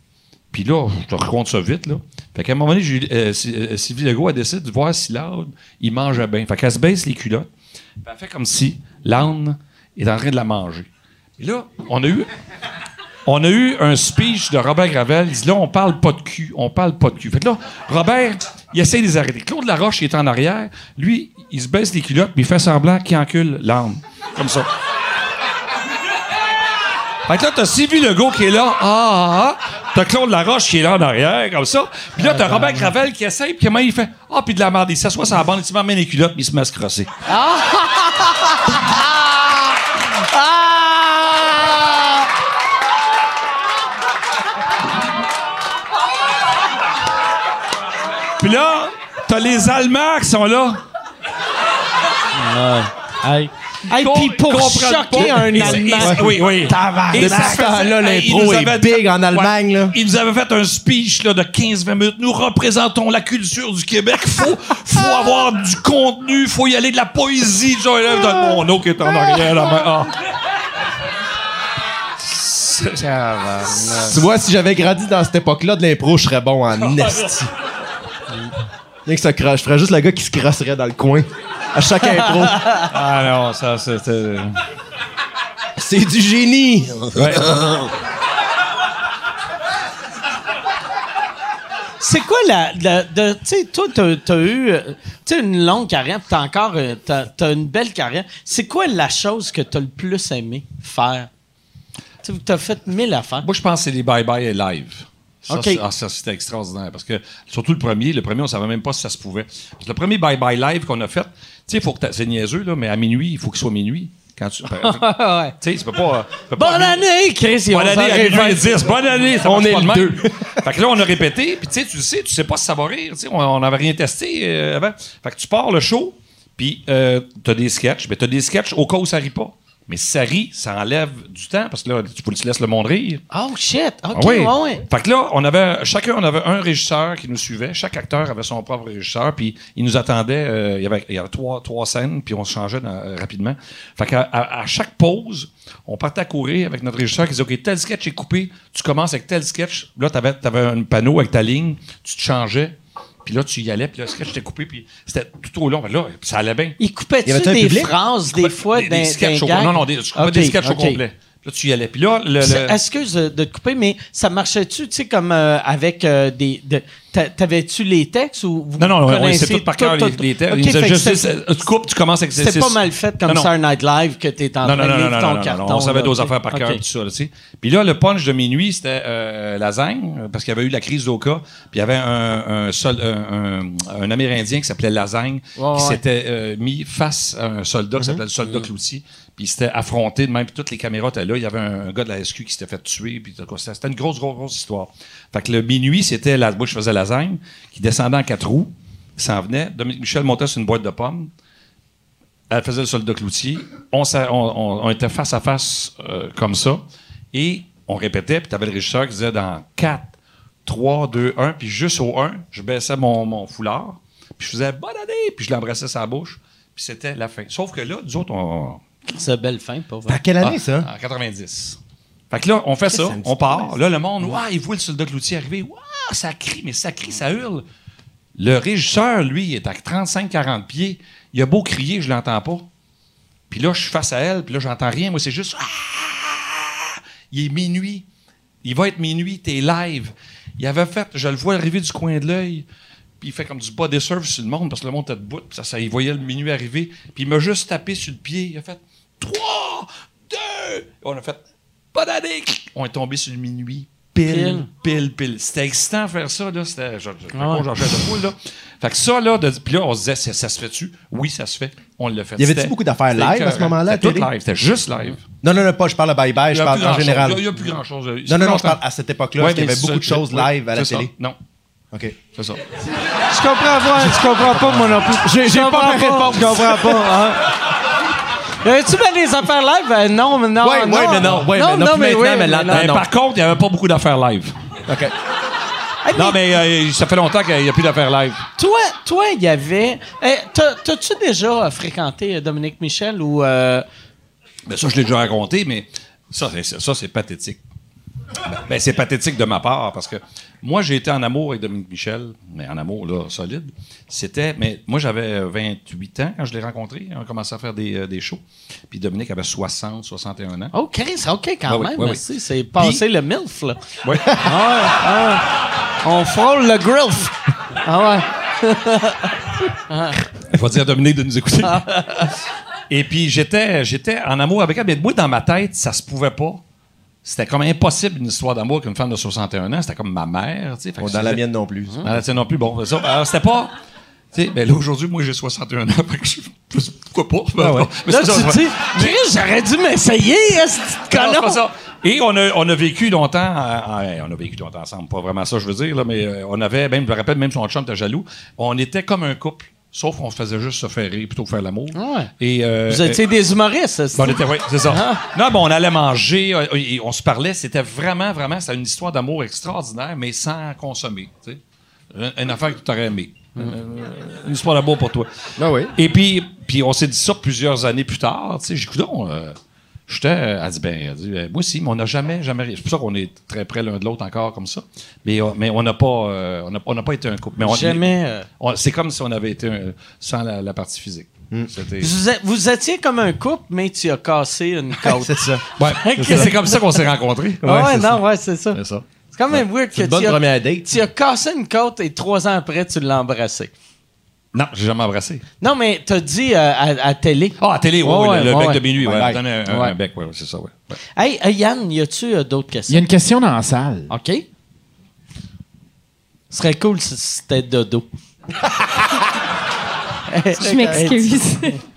Puis là, je te raconte ça vite, là. Fait qu'à un moment donné, euh, euh, Sylvie Legault, elle décide de voir si l'âne, il mangeait bien. Fait qu'elle se baisse les culottes. Puis elle fait comme si l'âne est en train de la manger. Et là, on a eu... On a eu un speech de Robert Gravel. Il dit là, on parle pas de cul. On parle pas de cul. Fait que là, Robert, il essaie de les arrêter. Claude Laroche, il est en arrière. Lui, il se baisse les culottes, puis il fait semblant qu'il encule l'âne. Comme ça. Fait que là, t'as Sylvie Legault qui est là. Ah, ah, ah. T'as Claude Laroche qui est là en arrière, comme ça. Puis là, t'as Robert Gravel qui essaie, puis comment il fait? Ah, puis de la merde. Il s'assoit sur la bande, il se met les culottes, puis il se met à se crosser.
Ah!
Puis là, t'as les Allemands qui sont là.
Hey. Hey, puis pour choquer un Allemand.
Oui, oui.
Depuis ce temps-là,
il
l'impro est
avait-
big en Allemagne, là.
Il nous avait fait un speech là, de 15-20 minutes. Nous représentons la culture du Québec. Faut, faut avoir du contenu. Faut y aller de la poésie. Genre, là, mon eau qui est en arrière. Là, ah.
Tu vois, si j'avais grandi dans cette époque-là de l'impro, je serais bon en esti. Rien que ça crache. Je ferais juste le gars qui se crasserait dans le coin. À chaque impro.
Ah non, ça, c'était...
C'est du génie!
C'est quoi la. la- de- tu sais, toi, t'as as eu euh, tu sais, une longue carrière, puis t'as encore. euh, t'as t'as une belle carrière. C'est quoi la chose que t'as le plus aimé faire? Tu sais, t'as fait mille affaires.
Moi, je pense que c'est les bye-bye live. Ça, ah, ça, c'était extraordinaire. Parce que, surtout le premier, le premier, on savait même pas si ça se pouvait. Parce que le premier bye-bye live qu'on a fait, tu sais, faut que c'est niaiseux, là, mais à minuit, il faut qu'il soit minuit. Quand tu. ben,
ouais.
tu sais, tu peux pas. tu peux pas
Bonne année, Chris!
Bonne année à
11h20.
minuit et 10. Bonne année. Ça
On est
pas
le deux.
fait que là, on a répété. Puis tu sais, tu le sais, tu sais pas si ça va rire. Tu sais, on n'avait rien testé euh, avant. Fait que tu pars le show, puis euh, tu as des sketchs. Mais tu as des sketchs au cas où ça rit pas. Mais si ça rit, ça enlève du temps parce que là, tu, tu laisses le monde rire?
Oh shit! OK,
Ah oui.
ouais, ouais.
Fait que là, on avait, chacun, on avait un régisseur qui nous suivait. Chaque acteur avait son propre régisseur, puis il nous attendait. euh, il y avait, il y avait trois, trois scènes, puis on se changeait dans- euh, rapidement. Fait qu'à à, à chaque pause, on partait à courir avec notre régisseur qui disait OK, tel sketch est coupé, tu commences avec tel sketch. Là, tu avais, un panneau avec ta ligne, tu te changeais. Puis là, tu y allais, puis le sketch était coupé, puis c'était tout au long. Que Là, ça allait bien.
Il coupait-tu des
public?
phrases, des fois,
des,
d'un
des sketchs au? Non, non, des, je coupais
OK,
des sketchs au complet. Là, tu y allais. Puis là, le- le,
C'est- Excuse de, te couper, mais ça marchait-tu, tu sais, comme euh, avec euh, des. de- t'a- T'avais-tu les textes ou vous
Non, non, on
connaissez
sait tout par cœur
tout,
les,
tout?
les textes. Juste
c'est-
c'est- tu coupes, tu commences avec
C'était
c'est-
pas
c'est-
mal fait comme
Non, non.
Saturday Night Live que t'es en train de ton carton.
non, on savait nos affaires par cœur, tout ça. tu sais. Puis là, le punch de minuit, c'était euh, Lasagne, parce qu'il y avait eu la crise d'Oka. Puis il y avait un, un, sol- un- un- un Amérindien qui s'appelait Lasagne, qui
ouais.
s'était euh, mis face à un soldat qui s'appelait le soldat Cloutier. Puis il s'était affronté, de même, puis toutes les caméras étaient là. Il y avait un, gars de la SQ qui s'était fait tuer. Puis c'était une grosse, grosse, grosse histoire. Fait que le minuit, c'était la moi, je faisais Lasagne, qui descendait en quatre roues, s'en venait. Michel montait sur une boîte de pommes. Elle faisait le soldat cloutier. On, on- on- était face à face euh, comme ça. Et on répétait, puis tu avais le régisseur qui disait dans 4, 3, 2, 1, puis juste au 1, je baissais mon, mon foulard, puis je faisais bonne année, puis je l'embrassais sa bouche, puis c'était la fin. Sauf que là, nous autres, on.
C'est une belle fin,
À
vrai.
quelle année,
Ah,
ça?
En 90. Fait que là, on fait ça, on part. Là, le monde, ouais, il voit le soldat cloutier arriver. Ouah, ça crie, mais ça crie, ça hurle. Le régisseur, lui, il est à 35-40 pieds. Il a beau crier, je l'entends pas. Puis là, je suis face à elle, puis là, j'entends rien. Moi, c'est juste. Ah! Il est minuit. Il va être minuit, t'es live. Il avait fait, je le vois arriver du coin de l'œil, puis il fait comme du body surf sur le monde, parce que le monde était debout, puis ça, ça, il voyait le minuit arriver, puis il m'a juste tapé sur le pied. Il a fait 3, 2, On a fait bonne année. On est tombé sur le minuit. Pile, pile, pile. C'était excitant de faire ça, là. C'était.
Ah
j'en fais de poule, là. Fait que ça, là, de, puis là, on se disait, ça, ça se fait-tu? Oui, ça se fait. On l'a fait.
Y avait-tu beaucoup d'affaires live à ce moment-là, à
C'était tout live. C'était juste live.
Non, non, non, pas, je parle de bye-bye,
Il
je parle en général.
Il y a- il plus grand-chose.
Non, non, non, je parle à cette époque-là, qu'il y avait beaucoup de choses
ouais,
live à la télé.
Non,
OK.
c'est ça.
Je comprends pas, je comprends pas, moi non plus.
J'ai- pas ma réponse.
Je comprends pas. Hein? Y avait-tu bien des affaires live? Euh, non, mais non.
Ouais,
non.
ouais, mais non, ouais, mais non, maintenant,
oui,
mais là,
non.
Mais par contre, il n'y avait pas beaucoup d'affaires live.
OK.
Non, mais euh, ça fait longtemps qu'il n'y a plus d'affaires live.
Toi, toi, il y avait. Eh, t'as- T'as-tu déjà euh, fréquenté euh, Dominique Michel ou. euh,
Ben, ça, je l'ai déjà raconté, mais ça, c'est, ça, c'est pathétique. Ben, c'est pathétique de ma part parce que moi, j'ai été en amour avec Dominique Michel, mais en amour, là, solide. C'était. Mais moi, j'avais 28 ans quand je l'ai rencontré. On a commencé à faire des, euh, des shows. Puis Dominique avait 60, 61 ans.
Oh, Chris, OK, quand
Ouais, ouais,
même.
ouais, ouais.
merci, C'est passé
Puis-
le MILF, là. Ah ah ouais. On frôle le grilf. Ah ouais.
Il faut dire à Dominique de nous écouter. Et puis, j'étais, j'étais en amour avec elle. Mais moi, dans ma tête, ça se pouvait pas. C'était comme impossible une histoire d'amour qu'une femme de 61 ans. C'était comme ma mère. tu sais. Fait que
Bon, dans la mienne non plus.
Dans la tienne non plus, bon. Ça, alors, c'était pas. Tu sais, ben là, aujourd'hui, moi, j'ai 61 ans. fait que je- pourquoi pas? Ben, non. Mais
Là,
c'est
tu
ça,
te dis, Chris, j'aurais dû m'essayer.
Et on a, on a vécu longtemps, euh, euh, on a vécu longtemps ensemble, pas vraiment ça, je veux dire, là, mais euh, on avait, même, je me rappelle, même son chum était jaloux, on était comme un couple, sauf qu'on se faisait juste se faire rire plutôt que faire l'amour.
Ouais.
Et, euh,
Vous étiez des humoristes, est-ce
Bon, on était, oui, c'est ça. Non, bon, on allait manger, euh, et on se parlait. C'était vraiment, vraiment, c'était une histoire d'amour extraordinaire, mais sans consommer. tu sais. Une, une affaire que tu aurais aimé. Euh, une histoire d'amour pour toi.
Ah oui.
Et puis, puis on s'est dit ça plusieurs années plus tard. Tu sais, j'ai dit, euh, j'étais. Elle a dit, ben, elle a dit, ben, moi aussi, mais on n'a jamais, jamais. C'est pour ça qu'on est très près l'un de l'autre encore comme ça. Mais, euh, mais on n'a pas, euh, on n'a- on n'a pas été un couple. Mais on,
Jamais. euh,
on- c'est comme si on avait été un- sans la, la partie physique. C'était-
Vous, êtes- vous étiez comme un couple, mais tu as cassé une côte.
C'est ça.
Ouais, c'est c'est comme ça qu'on s'est rencontrés.
Ah ouais,
c'est
non, ouais, c'est ça.
C'est ça.
C'est quand même weird que
une bonne
tu as,
première date.
tu as cassé une côte et trois ans après, tu l'as embrassé.
Non, j'ai jamais embrassé.
Non, mais t'as dit euh, à, à télé.
Ah, à télé, oui,
Ouais,
oui,
ouais,
le, le
ouais,
bec
ouais.
de minuit, ouais. Un, un-
ouais.
un bec, ouais, ouais, c'est ça, ouais. ouais.
Hey, euh, Yann, y a-tu euh, d'autres
Il y a
questions?
une question dans la salle.
OK. Ce serait cool si c'était dodo.
Je m'excuse.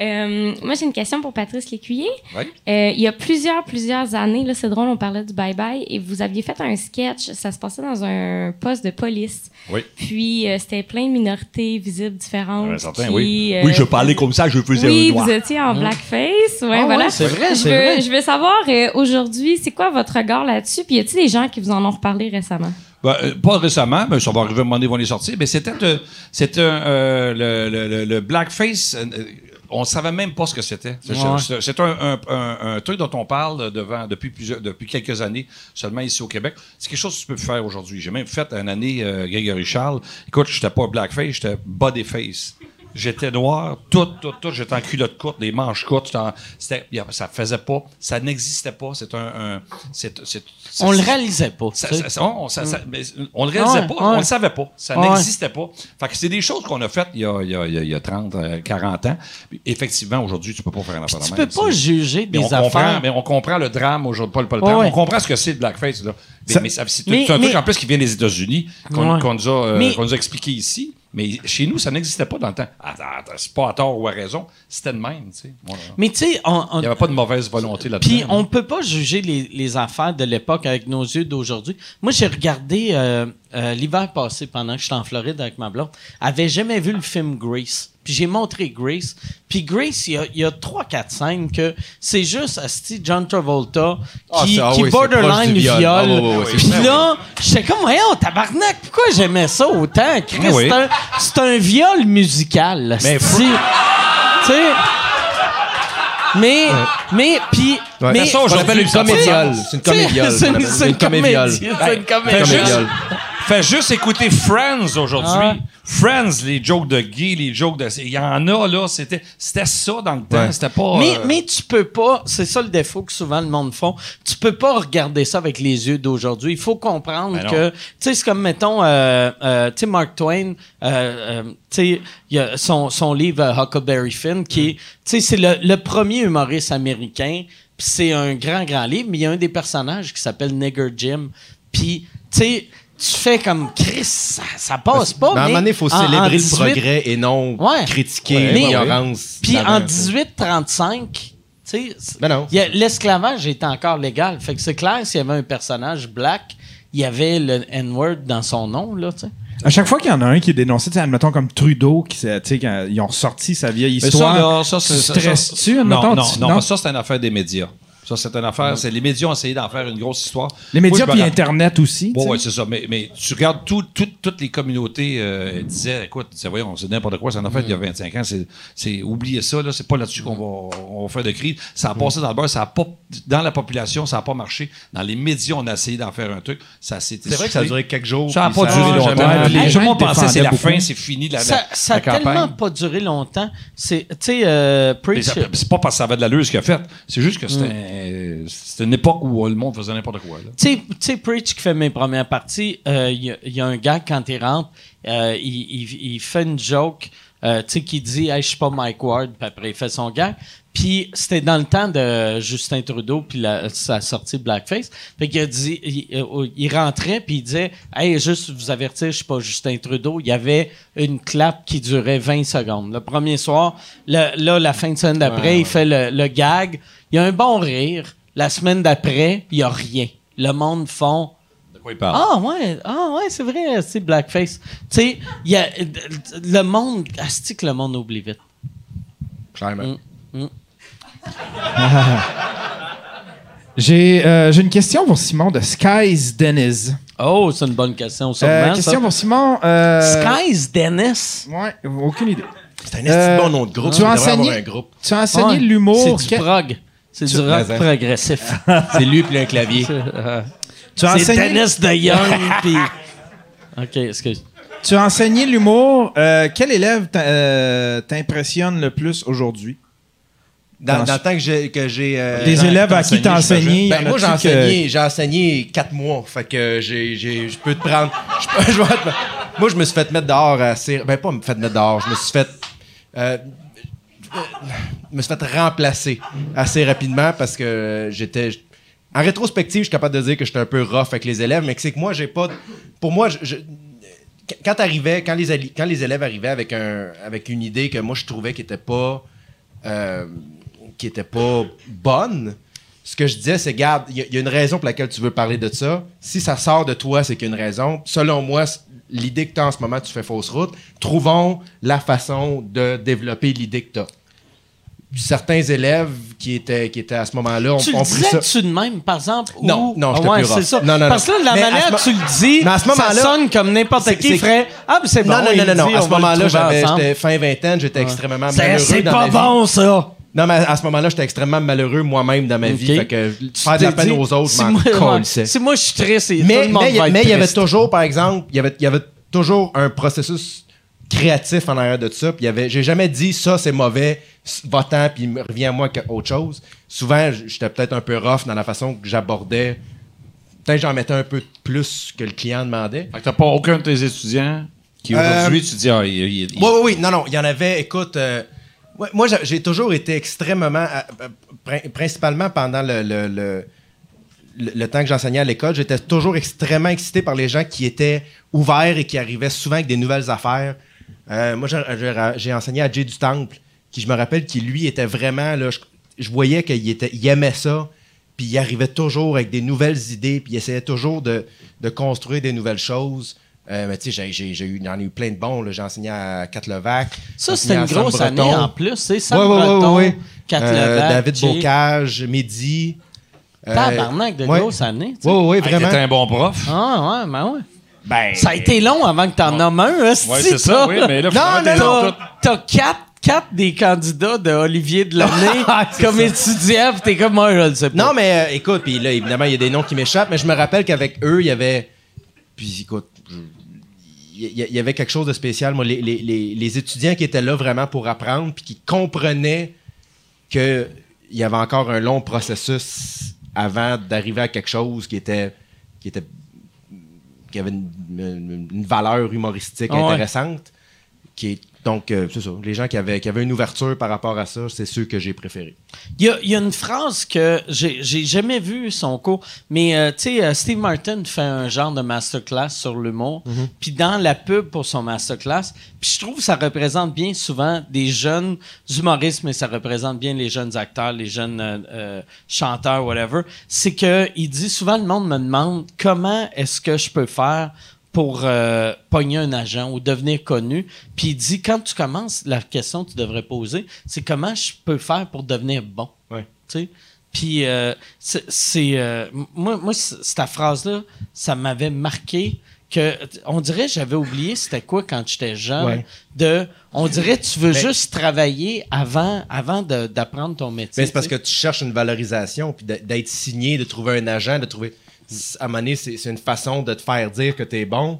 Euh, moi, j'ai une question pour Patrice Lécuyer.
Oui.
Euh, il y a plusieurs, plusieurs années, là, c'est drôle, on parlait du bye-bye, et vous aviez fait un sketch, ça se passait dans un poste de police.
Oui.
Puis, euh, c'était plein de minorités visibles différentes.
Ouais, certain,
qui,
oui.
euh,
oui, je parlais comme ça, je faisais
oui,
noir.
vous étiez en blackface. Ouais,
Ah
voilà.
ouais, c'est vrai,
je
c'est
veux,
vrai.
Je veux savoir, euh, aujourd'hui, c'est quoi votre regard là-dessus? Puis, y a-t-il des gens qui vous en ont reparlé récemment?
Ben, euh, pas récemment, mais ça va arriver à un moment donné, ils vont les sortir. Mais c'était euh, c'était euh, le, le, le, le blackface. euh, on savait même pas ce que c'était. C'est
Ouais.
un, un, un, un truc dont on parle devant, depuis, plusieurs, depuis quelques années, seulement ici au Québec. C'est quelque chose que tu peux faire aujourd'hui. J'ai même fait une année euh, Grégory Charles. Écoute, j'étais pas blackface, j'étais bodyface. J'étais noir, tout, tout, tout. J'étais en culotte courte, des manches courtes. en- ça faisait pas, ça n'existait pas. C'est un, un c'est- c'est-
On le réalisait pas.
ça, ça- on, ça- ça- mais on le réalisait
Ouais,
pas,
ouais.
on le savait pas, ça
Ouais.
n'existait pas. Fait que c'est des choses qu'on a faites il y a, il y a- il y a- il y a 30, euh, 40 ans. Puis effectivement, aujourd'hui, tu peux pas faire un affaire
tu peux pas juger
mais
des
on comprend,
affaires.
mais on comprend le drame aujourd'hui, pas le, pas le drame. On comprend ce que c'est le blackface. Là. Mais, c'est
Mais-
un truc en plus qui vient des États-Unis, qu'on nous, euh, nous a expliqué ici. Mais chez nous, ça n'existait pas dans le temps. C'est pas à tort ou à raison, c'était de même. tu sais. Voilà.
Mais tu sais,
Il n'y avait pas de mauvaise volonté là-dedans.
Puis on peut pas juger les, les affaires de l'époque avec nos yeux d'aujourd'hui. Moi, j'ai regardé euh, euh, l'hiver passé pendant que j'étais en Floride avec ma blonde. Avait jamais vu le film Grace. Puis j'ai montré Grace. Puis Grace, il y a- il y a trois, quatre scènes que c'est juste asti John Travolta
Ah,
qui,
ah
qui
oui,
borderline viol.
viol. Ah, ouais, ouais, ouais,
Puis là, j'étais comme, voyons, tabarnak, pourquoi j'aimais ça autant? Chris, c'est un- viol musical.
Mais
asti. Tu sais... Mais, mais, puis,
Ouais.
mais,
Mais ça,
On
aujourd'hui,
appelle une
de
comédiole. C'est une comédiole.
c'est une, une
comédiole.
comédie. C'est une
Comédiole.
Fais juste écouter Friends aujourd'hui.
Ah.
Friends, les jokes de gay, les jokes de. Il y en a, là. C'était, c'était ça dans le temps.
Ouais.
C'était pas.
Mais,
euh,
mais tu peux pas, c'est ça le défaut que souvent le monde font, tu peux pas regarder ça avec les yeux d'aujourd'hui. Il faut comprendre
Ben
que, tu sais, c'est comme, mettons, euh, euh, tu sais, Mark Twain, euh, euh, tu sais, il y a son, son livre euh, Huckleberry Finn, qui est, tu sais, c'est le, le premier humoriste américain, puis c'est un grand, grand livre, mais il y a un des personnages qui s'appelle Nigger Jim, puis, tu sais, tu fais comme Chris, ça, ça passe pas.
Mais à un
mais
moment donné, il faut
en- en
célébrer
18
le progrès et non
Ouais.
critiquer
Ouais, mais-
l'ignorance.
Puis en 1835, tu sais, c'est-
Ben non.
l'esclavage était encore légal. Fait que c'est clair, s'il y avait un personnage black, il y avait le N-word dans son nom, là, tu sais.
À chaque fois qu'il y en a un qui est dénoncé, tu admettons comme Trudeau, qui, tu ils ont ressorti sa vieille
Mais
histoire.
ça, là, ça, c'est.
tu
ça- ça-
stresses-tu,
non,
admettons,
non,
tu-
non, que ça, c'est une affaire des médias. Ça, c'est une affaire. C'est les médias ont essayé d'en faire une grosse histoire.
Les médias puis
rappelle-
Internet aussi.
ouais, c'est ça. Mais, mais tu regardes tout, tout- toutes les communautés euh, disaient, écoute, c'est, voyons, c'est n'importe quoi, c'est en fait il y a 25 ans, c'est, c'est oubliez ça, là, c'est pas là-dessus qu'on va, on va faire de crise. Ça a passé dans le beurre, ça a pas, dans la population, ça a pas marché. Dans les médias, on a essayé d'en faire un truc, ça s'est
C'est vrai que ça a duré quelques jours.
Ça a
puis
pas duré
a
longtemps.
les gens
pensait c'est la fin, c'est fini la,
Ça,
la-
ça a
la campagne.
tellement pas duré longtemps. C'est, tu sais, euh,
ça- C'est pas parce que ça avait de l'allure ce qu'il a fait. C'est juste que c'était c'était une époque où euh, le monde faisait n'importe quoi.
Tu sais- tu sais, Preach qui fait mes premières parties, euh, il y, a- il y a un gars, quand il rentre, euh, il, il- il fait une joke, euh, tu sais, qui dit hey, « je suis pas Mike Ward », puis après, il fait son gag. Puis c'était dans le temps de Justin Trudeau, puis la- sa sortie de Blackface. Fait qu'il a dit, il, euh, il rentrait, puis il disait « Hey, juste vous avertir, je suis pas Justin Trudeau ». Il y avait une clap qui durait 20 secondes. Le premier soir, le- là, la fin de semaine d'après, il fait le, le gag. Il y a un bon rire. La semaine d'après, il y a rien. Le monde font...
De quoi il parle?
Ah ouais, ah ouais, c'est vrai, c'est blackface. Tu sais, il y a le monde, asti que le monde oublie vite.
Clairement.
J'ai euh, j'ai une question pour Simon de Skies Dennis.
Oh, c'est une bonne question, sûrement.
Euh,
ça.
question pour Simon. Euh,
Skies Dennis?
Ouais, aucune idée.
C'est un
Euh,
bon nom de groupe.
tu
Tu
as enseigné-
un groupe.
Tu as enseigné
Ouais,
l'humour.
C'est du
que-
prog. C'est du rock progressif.
C'est lui puis un clavier.
Tu as
c'est
enseigné,
Dennis de Young, puis... OK, excuse.
tu as enseigné l'humour. Euh, quel élève euh, t'impressionne le plus aujourd'hui?
Dans,
Dans-
dans le temps que j'ai. Que euh,
Des élèves à qui
t'as enseigné.
Ben, moi, j'ai
que-
enseigné, j'ai enseigné quatre mois. Fait que je peux te prendre. je peux- je vais te- moi, je me suis fait mettre dehors assez. Ben, pas me fait mettre dehors. Je me suis fait. euh, euh, me suis fait remplacer assez rapidement parce que j'étais. En rétrospective, je suis capable de dire que j'étais un peu rough avec les élèves, mais c'est que moi, j'ai pas. Pour moi, je- quand t'arrivais, quand les, quand les élèves arrivaient avec, un, avec une idée que moi, je trouvais qui était pas. euh, pas bonne, ce que je disais, c'est, garde, il y, y a une raison pour laquelle tu veux parler de ça. Si ça sort de toi, c'est qu'il y a une raison. Selon moi, l'idée que tu as en ce moment, tu fais fausse route. Trouvons la façon de développer l'idée que tu as. Certains élèves qui étaient, qui étaient à ce moment-là ont,
Tu
ont
le
pris ça.
disais-tu de même, par exemple?
Non,
ou-
non,
Ah
j'étais
ouais, c'est ça.
Non, non,
Parce que là, la
Mais
manière que tu le dis,
Mais à ce
ça sonne comme n'importe qui ferait « Ah, mais c'est bon,
non, non, non, non,
dit,
À ce moment-là, j'étais fin vingtaine, j'étais extrêmement malheureux.
c'est
dans
pas
vie.
bon, ça!
Non, mais à ce moment-là, j'étais extrêmement malheureux moi-même dans ma vie. Fait que faire de la
Tu
peine aux autres, je m'en.
Si moi je suis triste, et tout
Mais
le monde
il y avait toujours, par exemple, il y avait toujours un processus créatif en arrière de ça. Puis il y avait, j'ai jamais dit ça c'est mauvais, va-t'en, puis reviens à moi avec autre chose. Souvent, j'étais peut-être un peu rough dans la façon que j'abordais. Peut-être j'en mettais un peu plus que le client demandait.
Fait que t'as pas aucun de tes étudiants qui
Euh,
aujourd'hui, tu dis, ah, il, il- il-
Oui, oui, oui. Non, non. Il y en avait, écoute. euh, ouais, moi, j'ai- toujours été extrêmement. euh, prin- principalement pendant le, le, le- le- le temps que j'enseignais à l'école, j'étais toujours extrêmement excité par les gens qui étaient ouverts et qui arrivaient souvent avec des nouvelles affaires. Euh, moi, j'ai- enseigné à Jay du Temple, qui, je me rappelle, qui lui était vraiment. Là, je, je voyais qu'il était, il aimait ça. Puis il arrivait toujours avec des nouvelles idées, puis il essayait toujours de, de construire des nouvelles choses. Euh, mais tu sais, j'ai- j'ai j'ai eu, j'en ai eu plein de bons. là. J'ai enseigné à Catlevac.
Ça, c'était une grosse année en plus. C'est Sam
Ouais, ouais, ouais,
Breton,
ouais, ouais.
Kat
Euh, David
Jay.
Bocage, Mehdi. euh,
Tabarnak de
ouais.
grosse année. tu sais.
Oui, oui,
Ah,
vraiment.
T'étais un bon prof.
Ah, ouais, ben ouais.
Ben.
Ça a été long avant que t'en nommes un, hein,
Ouais, c'est ça, oui, mais là, finalement, t'es long,
T'as quatre, quatre des candidats de Olivier de l'année comme étudiant, t'es comme moi, je le sais pas.
Non, mais euh, écoute, puis là, évidemment, il y a des noms qui m'échappent, mais je me rappelle qu'avec eux, il y avait. Puis écoute, il y, avait quelque chose de spécial. Moi, les, les- les- les étudiants qui étaient là vraiment pour apprendre, puis qui comprenaient qu'il y avait encore un long processus avant d'arriver à quelque chose qui était, qui était, qui avait une, une- une valeur humoristique
ouais.
intéressante. Qui est, donc, euh, c'est ça. Les gens qui avaient, qui avaient une ouverture par rapport à ça, c'est ceux que j'ai préférés.
Il y, a, il y a une phrase que j'ai jamais vu son cours, mais euh, tu sais, euh, Steve Martin fait un genre de masterclass sur l'humour, puis dans la pub pour son masterclass, puis je trouve que ça représente bien souvent des jeunes humoristes, mais ça représente bien les jeunes acteurs, les jeunes euh, chanteurs, whatever. C'est que il dit souvent le monde me demande comment est-ce que je peux faire pour euh, pogner un agent ou devenir connu. Puis il dit, quand tu commences, la question que tu devrais poser, c'est comment je peux faire pour devenir bon?
Ouais.
Tu sais? Puis euh, c'est... euh, moi, moi cette phrase-là, ça m'avait marqué que... On dirait j'avais oublié c'était quoi quand j'étais jeune.
Ouais.
De... On dirait tu veux
Mais-
juste travailler avant, avant d'apprendre ton métier.
Mais c'est parce que tu cherches une valorisation, puis d'être signé, de trouver un agent, de trouver. À un moment donné, c'est c'est une façon de te faire dire que tu es bon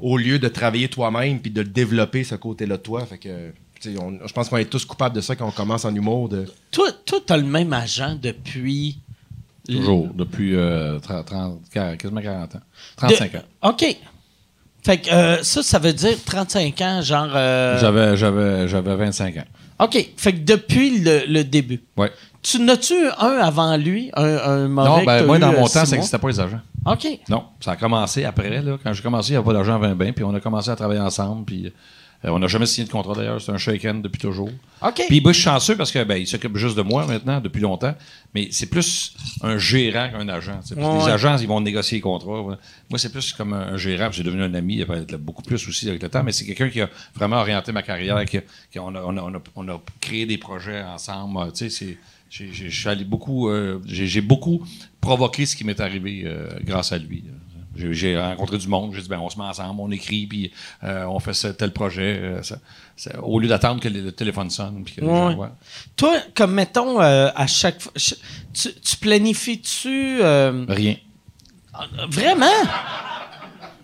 au lieu de travailler toi-même puis de le développer ce côté-là de toi. Fait que, tu sais, on- je pense qu'on est tous coupables de ça quand on commence en humour. De...
Toi, toi, t'as le même agent depuis...
Toujours, depuis euh, 30, 30, 40, quasiment 40 ans. 35
De-
ans.
OK. Fait que euh, ça, ça veut dire 35 ans, genre... euh,
J'avais, j'avais, j'avais 25 ans.
OK. Fait que depuis le, le début.
Ouais.
Tu n'as-tu un avant lui, un, un mauvais
Non, ben, moi,
eu,
dans
euh,
mon temps, ça n'existait pas les agents.
OK.
Non, ça a commencé après. Là. Quand j'ai commencé, il n'y avait pas d'argent 20 bien, puis on a commencé à travailler ensemble. Puis, euh, on n'a jamais signé de contrat d'ailleurs, c'est un shake hand depuis toujours.
OK.
Puis je suis chanceux parce que ben, il s'occupe juste de moi maintenant depuis longtemps, mais c'est plus un gérant qu'un agent. Parce
Ouais,
les
ouais.
agents, ils vont négocier les contrats. Moi, c'est plus comme un, un gérant. puis J'ai devenu un ami, il être beaucoup plus aussi avec le temps, mais c'est quelqu'un qui a vraiment orienté ma carrière, qui, a- qui a- on, a, on, a, on, a, on a créé des projets ensemble. euh, Tu sais, c'est- je suis allé beaucoup, euh, j'ai beaucoup provoqué ce qui m'est arrivé euh, grâce à lui. J'ai- rencontré du monde, j'ai dit ben on se met ensemble, on écrit, puis euh, on fait ce, tel projet. ça- ça- au lieu d'attendre que le, le téléphone sonne, puis que les gens
Ouais.
voient.
Toi, comme mettons, à chaque fois... Tu, tu planifies-tu...
Rien.
vraiment?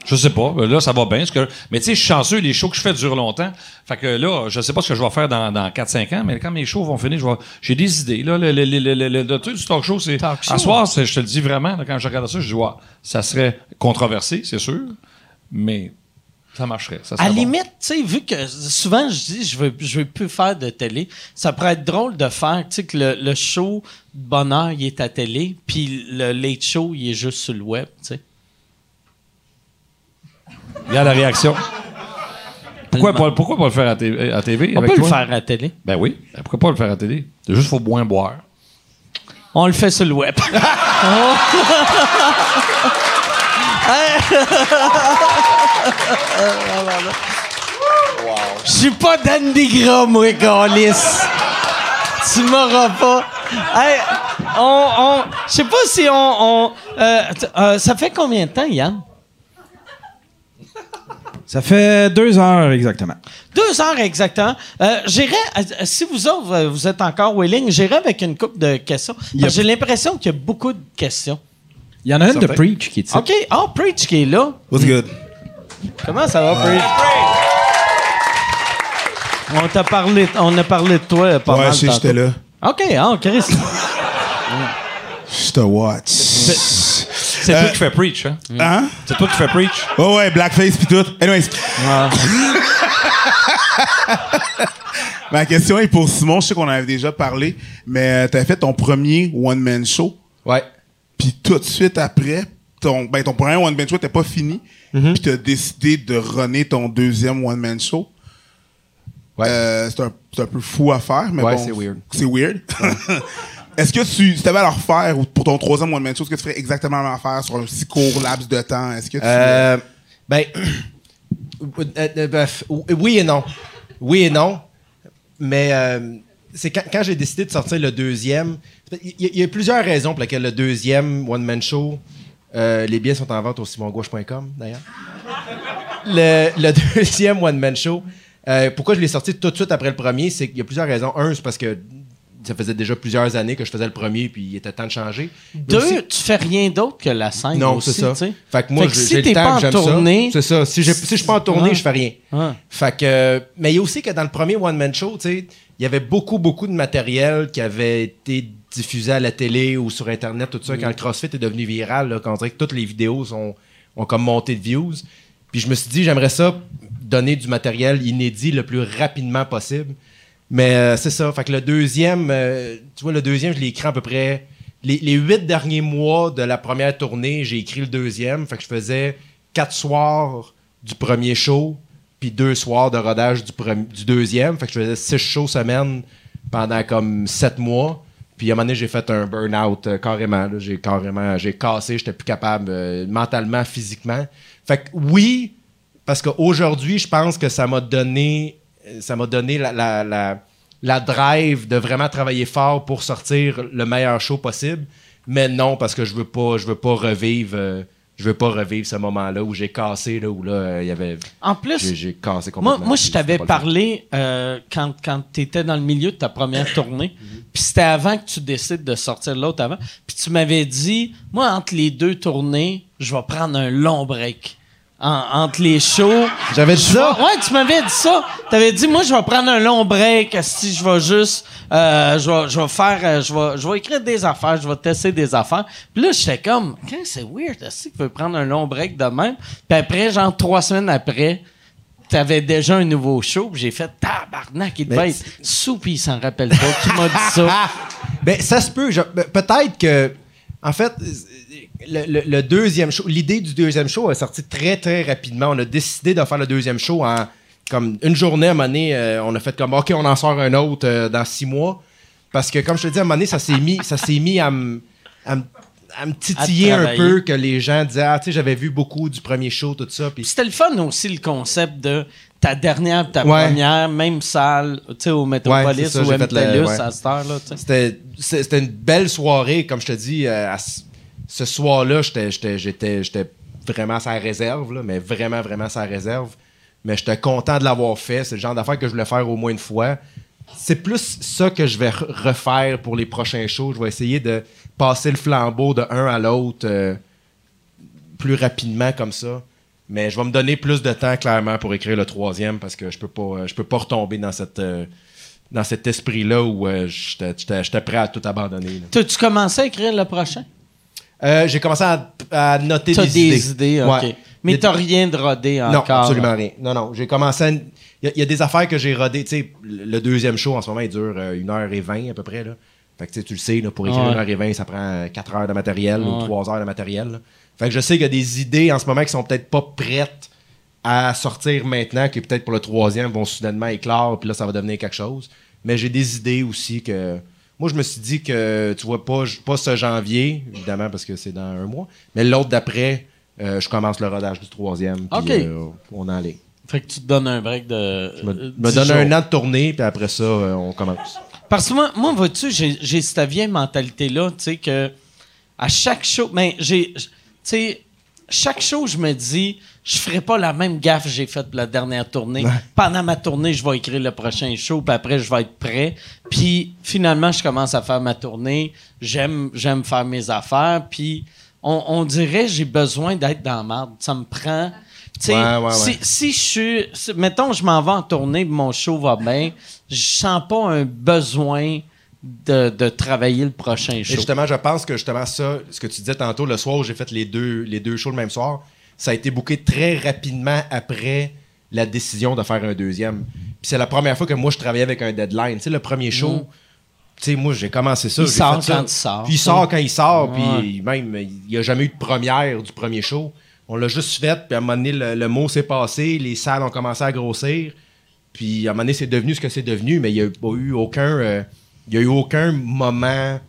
Je sais pas. Ben Là, ça va bien. que- Mais tu sais, je suis chanceux, les shows que je fais durent longtemps. Fait que là, je sais pas ce que je vais faire dans, dans 4-5 ans, mais quand mes shows vont finir, je vais- j'ai des idées. Là, le, le, le, le, le- le truc du talk show, c'est. À soir, je te le dis vraiment, là, quand je regarde ça, je dis, ouais, ça serait controversé, c'est sûr, mais ça marcherait. Ça
À la
bon.
limite, tu sais, vu que souvent je dis je veux, je veux plus faire de télé, ça pourrait être drôle de faire, tu sais, que le, le show de bonheur, il est à télé, puis le late show, il est juste sur le web, tu sais.
Regarde la réaction. Pourquoi pas, pourquoi pas le faire à, TV? à TV
On
avec
peut le faire à la télé.
Ben oui. Ben pourquoi pas le faire à télé? C'est juste faut moins boire.
On le fait sur le web. Je suis pas Dandy Gras, moi, Gaulis. Tu m'auras pas. Hey, on, on, je sais pas si on, on euh, t- euh, ça fait combien de temps, Yann?
Ça fait deux heures exactement.
Deux heures exactement. Euh, j'irai, euh, si vous autres, euh, vous êtes encore willing, j'irai avec une couple de questions. Parce que
Yep.
J'ai l'impression qu'il y a beaucoup de questions.
Il y en a une de. Preach qui est ici.
OK. Oh, Preach qui est là.
What's good?
Comment ça va, Preach? On t'a parlé, on a parlé de toi pas
Ouais,
mal tantôt.
j'étais là.
OK, ah, Chris.
Je te watch.
C'est
Euh,
toi qui fais preach, hein?
Hein?
C'est toi qui fais preach?
Oh ouais, blackface pis tout. Anyways. Ma question est pour Simon. Je sais qu'on en avait déjà parlé, mais t'as fait ton premier one-man show.
Ouais.
Puis tout de suite après, ton, ben, ton premier one-man show n'était pas fini.
Mm-hmm.
Puis t'as décidé de runner ton deuxième one-man show.
Ouais.
Euh, c'est un, c'est un peu fou à faire, mais
Ouais,
bon,
c'est weird.
C'est weird. Est-ce que tu, si t'avais à le refaire ou pour ton troisième one-man show, est-ce que tu ferais exactement la même affaire sur un si court laps de temps? Est-ce que tu...
Euh, ben, euh, euh, oui et non. Oui et non. Mais euh, c'est quand, quand j'ai décidé de sortir le deuxième. Il y, y a plusieurs raisons pour lesquelles le deuxième One Man Show, euh, les billets sont en vente au simongauche.com d'ailleurs. Le, le deuxième One Man Show, pourquoi je l'ai sorti tout de suite après le premier, c'est qu'il y a plusieurs raisons. Un, c'est parce que ça faisait déjà plusieurs années que je faisais le premier, puis il était temps de changer.
Deux,
aussi-
tu fais rien d'autre que la scène.
non, c'est ça. Fait que moi,
Fait que
j'ai
si
le temps
pas
que
en
j'aime
tournée-
ça. C'est ça. Si, si je suis pas en tournée,
Ouais.
je fais rien. Fait que, mais il y a aussi que dans le premier One Man Show, il y avait beaucoup, beaucoup de matériel qui avait été diffusé à la télé ou sur Internet, tout ça,
Mm.
quand le CrossFit est devenu viral, là, quand on dirait que toutes les vidéos sont, ont comme monté de views. Puis je me suis dit, j'aimerais ça donner du matériel inédit le plus rapidement possible. Mais euh, c'est ça. Fait que le deuxième, euh, tu vois, le deuxième, je l'ai écrit à peu près. Les, huit derniers mois de la première tournée, j'ai écrit le deuxième. Fait que je faisais quatre soirs du premier show, puis deux soirs de rodage du, deuxième. Fait que je faisais six shows semaine pendant comme sept mois. Puis à un moment donné, j'ai fait un burn-out euh, carrément. J'ai carrément, j'ai cassé, j'étais plus capable mentalement, physiquement. Fait que oui, parce qu'aujourd'hui, je pense que ça m'a donné, ça m'a donné la, la, la, la drive de vraiment travailler fort pour sortir le meilleur show possible. Mais non, parce que je veux pas, je veux pas revivre, euh, je veux pas revivre ce moment-là où j'ai cassé, là, où là, euh, il y avait,
En plus,
j'ai, cassé
Moi,
complètement.
moi, je t'avais parlé euh, quand, quand tu étais dans le milieu de ta première tournée.
Mhm.
Puis c'était avant que tu décides de sortir l'autre avant. Puis tu m'avais dit, moi, entre les deux tournées, je vais prendre un long break. En- entre les shows.
J'avais dit ça?
Ouais, tu m'avais dit ça. T'avais dit, moi, je vais prendre un long break. Si je vais juste, euh, je vais, je vais faire, euh, je vais, je vais écrire des affaires, je vais tester des affaires. Puis là, j'étais comme, Quand c'est weird, est-ce que tu veux prendre un long break de même? Puis après, genre trois semaines après, t'avais déjà un nouveau show. Puis j'ai fait, tabarnak, il devait
Mais
être sous, puis il s'en rappelle pas. Qui m'a dit ça?
Ben, ça se peut. je- ben, Peut-être que. En fait, le, le- le deuxième show, l'idée du deuxième show est sortie très, très rapidement. On a décidé de faire le deuxième show en. Comme une journée, à un moment donné, euh, on a fait comme, OK, on en sort un autre euh, dans six mois. Parce que, comme je te dis, à un moment donné, ça s'est mis, ça s'est mis à me. à me- titiller un peu que les gens disaient ah tu sais j'avais vu beaucoup du premier show tout ça puis
c'était le fun aussi, le concept de ta dernière ta
Ouais.
première, même salle, tu sais, au
Ouais,
Metropolis
c'est ça,
ou MTLUS
ouais.
à cette.
C'était, c'est- c'était une belle soirée, comme je te dis. euh, à ce- soir-là, j'étais, vraiment sa réserve, mais vraiment, vraiment sa réserve. Mais j'étais content de l'avoir fait. C'est le genre d'affaire que je voulais faire au moins une fois. C'est plus ça que je vais re- refaire pour les prochains shows. Je vais essayer de passer le flambeau de un à l'autre euh, plus rapidement comme ça. Mais je vais me donner plus de temps, clairement, pour écrire le troisième parce que je peux pas, peux pas retomber dans euh, cet esprit-là où euh, j'étais prêt à tout abandonner.
T'as-tu commencé à écrire le prochain?
Euh, j'ai commencé à, à noter
T'as
des,
des, idées, ok.
Ouais.
Mais t'as rien de rodé
Non,
encore.
absolument rien. Non, non. J'ai commencé à. Il y, a- il y a des affaires que j'ai rodées. Tu sais, le deuxième show en ce moment, il dure euh, 1h20 à peu près. Là. Fait que tu le sais, là, pour écrire
Ouais.
1h20, ça prend 4 heures de matériel
Ouais.
ou 3 heures de matériel. là. Fait que je sais qu'il y a des idées en ce moment qui sont peut-être pas prêtes à sortir maintenant, qui peut-être pour le troisième vont soudainement éclore, puis là, ça va devenir quelque chose. Mais j'ai des idées aussi que. Moi, je me suis dit que, tu vois, pas, pas ce janvier, évidemment, parce que c'est dans un mois, mais l'autre d'après, euh, je commence le rodage du troisième. puis,
OK.
euh, on est en ligne.
Fait que tu te donnes un break de.
Je me,
euh,
donne
jours.
un an de tournée, puis après ça, euh, on commence.
Parce que moi, moi vois-tu, j'ai, j'ai cette vieille mentalité-là, tu sais, que à chaque show, mais j'ai, tu sais, chaque show, je me dis, je ferai pas la même gaffe que j'ai faite pour la dernière tournée. Pendant ma tournée, je vais écrire le prochain show, puis après, je vais être prêt. Puis finalement, je commence à faire ma tournée. J'aime, j'aime faire mes affaires, puis on, on dirait j'ai besoin d'être dans la marde. Ça me prend.
Ouais, ouais,
si, si je suis. si- mettons, je m'en vais en tournée, mon show va bien, je sens pas un besoin de, de travailler le prochain
Et
show.
justement, je pense que justement ça, ce que tu disais tantôt, le soir où j'ai fait les deux, les deux shows le même soir, ça a été booké très rapidement après la décision de faire un deuxième. Puis c'est la première fois que moi je travaillais avec un deadline. Tu sais, le premier show,
Mm.
tu sais, moi j'ai commencé ça.
Il sort
ça.
quand il sort.
Puis il sort quand il sort,
Ouais.
puis même, il n'y a jamais eu de première du premier show. On l'a juste fait, puis à un moment donné, le, le mot s'est passé, les salles ont commencé à grossir. Puis à un moment donné, c'est devenu ce que c'est devenu, mais il n'y a pas eu aucun. euh, il y a eu aucun moment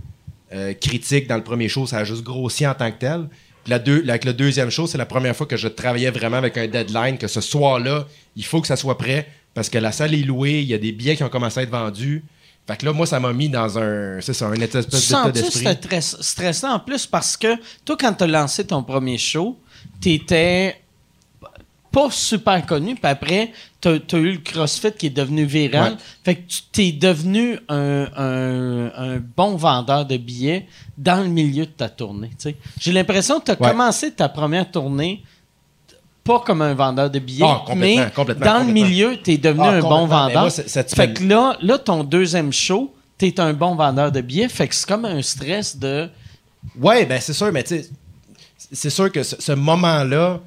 euh, critique dans le premier show. Ça a juste grossi en tant que tel. Puis la deux, avec le deuxième show, c'est la première fois que je travaillais vraiment avec un deadline, que ce soir-là, il faut que ça soit prêt parce que la salle est louée, il y a des billets qui ont commencé à être vendus. Fait que là, moi, ça m'a mis dans un. C'est ça, un espèce
Tu
d'état d'esprit.
c'était stressant en plus parce que toi, quand tu as lancé ton premier show, t'étais. Pas super connu, puis après, t'as as eu le CrossFit qui est devenu viral.
Ouais.
Fait que tu t'es devenu un, un- un bon vendeur de billets dans le milieu de ta tournée. J'ai l'impression que tu as
Ouais.
commencé ta première tournée pas comme un vendeur de billets,
Ah, complètement,
mais
complètement,
dans le milieu, tu es devenu
Ah,
un bon vendeur.
moi,
fait que là, là, ton deuxième show, tu es un bon vendeur de billets. Fait que c'est comme un stress de...
Ouais, ben c'est sûr, mais tu sais, c'est sûr que ce, ce moment-là.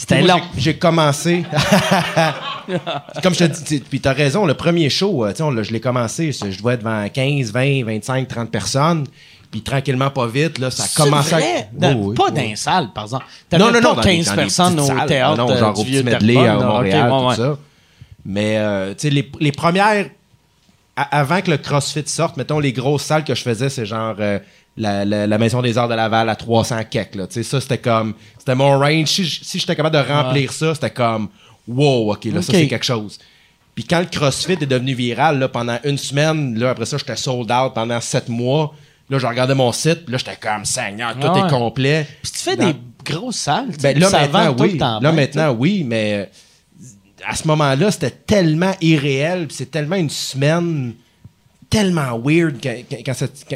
C'était long.
j'ai- commencé. Comme je te dis, puis t'as raison, le premier show, euh, on je l'ai commencé, je devais être devant 15, 20, 25, 30 personnes. Puis tranquillement, pas vite, là, ça
vrai?
à.
Dans-
Oui, oui,
pas
oui.
dans les salles, par exemple.
Non,
T'avais
non,
pas
non, dans
15
les- dans les
personnes au
salles.
théâtre
non, genre
euh,
au
du vieux
petit medley à. Montréal, tout
ouais.
ça. Mais, euh, tu sais, les, les premières. avant que le CrossFit sorte, mettons, les grosses salles que je faisais, c'est genre euh, la, la- la Maison des Arts de Laval à 300 kek, là. Tu sais, ça, c'était comme. C'était mon range. Si, si j'étais capable de remplir ça, c'était comme. Wow, OK, là, ça, c'est quelque chose. Puis quand le CrossFit est devenu viral, là, pendant une semaine, là, après ça, j'étais sold out pendant sept mois. Là, je regardais mon site, puis là, j'étais comme, Seigneur, tout
ouais.
est complet.
Puis tu fais
Dans-
des grosses salles.
ben, là,
ça
maintenant, oui.
temps
Là, maintenant, oui, mais à ce moment-là, c'était tellement irréel, c'est tellement une semaine tellement weird quand, quand-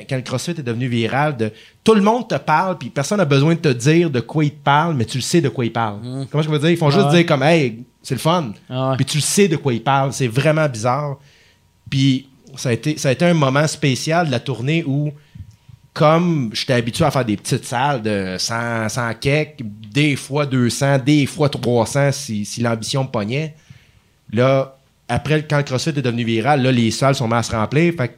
quand le CrossFit est devenu viral. De, tout le monde te parle, puis personne n'a besoin de te dire de quoi il te parle, mais tu le sais de quoi il parle. Comment je veux dire? Ils font juste.
Ah ouais.
dire comme, hey, c'est le fun.
Ah ouais.
Puis tu le sais de quoi il parle. C'est vraiment bizarre. Puis ça a, été, ça a été un moment spécial de la tournée où, comme j'étais habitué à faire des petites salles de 100, 100 quelques, des fois 200, des fois 300 si, si l'ambition me pognait, là, après, quand le CrossFit est devenu viral, là, les salles sont à se remplir. Fait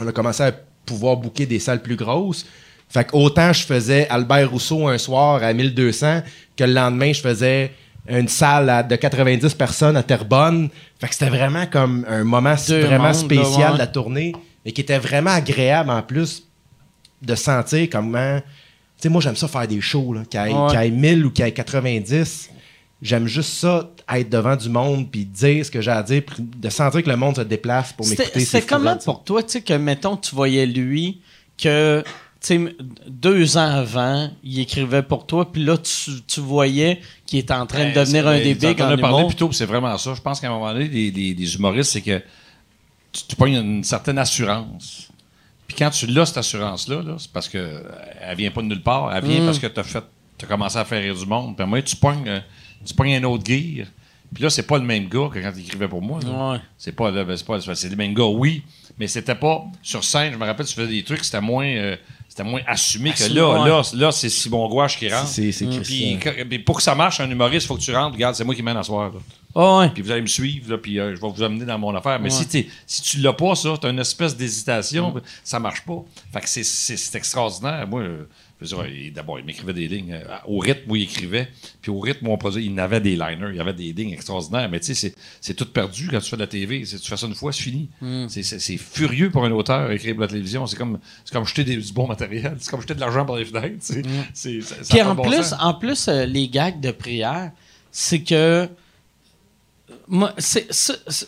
on a commencé à pouvoir booker des salles plus grosses. Fait que autant je faisais Albert Rousseau un soir à 1200 que le lendemain, je faisais une salle à- de 90 personnes à Terrebonne. Fait que c'était vraiment comme un moment
Deux
vraiment
mondes,
spécial de la tournée et qui était vraiment agréable en plus de sentir comment. Tu sais, moi, j'aime ça faire des shows, qu'il y ait 1000 ou qu'il y ait 90. J'aime juste ça, être devant du monde, puis dire ce que j'ai à dire, puis de sentir que le monde se déplace pour m'écouter. c'est
comment pour toi, tu sais, que, mettons, tu voyais lui, que, tu deux ans avant, il écrivait pour toi, puis là, tu, tu voyais qu'il était en train de
Ben,
devenir un
ben,
des bigs
t'en
en
as parlé plus tôt, puis c'est vraiment ça. Je pense qu'à un moment donné, les, les- les humoristes, c'est que tu, tu pognes une certaine assurance. Puis quand tu l'as, cette assurance-là, là, c'est parce que elle vient pas de nulle part. Elle
Mm.
vient parce que tu as fait as commencé à faire rire du monde. Puis donné, tu pognes, euh, tu pognes un autre gear. Puis là, c'est pas le même gars que quand il écrivait pour moi.
Ouais.
C'est pas, là, c'est pas, c'est le même gars, oui, mais c'était pas sur scène. Je me rappelle, tu faisais des trucs, c'était moins, euh, c'était moins assumé que là,
ouais.
là, là, c'est Simon Gouache qui rentre.
C'est- c'est
Puis,
Christian.
quand- puis pour que ça marche, un humoriste, il faut que tu rentres. Regarde, c'est moi qui mène à soir. là.
Ah ouais.
Puis vous allez me suivre, là, puis euh, je vais vous amener dans mon affaire. Mais si, t'es- si tu l'as pas, ça, tu as une espèce d'hésitation, ça marche pas. Fait que c'est- c'est c'est extraordinaire. Moi, euh, d'abord, il m'écrivait des lignes euh, au rythme où il écrivait, puis au rythme où on produisait, il avait des liners, il y avait des lignes extraordinaires. Mais tu sais, c'est- tout perdu quand tu fais de la TV. C'est- Tu fais ça une fois, c'est fini. C'est- C'est furieux pour un auteur écrire pour la télévision. C'est comme, c'est comme jeter des- du bon matériel. C'est comme jeter de l'argent par les fenêtres. C'est- ça
Puis en
bon
plus,
sens.
en plus euh, les gags de prière, c'est que moi, c'est-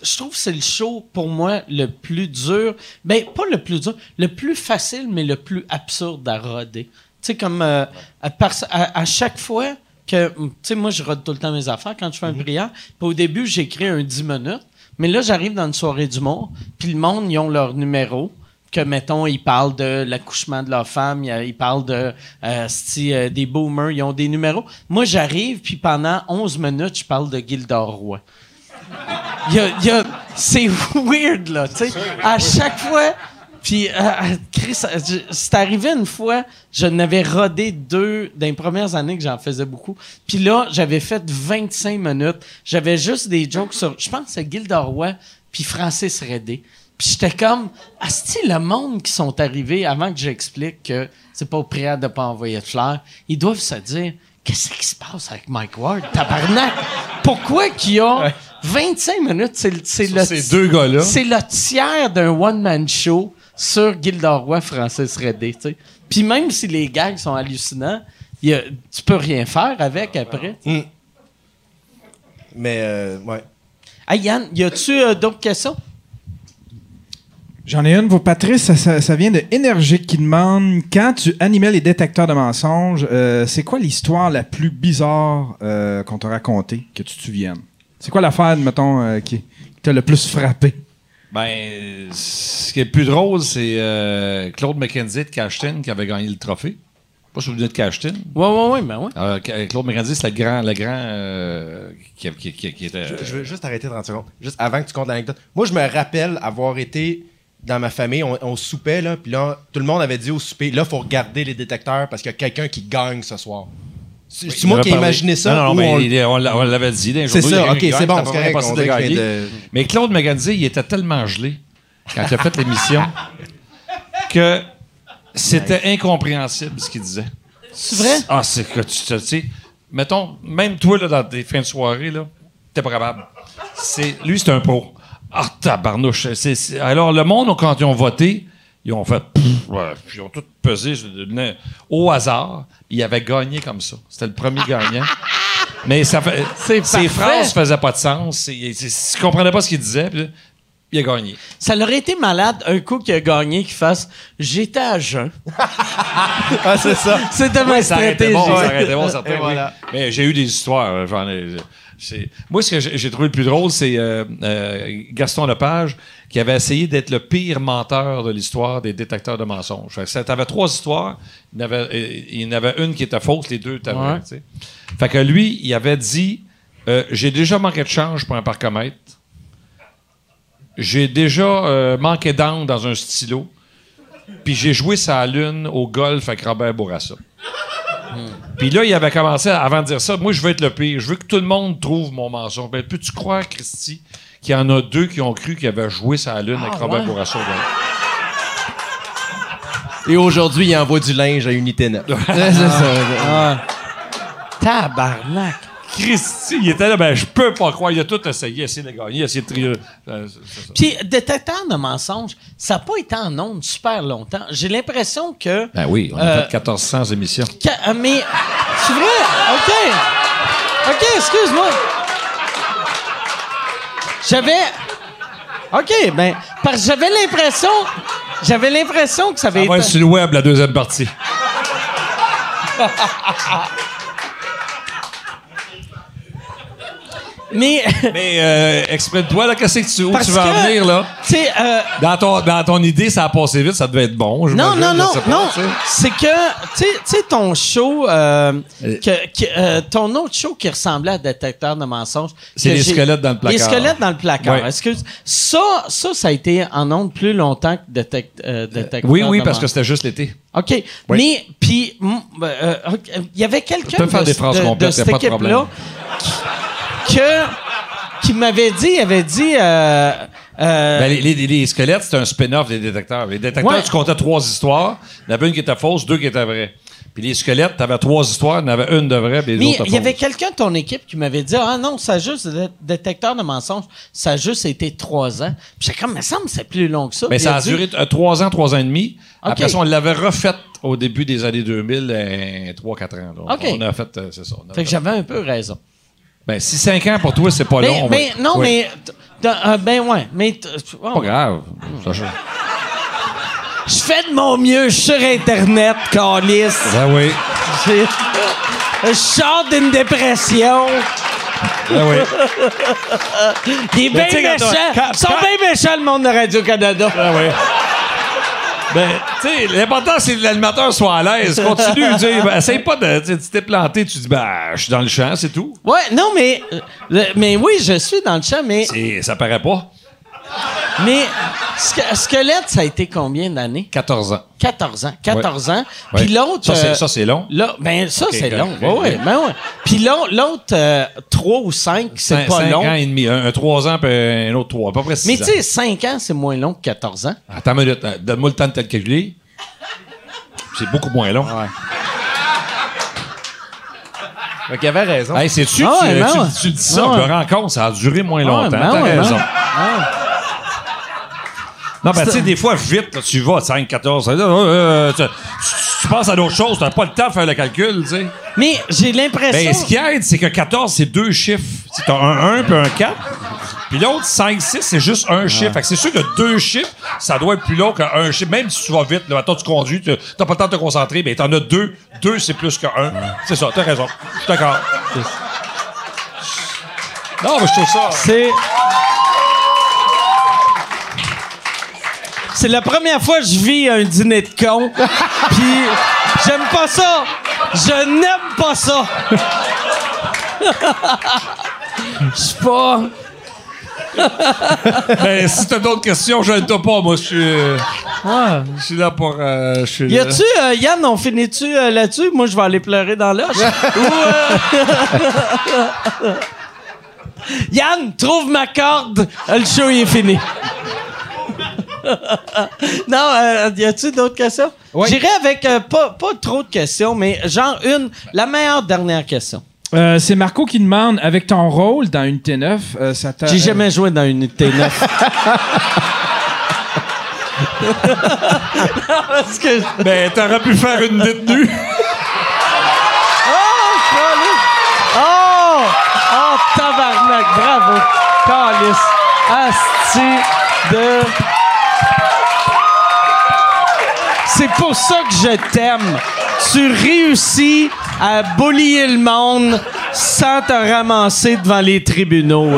je trouve que c'est le show pour moi le plus dur. Ben, pas le plus dur, le plus facile, mais le plus absurde à roder. Tu sais, comme euh, à, par- à- à chaque fois que. Tu sais, moi, je rode tout le temps mes affaires quand je fais une prière. Puis au début, j'écris un 10 minutes. Mais là, j'arrive dans une soirée d'humour, puis le monde, ils ont leur numéro que, mettons, ils parlent de l'accouchement de leur femme, ils, parlent de euh, euh, des boomers, ils ont des numéros. Moi, j'arrive, puis pendant 11 minutes, je parle de Gildor Roy. Il y a- il y a- c'est weird, là, tu sais. À chaque fois... Puis, euh, euh, Chris, euh, c'est arrivé une fois, je n'avais rodé deux dans les premières années que j'en faisais beaucoup. Puis là, j'avais fait 25 minutes. J'avais juste des jokes sur, je pense que c'est Gilda Roy, puis Francis Redé. Puis j'étais comme, asti le monde qui sont arrivés avant que j'explique que c'est pas au prière de pas envoyer de fleurs, ils doivent se dire, qu'est-ce qui se passe avec Mike Ward? Tabarnak! Pourquoi qu'il y a 25 minutes? C'est le- c'est
deux gars-là.
c'est le tiers d'un one-man show sur Gilderoy Francis Redé, tu sais. Puis même si les gags sont hallucinants, il y a- tu peux rien faire avec après.
Mais, euh, ouais.
Hey Yann, y a-tu euh, d'autres questions?
J'en ai une pour Patrice, ça, ça- ça vient de Énergique qui demande quand tu animais les détecteurs de mensonges, euh, c'est quoi l'histoire la plus bizarre euh, qu'on t'a racontée, que tu te souviennes? C'est quoi l'affaire, mettons, euh, qui t'a le plus frappé?
Ben, ce qui est le plus drôle, c'est euh, Claude McKenzie de Cashton qui avait gagné le trophée. Pas souvenir de Cashton.
Ouais, ouais, ouais, ben ouais.
Euh, Claude McKenzie, c'est le grand, le grand euh, qui, qui- qui- qui était.
Je, je veux juste arrêter 30 secondes. Juste avant que tu comptes l'anecdote. Moi, je me rappelle avoir été dans ma famille, on, on soupait, là, puis là, tout le monde avait dit au souper, là, il faut regarder les détecteurs parce qu'il y a quelqu'un qui gagne ce soir. C'est moi qui ai imaginé ça.
Non, non,
ou
mais
on-
il- on, l'a- on l'avait dit. dans les
C'est ça, ok, c'est bon, c'est correct,
de gagner. Mais Claude McKenzie, il était tellement gelé quand il a fait l'émission que c'était incompréhensible ce qu'il disait.
C'est vrai?
Ah, c'est que tu tu sais, mettons, même toi, là, dans tes fins de soirée, là, t'es pas capable. C'est, lui, c'est un pro. Ah, tabarnouche. C'est- alors, le monde, quand ils ont voté, ils ont fait, pff, ouais, ils ont tout pesé je- ne- au hasard. Il avait gagné comme ça. C'était le premier gagnant. Mais ça fait, ses
parfait.
phrases faisaient pas de sens. C'est, c'est, il comprenait pas ce qu'il disait. Puis il a gagné.
Ça l'aurait été malade un coup qu'il a gagné qu'il fasse J'étais à jeun.
Ah, c'est ça.
C'était ma
ça aurait été bon, ça aurait été bon, oui. Mais j'ai eu des histoires. ai, moi, ce que j'ai j'ai trouvé le plus drôle, c'est euh, euh, Gaston Lepage qui avait essayé d'être le pire menteur de l'histoire des détecteurs de mensonges. Ça- T'avais trois histoires. Il y en avait, il y en avait une qui était fausse, les deux étaient vraies.
Ouais.
tu. Fait que lui, il avait dit euh, J'ai déjà manqué de change pour un parcomètre. J'ai déjà euh, manqué d'encre dans un stylo. Puis j'ai joué sa lune au golf avec Robert Bourassa. Puis là, il avait commencé, avant de dire ça, moi, je veux être le pire. Je veux que tout le monde trouve mon mensonge. Ben, peux-tu croire, Christy, qu'il y en a deux qui ont cru qu'il avait joué sa lune avec Robert Bourassa golf?
Et aujourd'hui, il envoie du linge à Unité 9.
Tabarnak.
Christy, il était là, ben, je peux pas croire. Il a tout essayé, essayé de gagner, essayé de trier. euh, c'est ça.
Puis, détecteur de mensonges, ça n'a pas été en ondes super longtemps. J'ai l'impression que.
Ben oui, on a
Euh,
fait 1400 émissions.
Ca- euh, mais. C'est vrai? OK. OK, excuse-moi. J'avais. OK, ben. Parce que j'avais l'impression. J'avais l'impression que ça avait
va
été.
être sur le web, la deuxième partie.
Mais.
Mais euh, exprime-toi, là, qu'est-ce que tu, où
Parce
tu veux en venir, là?
Tu sais, euh,
Dans ton, dans ton idée, ça a passé vite, ça devait être bon.
Non, non, non,
pas,
non. C'est que, tu sais- ton show, euh,
Euh.
que, que, euh, ton autre show qui ressemblait à Détecteur de mensonges.
C'est les squelettes dans le placard.
Les squelettes dans le placard.
Ouais.
Excuse. Ça, ça, ça a été en ondes plus longtemps que Détect, euh, Détecteur
Oui, oui,
de
parce que c'était juste l'été.
OK. Mais, puis, euh, il y avait quelqu'un
peux faire
de,
des phrases
de- de
a
cette
pas de
équipe-là qui, que- qui m'avait dit, il avait dit, euh, euh,
Ben, les, les- les squelettes, c'est un spin-off des détecteurs. Les détecteurs,
Ouais.
tu comptais trois histoires. Il y en avait une qui était fausse, deux qui étaient vraies. Puis les squelettes, tu avais trois histoires, il y en avait une de vraie, puis les
Mais
autres
il y avait quelqu'un de ton équipe qui m'avait dit Ah non, ça a juste, le détecteur de mensonges, ça a juste été trois ans. Puis j'étais comme, mais ça me c'est plus long que ça.
Mais
Puis
ça a duré euh, trois ans, trois ans et demi.
OK.
Après ça, on l'avait refait au début des années 2000, euh, trois, quatre ans.
OK.
On a fait, c'est ça. on a
Fait que j'avais un peu raison.
Ben, si cinq ans pour toi, c'est pas long.
Mais,
on va-
mais non,
Oui.
mais. euh, ben ouais, mais. oh,
Pas grave. Ça, je-
je fais de mon mieux, je suis sur Internet, calice.
Ben oui.
Je sors d'une dépression.
Ben oui.
Il est bien méchant. Ils sont bien méchants, le monde de Radio-Canada.
Ben oui. Ben, tu sais, l'important, c'est que l'animateur soit à l'aise. Continue, tu sais, ben, essaye pas de. Tu t'es planté, tu dis, ben, je suis dans le champ, c'est tout.
Ouais, non, mais. euh, mais oui, je suis dans le champ, mais.
Ça paraît pas.
Mais Squelette, ça a été combien d'années?
14 ans.
14 ans. 14 ans.
Ouais.
Puis l'autre.
Ça, c'est-
euh,
long.
Là, ben ça, c'est long. Ouais, ouais,
ok.
ben ouais. Puis l'autre, l'autre 3 ou 5, c'est pas
cinq
long.
ans et demi. Un, 3 ans, puis un autre 3. À peu près 6
Mais tu sais, 5 ans, c'est moins long que 14 ans.
Attends une minute. euh, Donne-moi le temps de te le calculer. C'est beaucoup moins long.
Donc, il avait raison.
Hey, c'est-tu,
Ah
tu,
ouais, ben
tu-
ouais.
tu dis ça,
Ah
je
ouais.
me rends compte, ça a duré moins
Ah ouais,
longtemps.
ben
T'as
ouais, ben
raison.
ouais.
Non, ben, tu sais, des fois, vite, là, tu vas, 5, 14, euh, euh, tu, tu- penses à d'autres choses, t'as pas le temps de faire le calcul, tu sais.
Mais j'ai l'impression.
Ben, ce qui aide, c'est que 14, c'est deux chiffres. Tu as un 1 puis un 4. Puis l'autre, 5, 6, c'est juste un chiffre. Fait que c'est sûr que deux chiffres, ça doit être plus long qu'un chiffre. Même si tu vas vite, là, attends, tu conduis, tu t'as pas le temps de te concentrer, mais t'en as deux. Deux, c'est plus qu'un. C'est ça, t'as raison. Je suis d'accord. Non, mais je trouve ça.
C'est. C'est la première fois que je vis un dîner de con. Puis j'aime pas ça. Je n'aime pas ça. Je suis pas.
Ben, si t'as d'autres questions, je ne t'ai pas. Moi, je suis. euh, Je suis là pour. euh, je suis
Y a-tu, euh, Yann, on finit-tu euh, là-dessus? Moi, je vais aller pleurer dans l'âge. Euh, Yann, trouve ma corde. Le show, il est fini. non, euh, y a-tu d'autres questions? J'irai avec euh, pas, pas trop de questions, mais genre une, la meilleure dernière question.
Euh, c'est Marco qui demande, avec ton rôle dans une T9, euh, ça t'a...
J'ai jamais joué dans une T9. Parce que
Ben, t'aurais pu faire une détenue.
Oh, Calice! Oh! Oh, tabarnak! Bravo! Calice! Asti de... C'est pour ça que je t'aime. Tu réussis à boulier le monde sans te ramasser devant les tribunaux.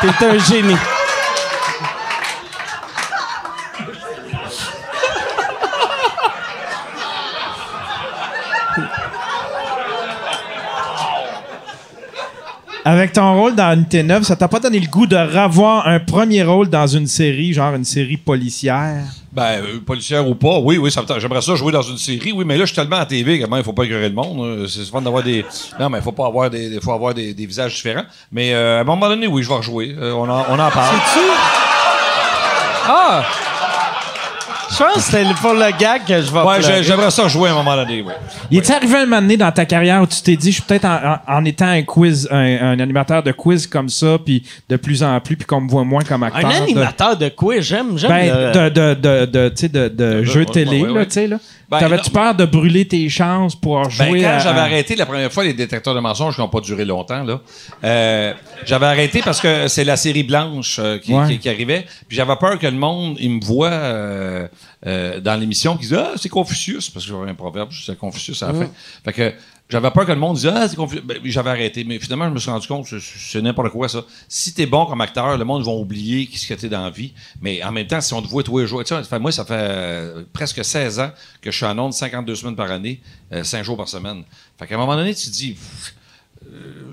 T'es un génie.
Avec ton rôle dans une T9, ça t'a pas donné le goût de revoir un premier rôle dans une série, genre une série policière?
Ben, euh, policière ou pas, oui, oui, ça me j'aimerais ça jouer dans une série, oui, mais là, je suis tellement à TV qu'il faut pas écœurer le monde. hein. C'est souvent d'avoir des. Non, mais il faut pas avoir des. Il faut avoir des, des visages différents. Mais euh, à un moment donné, oui, je vais rejouer. Euh, on, en, on en parle.
Ah! Je pense que c'était pour le gag que je vais
Ouais,
pleurer.
j'ai- j'aimerais ça jouer à un moment donné, oui.
Il est arrivé un moment donné dans ta carrière où tu t'es dit, je suis peut-être en, en- en étant un quiz, un, un animateur de quiz comme ça, puis de plus en plus, puis qu'on me voit moins comme acteur.
Un
de-
animateur de quoi? J'aime, j'aime.
Ben,
le-
de, de, de, de, tu sais, de, de jeux
ouais,
télé,
ouais, ouais,
là,
ouais.
tu sais, là.
Ben,
T'avais-tu peur de brûler tes chances pour
Ben,
jouer
quand
à-
j'avais arrêté la première fois les détecteurs de mensonges qui n'ont pas duré longtemps, là, euh, j'avais arrêté parce que c'est la série blanche euh, qui,
Ouais.
qui- qui arrivait. Puis j'avais peur que le monde, il me voit euh, euh, dans l'émission, qui disait Ah, c'est Confucius, parce que j'avais un proverbe, c'est Confucius à la fin. Fait que j'avais peur que le monde dise Ah, c'est Confucius. Ben, j'avais arrêté. Mais finalement, je me suis rendu compte que c'est- n'importe quoi, ça. Si t'es bon comme acteur, le monde va oublier ce que t'es dans la vie. Mais en même temps, si on te voit tous les jours, tu sais, moi, ça fait euh, presque 16 ans que je suis en onde 52 semaines par année, 5 jours par semaine. Fait qu'à un moment donné, tu te dis, euh,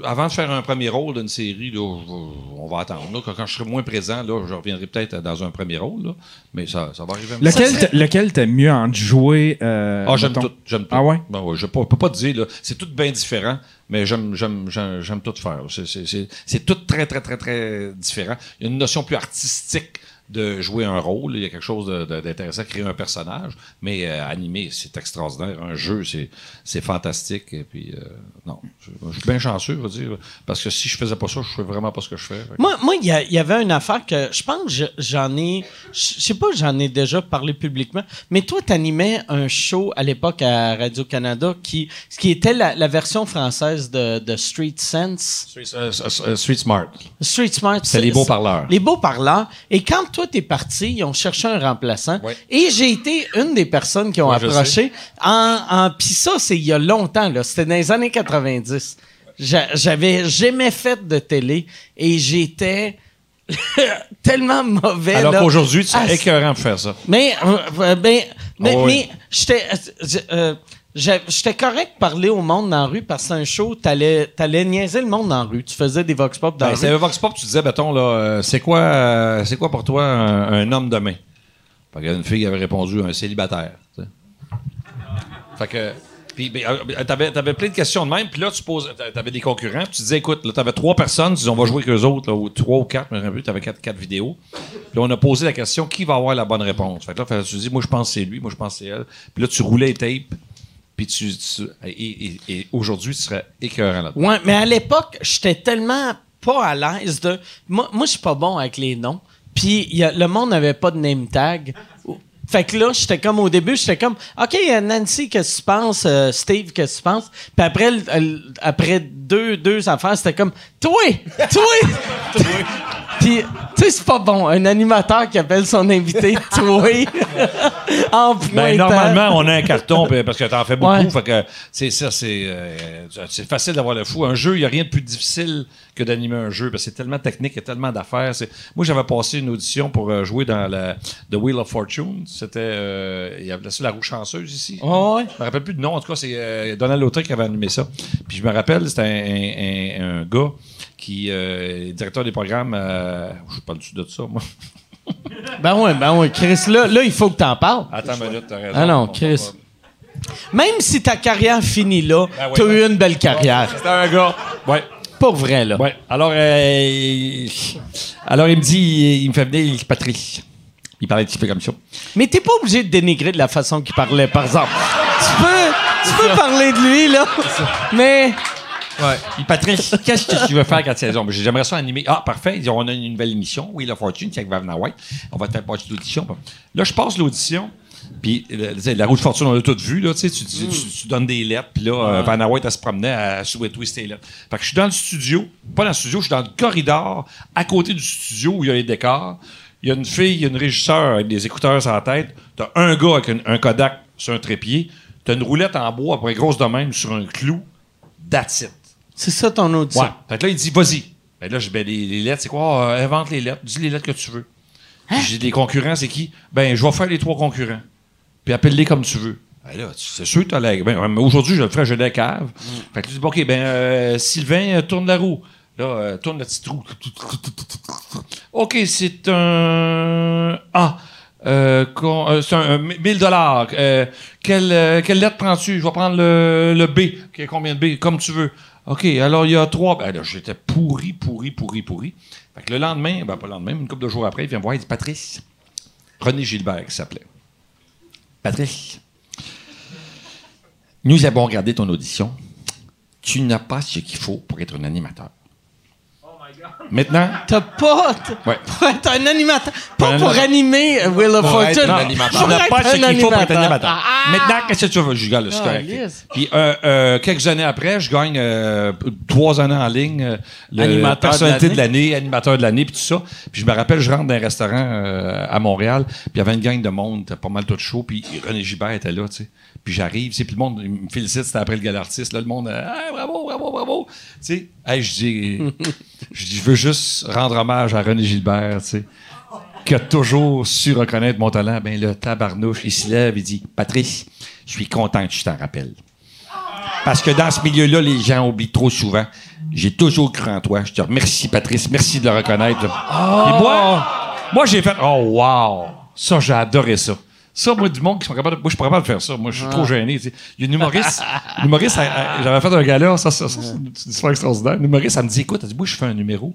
avant de faire un premier rôle d'une série, là, je vais- on va attendre. là. quand, je serai moins présent, là, je reviendrai peut-être dans un premier rôle, mais ça, ça va arriver.
Lequel, lequel t'aimes mieux en jouer? euh,
Ah, j'aime tout. J'aime tout.
Ah ouais?
Ben ouais, je peux, peux pas te dire. C'est tout bien différent, mais j'aime, j'aime, j'aime, tout faire. C'est, c'est, c'est, c'est tout très, très, très, très différent. Il y a une notion plus artistique de jouer un rôle. Il y a quelque chose d'intéressant, créer un personnage, mais euh, animer, c'est extraordinaire. Un jeu, c'est, c'est fantastique. Et puis, euh, non, je, je suis bien chanceux, je veux dire, parce que si je faisais pas ça, je ferais vraiment pas ce que je fais.
Moi, il y, avait une affaire que je pense j'en ai. Je sais pas, j'en ai déjà parlé publiquement, mais toi, tu animais un show à l'époque à Radio-Canada qui, qui était la, la version française de, de Street Sense.
Street, euh, euh, Street Smart.
Street Smart.
C'est les beaux parleurs.
Les beaux parleurs. Et quand toi, t'es parti, ils ont cherché un remplaçant. Et j'ai été une des personnes qui ont approché. En, en, Puis ça, c'est il y a longtemps, là. C'était dans les années 90. J'a- J'avais jamais fait de télé et j'étais tellement mauvais.
Alors qu'aujourd'hui, tu
Ah,
serais écœurant de faire ça.
mais, euh, euh, ben, mais,
Ah oui.
mais j'étais, euh, j'étais correct de parler au monde dans la rue parce que c'est un show, t'allais, t'allais niaiser le monde dans la rue. Tu faisais des vox pop dans
Ben,
la
c'est
rue.
un Vox Pop, tu disais, mettons, là, euh, c'est quoi, euh, c'est quoi pour toi un, un homme de main? Fait qu'il y a une fille qui avait répondu un célibataire. tu sais. Fait que. Puis, ben, euh, t'avais, t'avais plein de questions de même, puis là, tu poses, t'a- t'avais des concurrents, puis tu disais, écoute, là, t'avais trois personnes, tu dis, on va jouer avec eux autres, là, ou trois ou quatre, mais tu t'avais quatre, quatre vidéos. Puis on a posé la question, qui va avoir la bonne réponse? Fait que là, tu dis, moi, je pense que c'est lui, moi, je pense que c'est elle. Puis là, tu roulais les tapes, puis tu. tu- et et- et aujourd'hui, tu serais écœurant là-dedans.
Ouais, mais à l'époque, j'étais tellement pas à l'aise de. Moi, moi je suis pas bon avec les noms. Puis il y a- le monde n'avait pas de name tag. Fait que là, j'étais comme au début, j'étais comme OK, euh, Nancy, qu'est-ce que tu penses? Euh, Steve, qu'est-ce que tu penses? Puis après, le- après deux, deux affaires, c'était comme Toi! Toi! Puis, tu sais, c'est pas bon. Un animateur qui appelle son invité troué en pointant.
Ben, normalement, on a un carton parce que t'en fais beaucoup.
Ouais.
Fait que, c'est ça, c'est, euh, c'est facile d'avoir le fou. Un jeu, il n'y a rien de plus difficile que d'animer un jeu parce que c'est tellement technique, il y a tellement d'affaires. C'est- Moi, j'avais passé une audition pour euh, jouer dans la, The Wheel of Fortune. C'était, euh, il y avait ça, la roue chanceuse ici.
Ouais, ouais.
Je me rappelle plus de nom. En tout cas, c'est euh, Donald Lautrec qui avait animé ça. Puis je me rappelle, c'était un, un- un gars qui euh, est directeur des programmes. euh, pas dessus de ça, moi?
Ben ouais, ben ouais. Chris, là, là il faut que t'en parles.
Attends une minute, t'as raison.
Ah non,
On
Chris. Même si ta carrière finit là,
Ben ouais,
t'as
ben-
eu une belle carrière.
C'était un gars. Ouais.
Pour vrai, là.
Ouais. Alors, euh, il- alors il me dit, il me fait venir, il Patrick. Il parlait un petit peu comme ça.
Mais t'es pas obligé de dénigrer de la façon qu'il parlait, par exemple. tu peux, tu peux parler de lui, là. Mais,
Ouais. Il dit, Patrick, qu'est-ce que tu veux faire quand saison? J'aimerais ça animer. Ah, parfait. Ils disent, on a une nouvelle émission, Oui, la Fortune, c'est avec Vavna White. On va faire passer l'audition. Là, je passe l'audition. Puis euh, la roue de fortune, on l'a tout vu, là, tu, tu, tu, tu- tu donnes des lettres, puis là, euh, Vanna White, elle se promenait à souhaiter lettres. Fait que je suis dans le studio, pas dans le studio, je suis dans le corridor, à côté du studio où il y a les décors. Il y a une fille, il y a une régisseur avec des écouteurs sur la tête. T'as un gars avec un, un Kodak sur un trépied. T'as une roulette en bois, après grosse de même, sur un clou. That's it.
C'est ça ton audition.
Ouais. Fait que là, il dit, vas-y. Ben là, je ben, les, les lettres, c'est quoi? Euh, invente les lettres. Dis les lettres que tu veux. Puis J'ai des concurrents, c'est qui? Ben, je vais faire les trois concurrents. Puis appelle-les comme tu veux. Ben là, c'est sûr que t'as la. Ben, aujourd'hui, je le ferai, j'ai la cave. Fait que tu dis, bon, OK, ben, euh, Sylvain, euh, tourne la roue. Là, euh, tourne la petite roue. OK, c'est un. Ah! Euh, con- euh, c'est un, un 1000 dollars. Euh, quelle, euh, quelle lettre prends-tu? Je vais prendre le, le B. OK, combien de B? Comme tu veux. OK, alors il y a trois. Ben j'étais pourri, pourri, pourri, pourri. Fait que le lendemain, ben pas le lendemain, une couple de jours après, il vient me voir, il dit Patrice, René Gilbert, qui s'appelait. Patrice, nous avons regardé ton audition. Tu n'as pas ce qu'il faut pour être un animateur. Maintenant,
T'as pas. t-
Ouais.
Pour être un animateur. Pas
un
pour
animateur.
animer euh, Wheel of
Pour être
Fortune.
un animateur.
n'as
Pour
pas ce qu'il faut pour être un
animateur.
animateur.
Ah,
Maintenant, qu'est-ce que tu veux? Je gagne, c'est
Ah,
correct.
yes.
Puis, euh, euh, quelques années après, je gagne euh, trois années en ligne, le
Animateur de
personnalité de
l'année.
l'année, animateur de l'année, puis tout ça. Puis je me rappelle, je rentre dans un restaurant à Montréal, puis il y avait une gang de monde, pas mal tout chaud, puis René Gilbert était là, tu sais. Puis j'arrive, tu sais, puis le monde il me félicite, c'était après le gala artiste, là, le monde, euh, Ah, bravo, bravo, bravo. Tu sais, Hey, je dis, je je veux juste rendre hommage à René Gilbert, tu sais qui a toujours su reconnaître mon talent, ben le tabarnouche, il se lève et dit Patrice, je suis content que tu t'en rappelles. Parce que dans ce milieu-là, les gens oublient trop souvent. J'ai toujours cru en toi. Je te remercie, Patrice. Merci de le reconnaître. Et moi, moi j'ai fait Oh, wow! Ça, j'ai adoré ça. Ça, moi, du monde qui sont capables de. Moi, je suis pas capable de faire ça. Moi, je suis trop gêné. Il y a une humoriste. une j'avais fait un gala, ça, ça, ça, c'est une histoire extraordinaire. Une humoriste, elle me dit Écoute, elle dit, moi, je fais un numéro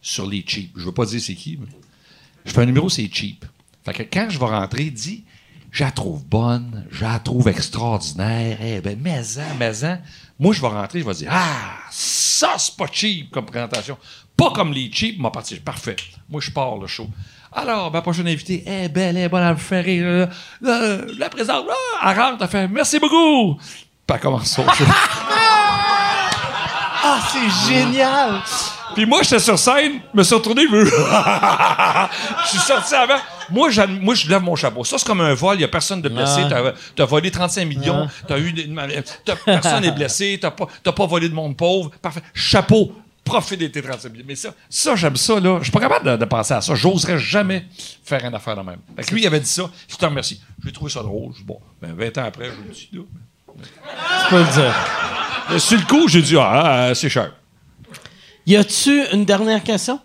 sur les cheap. Je veux pas dire c'est qui, mais je fais un numéro, c'est cheap. Fait que quand je vais rentrer, dit, je la trouve bonne, je la trouve extraordinaire, eh ben, mais-en, mais-en. Moi, je vais rentrer, je vais dire, ah, ça, c'est pas cheap comme présentation. Pas comme les cheap, ma partie, parfait. Moi, je pars le show. Alors, ma prochaine invitée, eh, belle, elle est bonne à me faire rire. la présente, elle rentre, elle fait, merci beaucoup. Puis elle commence son show.
Ah, c'est génial!
Puis moi, j'étais sur scène, je me suis retourné, je suis sorti avant. Moi, moi, je lève mon chapeau. Ça, c'est comme un vol, il n'y a personne de blessé. T'as as volé 35 millions, t'as eu des- t'as- personne n'est blessé, pas, t'as pas volé de monde pauvre. Parfait. Chapeau. Profite de tes 35 millions. Mais ça, ça j'aime ça, là. Je suis pas capable de, de penser à ça. J'oserais jamais faire une affaire de même. Fait que lui, il avait dit ça. Je te remercie. J'ai trouvé ça drôle. Je dis, bon, ben, 20 ans après, je le dis, là.
Tu peux le dire.
Mais sur le coup, j'ai dit, ah, ah, c'est cher.
Y a-tu une dernière question?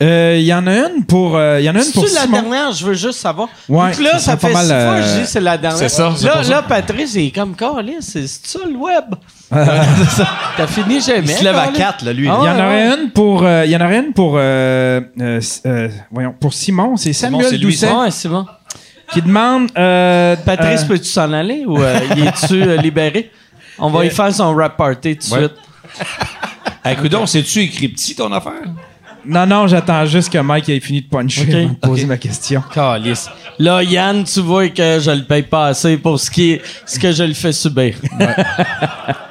Il Euh, y en a une pour, euh, y en a une pour
C'est la
Simon.
dernière, je veux juste savoir.
Ouais,
Donc là,
ça
ça, fait
pas
six
mal,
fois que
euh,
je dis c'est la dernière.
c'est ça, c'est
Là,
ça.
là, Patrice, il est comme Carlis, c'est ça le web? T'as fini jamais.
Il se lève à
Carlis?
4, là, lui.
Ah
Il y en
ouais,
aurait
ouais.
une pour, euh, il y en aurait une pour, euh, euh, euh, voyons, pour Simon. C'est Samuel
c'est lui,
Doucet
Ouais, c'est bon.
qui demande. euh,
Patrice,
euh,
peux-tu s'en aller ou euh, y es-tu euh, libéré? On va y faire son rap party tout de
Ouais.
suite.
Hey, coudonc, c'est-tu écrit petit ton affaire?
Non, non, j'attends juste que Mike ait fini de puncher
Ok.
avant de poser ma question.
Calice. Là, Yann, tu vois que je le paye pas assez pour ce, qui est, ce que je le fais subir.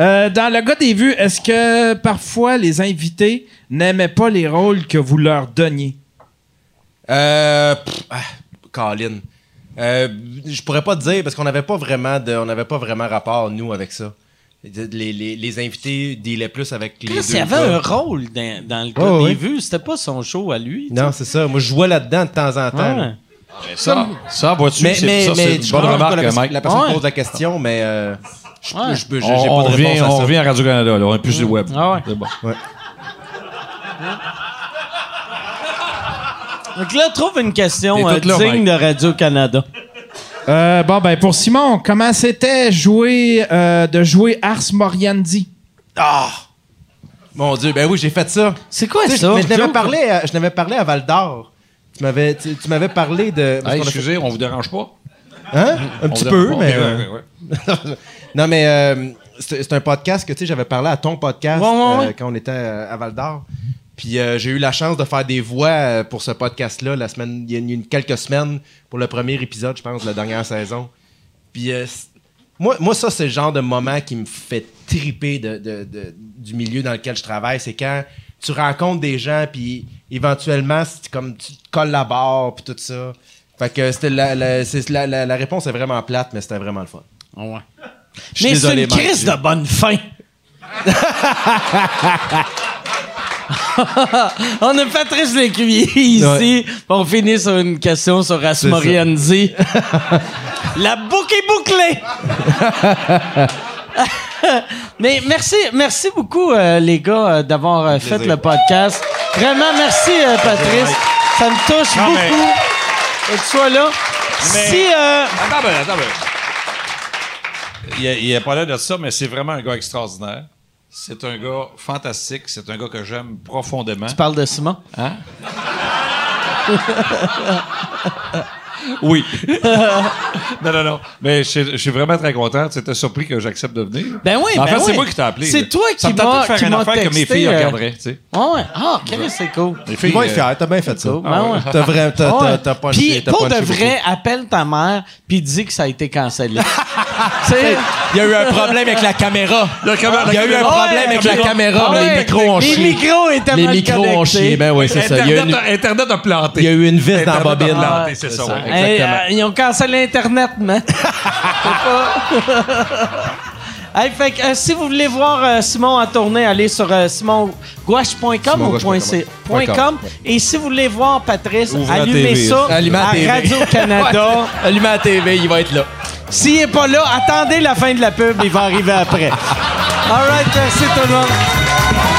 Euh, dans le gars des vues, est-ce que parfois les invités n'aimaient pas les rôles que vous leur donniez?
Euh. pff, ah, Colin. Euh, je pourrais pas te dire parce qu'on n'avait pas vraiment de, on n'avait pas vraiment rapport nous avec ça. Les, les, les invités dealaient plus avec les
Chris,
deux
il y avait
gars.
un rôle dans, dans le cas des
ouais.
vues. C'était pas son show à lui.
Non, c'est ça. Moi, je jouais là-dedans de temps en temps.
Ouais.
là.
Ça, ça vois-tu,
Mais,
c'est-
mais,
ça, c'est
mais
une
je
bonne
comprends pourquoi
remarque,
la,
Mike.
la personne
Ouais.
pose la question, mais euh, je
Ouais.
je peux- j'ai
on,
pas de
revient,
réponse à
on
ça.
revient à Radio-Canada, là. On est plus sur le web.
Ah ouais.
C'est bon.
Donc là, trouve une question euh, digne
Mike.
de Radio-Canada.
Euh, bon, ben pour Simon, comment c'était jouer, euh, de jouer Ars Moriandi?
Ah! Mon Dieu, ben oui, j'ai fait ça.
C'est quoi
Tu sais,
ça?
mais je n'avais parlé, à- je n'avais parlé à Val d'Or. Tu m'avais, tu, tu m'avais parlé de.
Hey,
a fait-
excusez, on vous dérange pas?
Hein? Un petit peu, mais. euh, non, mais euh, c'est un podcast que tu sais, j'avais parlé à ton podcast
Ouais, ouais,
euh, quand on était à Val d'Or. Puis euh, j'ai eu la chance de faire des voix pour ce podcast-là la semaine, il y a une, une- quelques semaines pour le premier épisode, je pense, de la dernière saison. Puis euh, moi, moi, ça, c'est le genre de moment qui me fait triper de, de- de- du milieu dans lequel je travaille. C'est quand tu rencontres des gens, puis éventuellement, c'est comme tu collabores, puis tout ça. Fait que c'était la, la, c'est- la, la- la réponse est vraiment plate, mais c'était vraiment le fun.
Ah ouais. Mais c'est une crise de bonne fin. on a Patrice Lécuyer ici. On finit sur une question sur Asmorianzi. La boucle est bouclée. Mais merci, merci beaucoup, euh, les gars, euh, d'avoir euh, fait le podcast. Vraiment, merci, Patrice. Ça me touche
Non, mais-
beaucoup que tu sois là.
Mais-
Si, euh,
Attends, ben, attends, ben. Il n'a pas l'air de ça, mais c'est vraiment un gars extraordinaire. C'est un gars fantastique. C'est un gars que j'aime profondément.
tu parles de Simon?
Hein? oui. non, non, non. Mais je suis- je suis vraiment très content. Tu étais surpris que j'accepte de venir.
Ben oui,
En
ben
fait, c'est
oui.
moi qui t'ai appelé.
C'est toi
Ça
qui
me tentait
m'as
de faire
qui
une
m'as
affaire que mes
texté,
filles
euh,
regarderaient, tu sais.
Ah ouais. Ah, Chris, c'est cool.
Les filles,
vont être
euh,
t'as bien fait ça.
Ben ouais.
T'as vraiment, t'as,
Ah
t'as, punché,
Puis,
t'as
pour de vrai, appelle ta mère puis dis que ça a été cancellé. Tu sais,
beaucoup. Il y a eu un problème avec la caméra.
La caméra-
Il y a eu un problème avec la
caméra.
caméra.
Ah
les micros ont
Les
chié.
micros étaient
Les micros ont chié. Ben oui, c'est ça. Il y, a
Internet, a, planté.
il y a eu une vis dans la bobine.
c'est ça.
Hey, euh, ils ont cancellé Internet, man. C'est pas- Hey, fait que, euh, si vous voulez voir euh, Simon en tournée, allez sur euh, simongouache.com ou
Simongouache.com,
point C- point com. Et si vous voulez voir Patrice,
Ouvrez
allumez
TV.
ça
Allumez la
à
TV.
Radio-Canada.
Allumez la TV, il va être là.
S'il est pas là, attendez la fin de la pub, il va arriver après. All right, merci tout le monde.